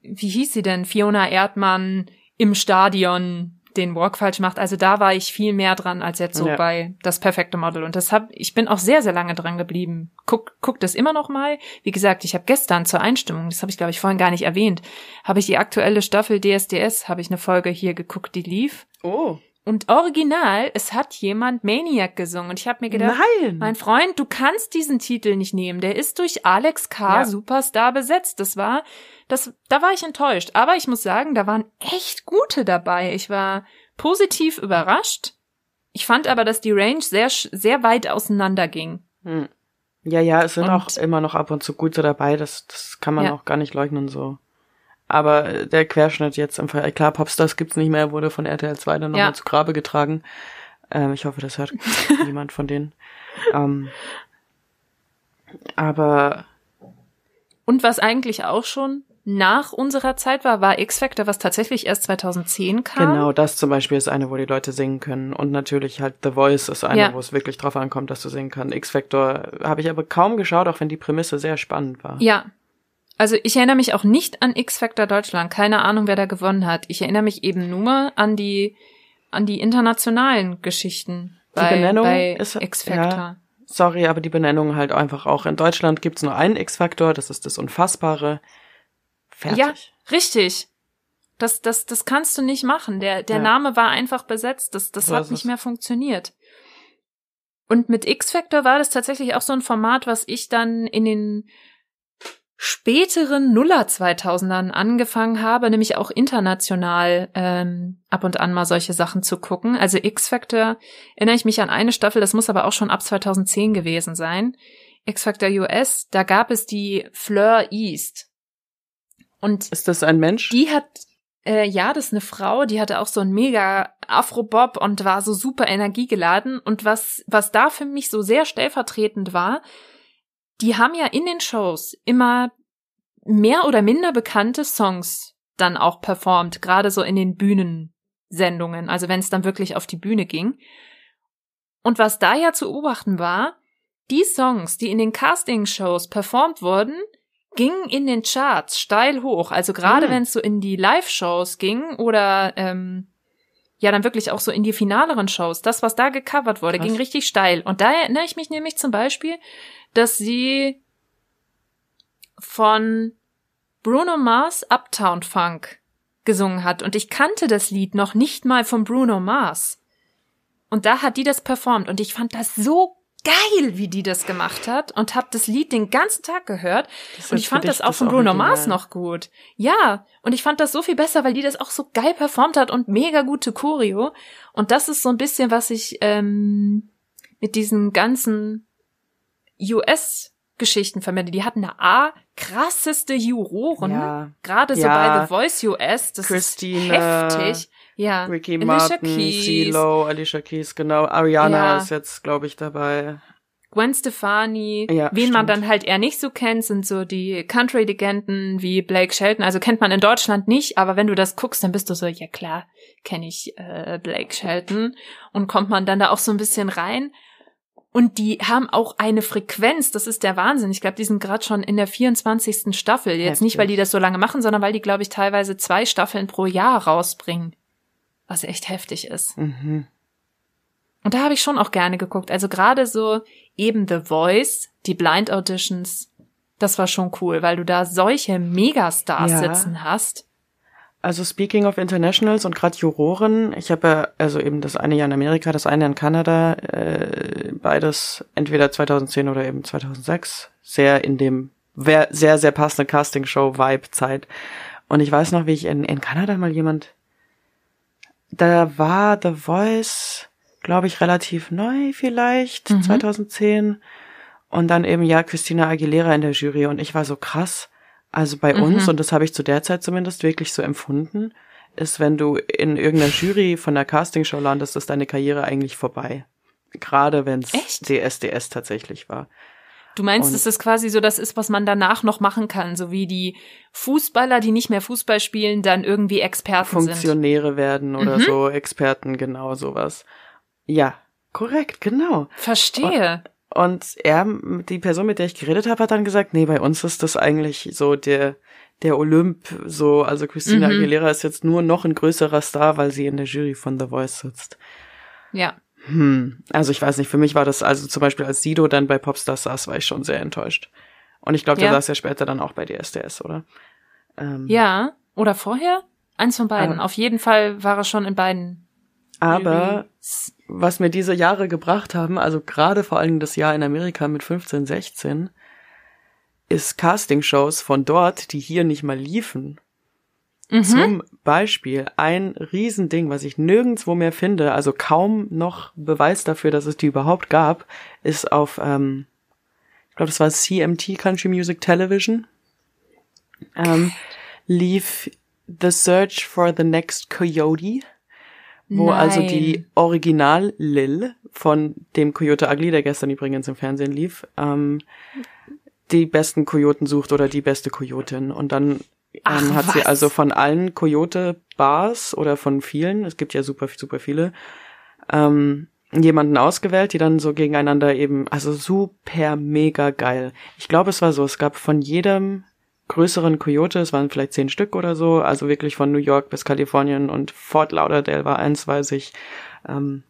wie hieß sie denn, Fiona Erdmann im Stadion den Walk falsch macht. Also da war ich viel mehr dran als jetzt so Ja. bei das perfekte Model. Und das hab, ich bin auch sehr, sehr lange dran geblieben. Guck, guck das immer noch mal. Wie gesagt, ich habe gestern zur Einstimmung, das habe ich glaube ich vorhin gar nicht erwähnt, habe ich die aktuelle Staffel DSDS, habe ich eine Folge hier geguckt, die lief. Oh. Und original, es hat jemand Maniac gesungen. Und ich habe mir gedacht, Nein! mein Freund, du kannst diesen Titel nicht nehmen. Der ist durch Alex K. Ja. Superstar besetzt. Das war, das, da war ich enttäuscht. Aber ich muss sagen, da waren echt gute dabei. Ich war positiv überrascht. Ich fand aber, dass die Range sehr, sehr weit auseinander ging. Hm. Ja, ja, es sind Und- auch immer noch ab und zu gute dabei, das, das kann man Ja. auch gar nicht leugnen so. Aber der Querschnitt jetzt im Fall, klar, Popstars gibt's nicht mehr, wurde von RTL 2 dann nochmal Ja. zu Grabe getragen. Ähm, ich hoffe, das hört niemand von denen. Ähm, aber Und was eigentlich auch schon nach unserer Zeit war, war X-Factor, was tatsächlich erst 2010 kam. genau, das zum Beispiel ist eine, wo die Leute singen können. Und natürlich halt The Voice ist eine, Ja. wo es wirklich drauf ankommt, dass du singen kannst. X-Factor habe ich aber kaum geschaut, auch wenn die Prämisse sehr spannend war. Ja. Also ich erinnere mich auch nicht an X-Factor Deutschland. Keine Ahnung, wer da gewonnen hat. Ich erinnere mich eben nur an die, an die internationalen Geschichten Die bei, Benennung bei ist- X-Factor. ja. Sorry, aber die Benennung halt einfach auch. In Deutschland gibt's nur einen X-Faktor, das ist das Unfassbare. Fertig. Ja, richtig. Das, das, das kannst du nicht machen. Der, der Ja. Name war einfach besetzt. Das, das So hat nicht es. mehr funktioniert. Und mit X-Factor war das tatsächlich auch so ein Format, was ich dann in den späteren Nuller 2000ern angefangen habe, nämlich auch international ähm, ab und an mal solche Sachen zu gucken. Also X-Factor erinnere ich mich an eine Staffel, das muss aber auch schon ab 2010 gewesen sein, X Factor US, da gab es die Fleur East. Und Ist das ein Mensch? die hat, äh, ja, das ist eine Frau, die hatte auch so ein mega Afro-Bob und war so super energiegeladen. Und was, was da für mich so sehr stellvertretend war, die haben ja in den Shows immer mehr oder minder bekannte Songs dann auch performt, gerade so in den Bühnensendungen, also wenn es dann wirklich auf die Bühne ging. Und was da ja zu beobachten war, die Songs, die in den Casting-Shows performt wurden, gingen in den Charts steil hoch. Also gerade Hm. wenn es so in die Live-Shows ging oder ähm, ja dann wirklich auch so in die finaleren Shows, das, was da gecovert wurde, Krass. ging richtig steil. Und da erinnere ich mich nämlich zum Beispiel, dass sie von Bruno Mars Uptown Funk gesungen hat. Und ich kannte das Lied noch nicht mal von Bruno Mars. Und da hat die das performt. Und ich fand das so geil, wie die das gemacht hat. Und habe das Lied den ganzen Tag gehört. Und ich fand das auch von Bruno. Mars noch gut. Ja, und ich fand das so viel besser, weil die das auch so geil performt hat und mega gute Choreo. Und das ist so ein bisschen, was ich ähm, mit diesen ganzen US-Geschichten verbinde. Die hatten eine A krasseste Juroren. Ja. Gerade so Ja. bei The Voice US. Das Christina, ist heftig. Ja. Ricky Alicia Martin, CeeLo, Alicia Keys, genau. Ariana Ja. ist jetzt, glaube ich, dabei. Gwen Stefani. Ja, Wen man stimmt. dann halt eher nicht so kennt, sind so die Country-Legenden wie Blake Shelton. Also kennt man in Deutschland nicht, aber wenn du das guckst, dann bist du so, ja klar, kenne ich äh, Blake Shelton. Und kommt man dann da auch so ein bisschen rein. Und die haben auch eine Frequenz, das ist der Wahnsinn. Ich glaube, die sind gerade schon in der 24. Staffel. Jetzt nicht, Heftig. weil die das so lange machen, sondern weil die, glaube ich, teilweise zwei Staffeln pro Jahr rausbringen. Was echt heftig ist. Mhm. Und da habe ich schon auch gerne geguckt. Also gerade so eben The Voice, die Blind Auditions, das war schon cool, weil du da solche Megastars Ja. sitzen hast. Also speaking of Internationals und gerade Juroren, ich habe ja also eben das eine Jahr in Amerika, das eine in Kanada, äh, beides entweder 2010 oder eben 2006, sehr in dem sehr, sehr passende Castingshow-Vibe-Zeit. Und ich weiß noch, wie ich in, in Kanada mal jemand, da war The Voice, glaube ich, relativ neu vielleicht, Mhm. 2010. Und dann eben, ja, Christina Aguilera in der Jury. Und ich war so krass. Also bei uns, Mhm. und das habe ich zu der Zeit zumindest wirklich so empfunden, ist, wenn du in irgendeiner Jury von der Castingshow landest, ist deine Karriere eigentlich vorbei. Gerade wenn es? DSDS tatsächlich war. Du meinst, Und- dass das quasi so das ist, was man danach noch machen kann, so wie die Fußballer, die nicht mehr Fußball spielen, dann irgendwie Experten sind. Funktionäre werden oder Mhm. so, Experten, genau sowas. Ja, korrekt, genau. Verstehe. Und er, die Person, mit der ich geredet habe, hat dann gesagt, nee, bei uns ist das eigentlich so der, der Olymp, so, also Christina Mhm. Aguilera ist jetzt nur noch ein größerer Star, weil sie in der Jury von The Voice sitzt. Ja. Hm, also ich weiß nicht, für mich war das, also zum Beispiel als Sido dann bei Popstars saß, war ich schon sehr enttäuscht. Und ich glaube, der Ja. saß ja später dann auch bei DSDS, oder? Ähm, Ja. Oder vorher? Eins von beiden. Ah. Auf jeden Fall war er schon in beiden. Aber was mir diese Jahre gebracht haben, also gerade vor allem das Jahr in Amerika mit 15, 16, ist Castingshows von dort, die hier nicht mal liefen. Mhm. Zum Beispiel ein Riesending, was ich nirgendwo mehr finde, also kaum noch Beweis dafür, dass es die überhaupt gab, ist auf, ähm, ich glaube, das war CMT Country Music Television, ähm, lief The Search for the Next Coyote, wo also die Nein. Original Lil von dem Coyote Ugly, der gestern übrigens im Fernsehen lief, ähm, die besten Kojoten sucht oder die beste Kojotin. Und dann Ach, ähm, hat sie was? also von allen Coyote-Bars oder von vielen, es gibt ja super, super viele, ähm, jemanden ausgewählt, die dann so gegeneinander eben, also super mega geil. Ich glaube, es war so, es gab von jedem größeren Coyote, es waren vielleicht zehn Stück oder so, also wirklich von New York bis Kalifornien und Fort Lauderdale war eins, weiß ich. Ähm,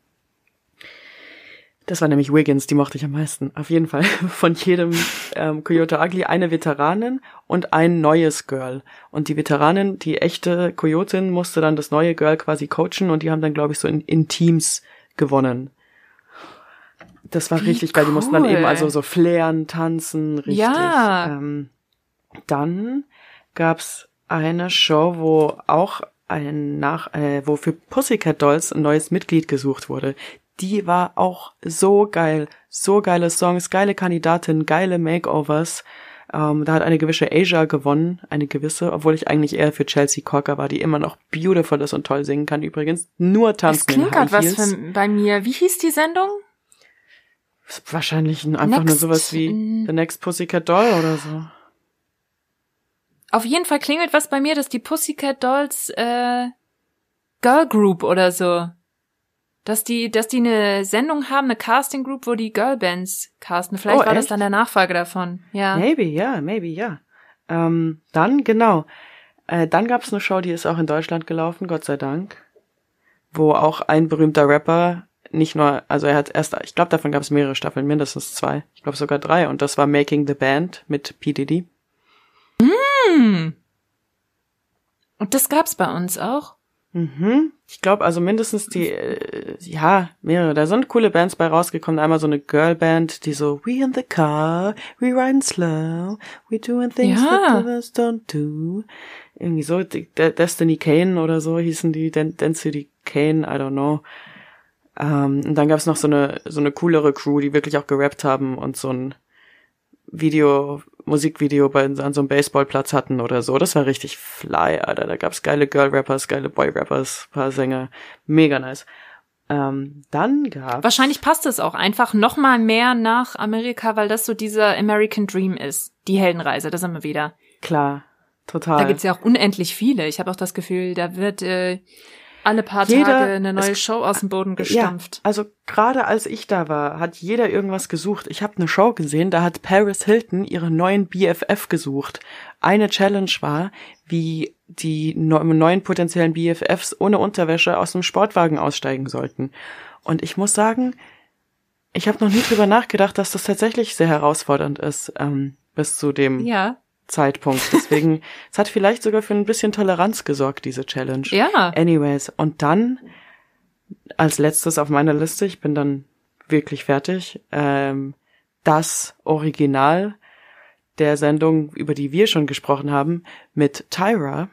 das war nämlich Wiggins, die mochte ich am meisten. Auf jeden Fall von jedem ähm, Coyote Ugly eine Veteranin und ein neues Girl. Und die Veteranin, die echte Coyotin, musste dann das neue Girl quasi coachen und die haben dann, glaube ich, so in, in Teams gewonnen. Das war Wie richtig geil. Die mussten dann eben also so flären, tanzen, richtig. Ja. Ähm, dann gab's eine Show, wo auch ein nach, äh, wo für Pussycat Dolls ein neues Mitglied gesucht wurde. Die war auch so geil. So geile Songs, geile Kandidatin, geile Makeovers. Ähm, da hat eine gewisse Asia gewonnen, eine gewisse, obwohl ich eigentlich eher für Chelsea Cocker war, die immer noch beautiful ist und toll singen kann übrigens. Nur tanzen Es klingt in gerade was für, bei mir. Wie hieß die Sendung? Wahrscheinlich ein- einfach nur Next, sowas wie. The Next Pussycat Doll oder so. Auf jeden Fall klingelt was bei mir, dass die Pussycat Dolls äh, Girl Group oder so. Dass die, dass die eine Sendung haben, eine Casting Group, wo die Girlbands casten. Vielleicht Oh, war das echt? dann der Nachfolger davon. Ja. Maybe, ja, maybe, ja. Ähm, dann, genau. Äh, dann gab's eine Show, die ist auch in Deutschland gelaufen, Gott sei Dank. Wo auch ein berühmter Rapper nicht nur, also er hat erst, ich glaube, davon gab es mehrere Staffeln, mindestens zwei, ich glaube sogar drei, und das war Making the Band mit P. Diddy. Hm. Und das gab's bei uns auch. Mhm. Ich glaube, also mindestens die, äh, ja, mehrere. Da sind coole Bands bei rausgekommen. Einmal so eine Girlband, die so, we in the car, we riding slow, we doing things Ja. that others don't do. Irgendwie so, die, De Destiny Kane oder so hießen die, Den Density Kane, I don't know. Ähm, und dann gab's noch so eine, so eine coolere Crew, die wirklich auch gerappt haben und so ein Video, Musikvideo bei, an so einem Baseballplatz hatten oder so. Das war richtig fly, Alter. Da gab's geile Girl-Rappers, geile Boy-Rappers, paar Sänger. Mega nice. Ähm, dann gab's... Wahrscheinlich passt es auch einfach noch mal mehr nach Amerika, weil das so dieser American Dream ist. Die Heldenreise, da sind wir wieder. Klar, total. Da gibt's ja auch unendlich viele. Ich habe auch das Gefühl, da wird äh, alle paar Jeder- Tage eine neue es- Show aus dem Boden gestampft. Ja, also gerade als ich da war, hat jeder irgendwas gesucht. Ich habe eine Show gesehen, da hat Paris Hilton ihre neuen BFF gesucht. Eine Challenge war, wie die neu- neuen potenziellen BFFs ohne Unterwäsche aus dem Sportwagen aussteigen sollten. Und ich muss sagen, ich habe noch nie drüber nachgedacht, dass das tatsächlich sehr herausfordernd ist, ähm, bis zu dem Ja, Zeitpunkt. Deswegen, es hat vielleicht sogar für ein bisschen Toleranz gesorgt, diese Challenge. ja. Anyways, und dann als letztes auf meiner Liste, ich bin dann wirklich fertig, ähm, das Original der Sendung, über die wir schon gesprochen haben, mit Tyra.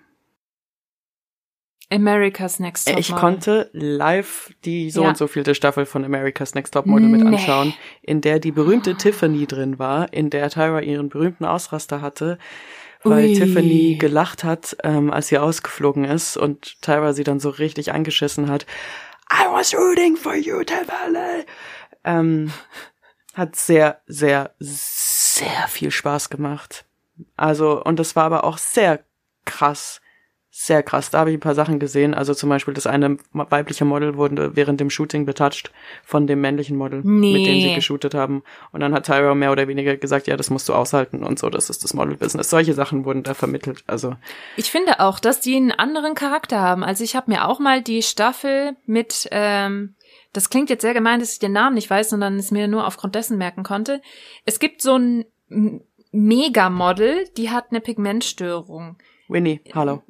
America's Next Top ich konnte live die so Ja. und so vielte Staffel von America's Next Top Model mit Nee. anschauen, in der die berühmte Tiffany drin war, in der Tyra ihren berühmten Ausraster hatte, weil Ui. Tiffany gelacht hat, ähm, als sie ausgeflogen ist und Tyra sie dann so richtig angeschissen hat. I was rooting for you, Tiffany. Ähm, hat sehr, sehr, sehr viel Spaß gemacht. Also, und das war aber auch sehr krass. Sehr krass. Da habe ich ein paar Sachen gesehen. Also zum Beispiel das eine weibliche Model wurde während dem Shooting betatscht von dem männlichen Model, Nee. mit dem sie geshootet haben. Und dann hat Tyra mehr oder weniger gesagt, ja, das musst du aushalten und so, das ist das Model-Business. Solche Sachen wurden da vermittelt. Also, Ich finde auch, dass die einen anderen Charakter haben. Also ich habe mir auch mal die Staffel mit, ähm, das klingt jetzt sehr gemein, dass ich den Namen nicht weiß, sondern es mir nur aufgrund dessen merken konnte. Es gibt so ein Megamodel, die hat eine Pigmentstörung. Winnie, hallo.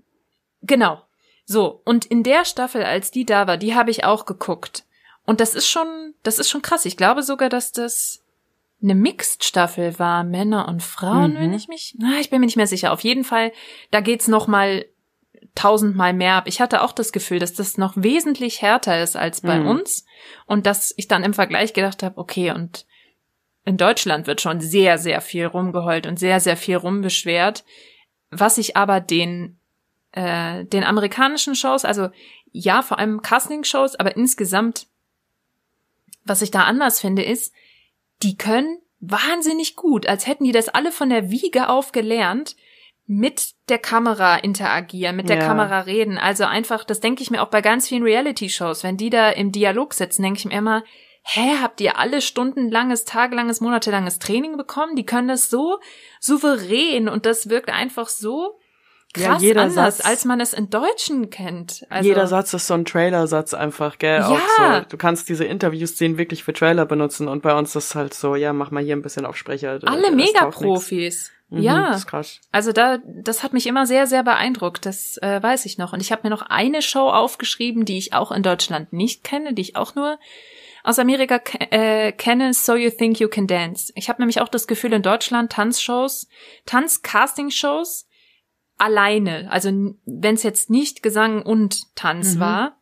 Genau. So, und in der Staffel, als die da war, die habe ich auch geguckt. Und das ist schon, das ist schon krass. Ich glaube sogar, dass das eine Mixed-Staffel war, Männer und Frauen, Mhm. wenn ich mich, na, ich bin mir nicht mehr sicher. Auf jeden Fall, da geht's noch mal tausendmal mehr ab. Ich hatte auch das Gefühl, dass das noch wesentlich härter ist als bei Mhm. uns und dass ich dann im Vergleich gedacht habe, okay, und in Deutschland wird schon sehr, sehr viel rumgeheult und sehr, sehr viel rumbeschwert. Was ich aber den, äh, den amerikanischen Shows, also ja, vor allem Casting-Shows, aber insgesamt, was ich da anders finde, ist, die können wahnsinnig gut, als hätten die das alle von der Wiege auf gelernt, mit der Kamera interagieren, mit der Ja. Kamera reden. Also einfach, das denke ich mir auch bei ganz vielen Reality-Shows, wenn die da im Dialog sitzen, denke ich mir immer, hä, habt ihr alle stundenlanges, tagelanges, monatelanges Training bekommen? Die können das so souverän und das wirkt einfach so Ja, krass jeder anders, Satz- als man es in Deutschen kennt. Also, Jeder Satz ist so ein Trailersatz einfach, gell? Ja. Auch so, du kannst diese Interviewszenen wirklich für Trailer benutzen und bei uns ist es halt so, ja, mach mal hier ein bisschen auf Sprecher. alle taugt nix. Mega-Profis. Mhm, ja. Das ist krass. Also da, das hat mich immer sehr, sehr beeindruckt. Das äh, weiß ich noch. Und ich habe mir noch eine Show aufgeschrieben, die ich auch in Deutschland nicht kenne, die ich auch nur aus Amerika äh, kenne. So You Think You Can Dance. Ich habe nämlich auch das Gefühl in Deutschland Tanzshows, Tanz-Casting-Shows alleine. Also wenn es jetzt nicht Gesang und Tanz Mhm. war,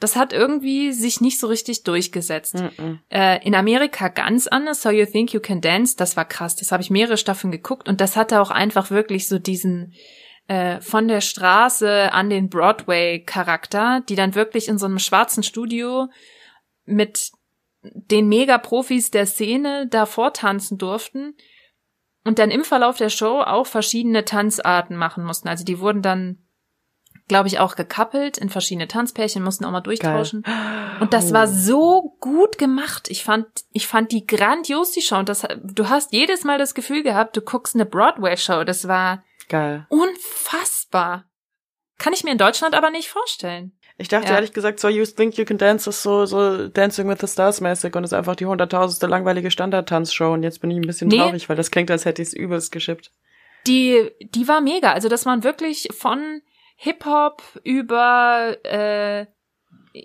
Das hat irgendwie sich nicht so richtig durchgesetzt. Mhm. Äh, in Amerika ganz anders. So You Think You Can Dance, das war krass. Das habe ich mehrere Staffeln geguckt und das hatte auch einfach wirklich so diesen äh, von der Straße an den Broadway-Charakter, die dann wirklich in so einem schwarzen Studio mit den Mega-Profis der Szene da vortanzen durften und dann im Verlauf der Show auch verschiedene Tanzarten machen mussten. Also die wurden dann, glaube ich, auch gekappelt in verschiedene Tanzpärchen, mussten auch mal durchtauschen. Und das war so gut gemacht. Ich fand, ich fand die grandios, die Show. Und das, du hast jedes Mal das Gefühl gehabt, du guckst eine Broadway-Show. Das war Geil. unfassbar. Kann ich mir in Deutschland aber nicht vorstellen. Ich dachte Ja. ehrlich gesagt, So You Think You Can Dance ist so, so Dancing with the Stars mäßig und ist einfach die hunderttausendste langweilige Standard-Tanzshow und jetzt bin ich ein bisschen Nee. traurig, weil das klingt, als hätte ich es übelst geschippt. Die, die war mega. Also das waren wirklich von Hip-Hop über, äh,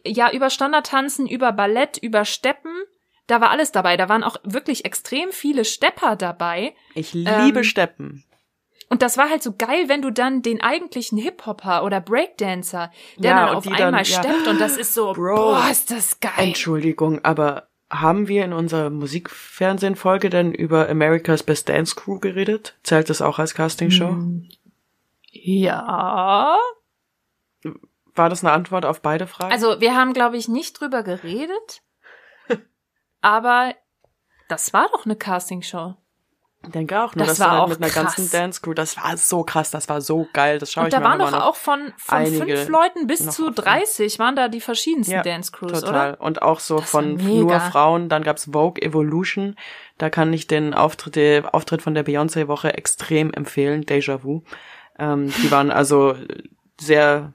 ja, über Standardtanzen, über Ballett, über Steppen. Da war alles dabei. Da waren auch wirklich extrem viele Stepper dabei. Ich liebe Ähm, Steppen. Und das war halt so geil, wenn du dann den eigentlichen Hip-Hopper oder Breakdancer, der Ja, dann auf einmal dann- ja. steppt und das ist so, Bro. boah, ist das geil. Entschuldigung, aber haben wir in unserer Musikfernsehen-Folge denn über America's Best Dance Crew geredet? Zählt das auch als Castingshow? Hm. Ja. War das eine Antwort auf beide Fragen? Also wir haben, glaube ich, nicht drüber geredet, aber das war doch eine Castingshow. Denke auch, nur das das, war halt auch mit einer krass. ganzen Dance Crew. Das war so krass, das war so geil. Das schaue Und ich da mir waren immer doch noch auch von, von fünf Leuten bis zu offen. 30 waren da die verschiedensten Ja, Dance Crews, Total. oder? Und auch so Das von nur Frauen. Dann gab's Vogue Evolution. Da kann ich den Auftritt, den Auftritt von der Beyoncé-Woche extrem empfehlen. Déjà Vu. Ähm, die waren also sehr,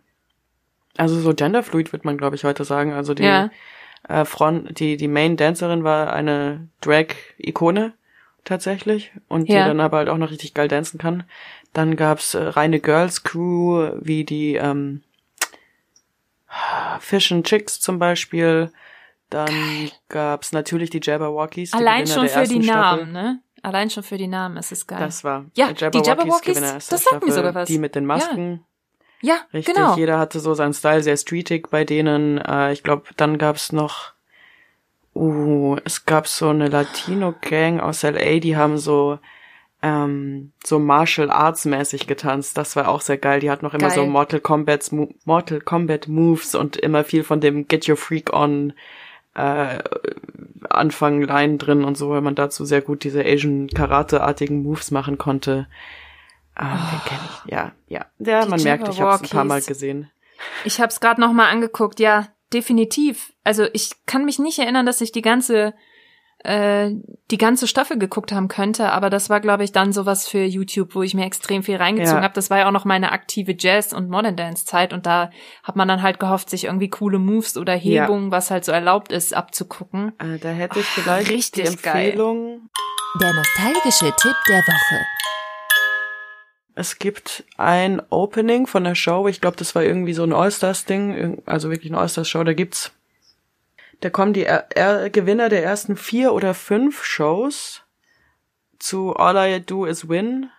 also so genderfluid wird man, glaube ich, heute sagen. Also die Ja. äh, Front, die, die Main-Dancerin war eine Drag-Ikone tatsächlich und die Ja. dann aber halt auch noch richtig geil dancen kann. Dann gab's äh, reine Girls-Crew, wie die ähm, Fish and Chicks zum Beispiel. Dann gab's natürlich die Jabberwockies. die Allein Gewinner schon für die ersten Staffel. Namen, ne? Allein schon für die Namen ist es geil. Das war Ja, die die Jabberwockies, erster das sagt mir sogar was. Die mit den Masken. ja, Richtig, genau. jeder hatte so seinen Style, sehr streetig bei denen. Äh, ich glaube, dann gab's noch, uh, es gab so eine Latino-Gang aus LA, die haben so ähm, so Martial Arts mäßig getanzt. Das war auch sehr geil. Die hatten noch immer Geil. so Mortal Kombat, Mortal Kombat Moves und immer viel von dem Get Your Freak On äh, Anfang Line drin und so, weil man dazu sehr gut diese Asian Karate-artigen Moves machen konnte. Ah, den kenn ich. Ja, ja. Ja, Die man merkt, ich habe es ein paar Mal gesehen. Ich habe es gerade noch mal angeguckt. Ja, definitiv. Also ich kann mich nicht erinnern, dass ich die ganze äh, die ganze Staffel geguckt haben könnte, aber das war, glaube ich, dann sowas für YouTube, wo ich mir extrem viel reingezogen Ja. habe. Das war ja auch noch meine aktive Jazz- und Modern Dance-Zeit und da hat man dann halt gehofft, sich irgendwie coole Moves oder Ja. Hebungen, was halt so erlaubt ist, abzugucken. Äh, da hätte ich vielleicht richtig die Empfehlung. Der nostalgische Tipp der Woche. Es gibt ein Opening von der Show. Ich glaube, das war irgendwie so ein All-Stars-Ding, also wirklich eine All-Stars-Show. Da gibt's, da kommen die er er Gewinner der ersten vier oder fünf Shows zu All I Do Is Win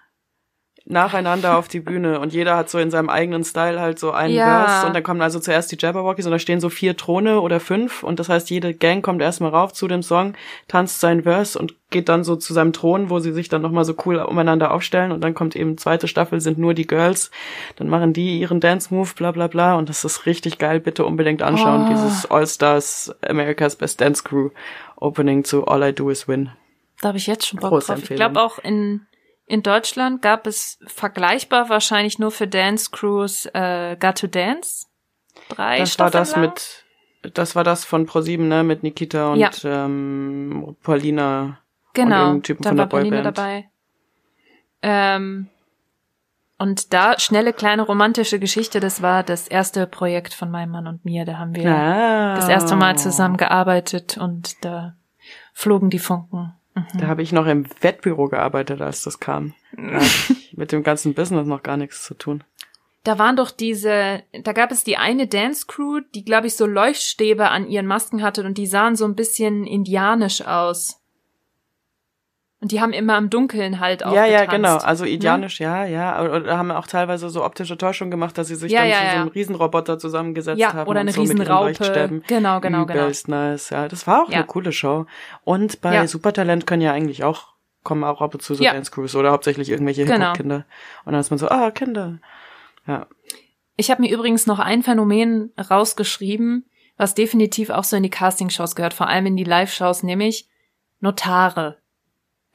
nacheinander auf die Bühne und jeder hat so in seinem eigenen Style halt so einen Ja. Verse und dann kommen also zuerst die Jabberwockies und da stehen so vier Throne oder fünf und das heißt, jede Gang kommt erstmal rauf zu dem Song, tanzt seinen Verse und geht dann so zu seinem Thron, wo sie sich dann nochmal so cool umeinander aufstellen und dann kommt eben zweite Staffel, sind nur die Girls, dann machen die ihren Dance-Move, bla bla bla und das ist richtig geil, bitte unbedingt anschauen, Oh. dieses All-Stars America's Best Dance Crew Opening zu All I Do Is Win. Da habe ich jetzt schon Bock Große drauf. Ich glaube auch in in Deutschland gab es vergleichbar wahrscheinlich nur für Dance Crews äh, Got to Dance. Drei Das war das Staffeln lang. mit, das war das von ProSieben, ne, mit Nikita und Ja. ähm, Paulina. Genau, irgendeinen Typen da von war der Pauline Boyband. dabei. Ähm, und da schnelle kleine romantische Geschichte, das war das erste Projekt von meinem Mann und mir. Da haben wir Ah. das erste Mal zusammen gearbeitet und da flogen die Funken. Mhm. Da habe ich noch im Wettbüro gearbeitet, als das kam. Da mit dem ganzen Business noch gar nichts zu tun. Da waren doch diese, da gab es die eine Dance Crew, die glaube ich so Leuchtstäbe an ihren Masken hatte und die sahen so ein bisschen indianisch aus. Und die haben immer im Dunkeln halt auch Ja, ja, getanzt. genau. Also indianisch, ja, ja. Oder haben auch teilweise so optische Täuschung gemacht, dass sie sich Ja, dann ja, zu so ja. einem Riesenroboter zusammengesetzt Ja, haben. oder und eine so mit ihren Riesenraupe. Genau, genau, genau. Übelst nice, ja. Das war auch Ja. eine coole Show. Und bei Ja. Supertalent können ja eigentlich auch, kommen auch ab und zu so Ja. Dance Crews oder hauptsächlich irgendwelche Genau. Hip-Hop-Kinder. Und dann ist man so, ah, Kinder. Ja. Ich habe mir übrigens noch ein Phänomen rausgeschrieben, was definitiv auch so in die Castingshows gehört, vor allem in die Live-Shows, nämlich Notare.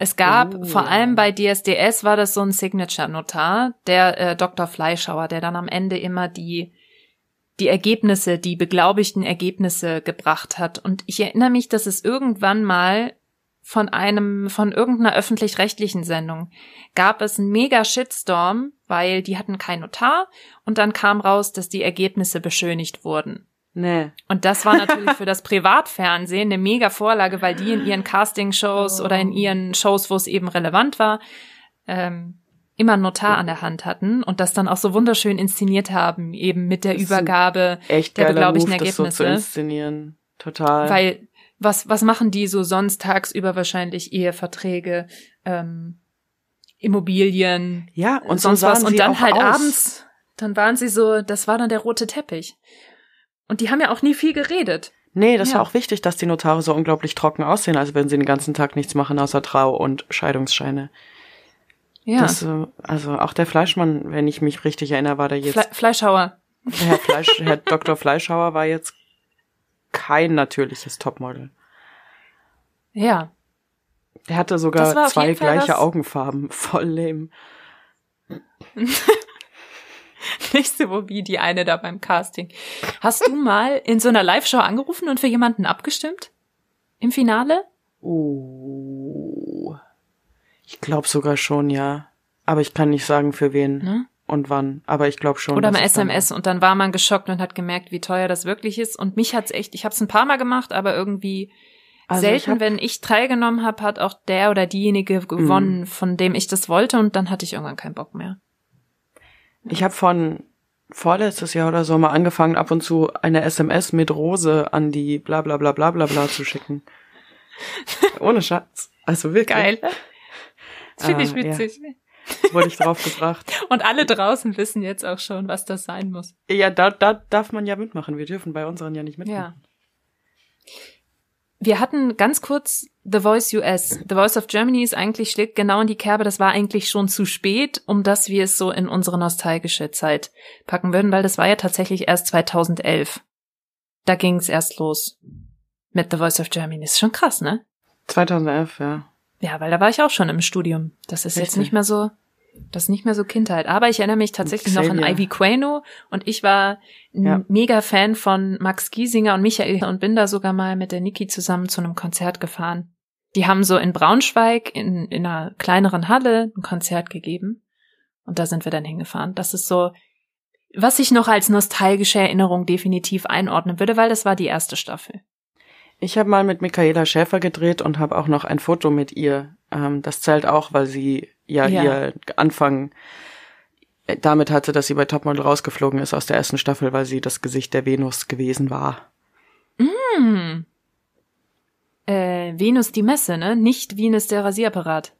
Es gab, Oh. vor allem bei DSDS war das so ein Signature-Notar, der äh, Dr. Fleischhauer, der dann am Ende immer die, die Ergebnisse, die beglaubigten Ergebnisse gebracht hat. Und ich erinnere mich, dass es irgendwann mal von einem, von irgendeiner öffentlich-rechtlichen Sendung gab es einen mega Shitstorm, weil die hatten keinen Notar und dann kam raus, dass die Ergebnisse beschönigt wurden. Nee. Und das war natürlich für das Privatfernsehen eine mega Vorlage, weil die in ihren Casting-Shows oder in ihren Shows, wo es eben relevant war, ähm, immer einen Notar an der Hand hatten und das dann auch so wunderschön inszeniert haben, eben mit der Übergabe Echt der beglaubigten Move, das so zu Ergebnisse. inszenieren. Total. Weil was, was machen die so sonst tagsüber wahrscheinlich? Eheverträge, ähm, Immobilien, ja, und so sonst sahen was. Und dann halt aus. abends, dann waren sie so, das war dann der rote Teppich. Und die haben ja auch nie viel geredet. Nee, das Ja. war auch wichtig, dass die Notare so unglaublich trocken aussehen, als wenn sie den ganzen Tag nichts machen außer Trau und Scheidungsscheine. Ja. Das, äh, also auch der Fleischmann, wenn ich mich richtig erinnere, war der jetzt Fle Fleischhauer. Herr Fleisch, Herr Dr. Fleischhauer war jetzt kein natürliches Topmodel. Ja. Der hatte sogar zwei gleiche Augenfarben. Voll lame. Nicht so wie die eine da beim Casting. Hast du mal in so einer Live-Show angerufen und für jemanden abgestimmt? Im Finale? Oh. Ich glaube sogar schon, ja. Aber ich kann nicht sagen, für wen Ne? und wann. Aber ich glaube schon. Oder dann- SMS und dann war man geschockt und hat gemerkt, wie teuer das wirklich ist. Und mich hat's echt, ich habe es ein paar Mal gemacht, aber irgendwie Also ich selten, hab- wenn ich teilgenommen habe, hat auch der oder diejenige Mhm. gewonnen, von dem ich das wollte und dann hatte ich irgendwann keinen Bock mehr. Ich habe von vorletztes Jahr oder so mal angefangen, ab und zu eine SMS mit Rose an die bla bla bla bla bla bla zu schicken. Ohne Schatz. Also wirklich. Das finde ich Ah, ja. witzig. Wurde ich drauf gebracht. Und alle draußen wissen jetzt auch schon, was das sein muss. Ja, da, da darf man ja mitmachen. Wir dürfen bei unseren ja nicht Ja. Wir hatten ganz kurz The Voice US. The Voice of Germany ist eigentlich, schlägt genau in die Kerbe. Das war eigentlich schon zu spät, um dass wir es so in unsere nostalgische Zeit packen würden, weil das war ja tatsächlich erst 2011. Da ging es erst los mit The Voice of Germany. Ist schon krass, ne? 2011, ja. Ja, weil da war ich auch schon im Studium. Das ist jetzt Richtig. nicht mehr so, das ist nicht mehr so Kindheit. Aber ich erinnere mich tatsächlich noch an Xavier. Ivy Quano und ich war ein Ja. mega Fan von Max Giesinger und Michael und bin da sogar mal mit der Niki zusammen zu einem Konzert gefahren. Die haben so in Braunschweig in, in einer kleineren Halle ein Konzert gegeben und da sind wir dann hingefahren. Das ist so, was ich noch als nostalgische Erinnerung definitiv einordnen würde, weil das war die erste Staffel. Ich habe mal mit Michaela Schäfer gedreht und habe auch noch ein Foto mit ihr. Ähm, das zählt auch, weil sie ja, Ja. ihr Anfang äh, damit hatte, dass sie bei Topmodel rausgeflogen ist aus der ersten Staffel, weil sie das Gesicht der Venus gewesen war. Hm. Äh, Venus die Messe, ne? Nicht Venus der Rasierapparat.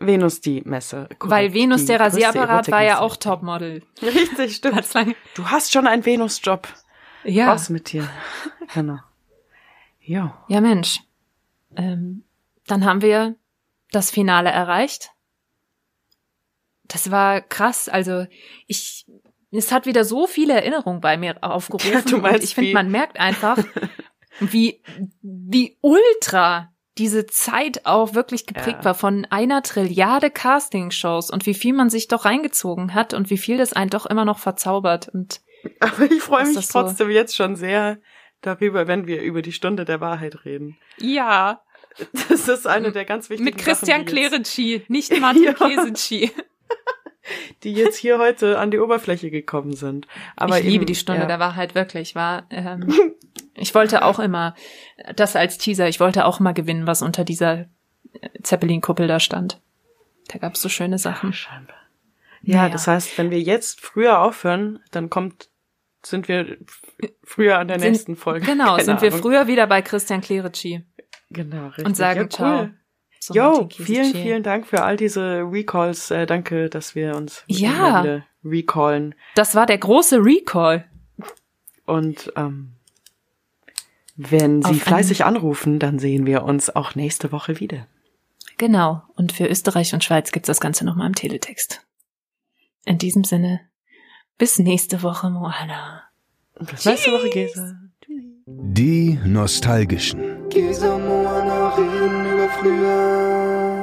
Venus die Messe. korrekt. Weil Venus Die der Rasierapparat war ja auch Topmodel. Richtig, stimmt. Du hast schon einen Venus-Job. Ja. Raus mit dir. Genau. Jo. Ja, Mensch. Ähm, dann haben wir das Finale erreicht. Das war krass. Also ich, es hat wieder so viele Erinnerungen bei mir aufgerufen. Ja, du meinst ich finde, man merkt einfach, wie, wie ultra diese Zeit auch wirklich geprägt Ja. war von einer Trilliarde Castingshows und wie viel man sich doch reingezogen hat und wie viel das einen doch immer noch verzaubert. Und Aber ich freue mich das so? trotzdem jetzt schon sehr darüber, wenn wir über die Stunde der Wahrheit reden. ja, Das ist eine der ganz wichtigen mit Christian Sachen, Clerici, nicht Martin Ja. Klesici. die jetzt hier heute an die Oberfläche gekommen sind. Aber ich liebe eben, die Stunde ja. der Wahrheit wirklich. War, ähm, ich wollte auch immer das als Teaser. Ich wollte auch mal gewinnen, was unter dieser äh, Zeppelin-Kuppel da stand. Da gab's so schöne Sachen. Scheinbar. Ja, Naja. das heißt, wenn wir jetzt früher aufhören, dann kommt, sind wir früher an der Sind- nächsten Folge. Genau, Keine sind wir Ahnung. früher wieder bei Christian Clerici. Genau, richtig. und sagen ja, cool. ciao. So Jo, vielen, Chill. vielen Dank für all diese Recalls. Äh, danke, dass wir uns Ja. recallen. Das war der große Recall. Und ähm, wenn Sie Auf fleißig anrufen, dann sehen wir uns auch nächste Woche wieder. Genau. Und für Österreich und Schweiz gibt's das Ganze nochmal im Teletext. In diesem Sinne, bis nächste Woche, Moana. Bis nächste Woche, Gesa. Die Nostalgischen. Moana reden über früher.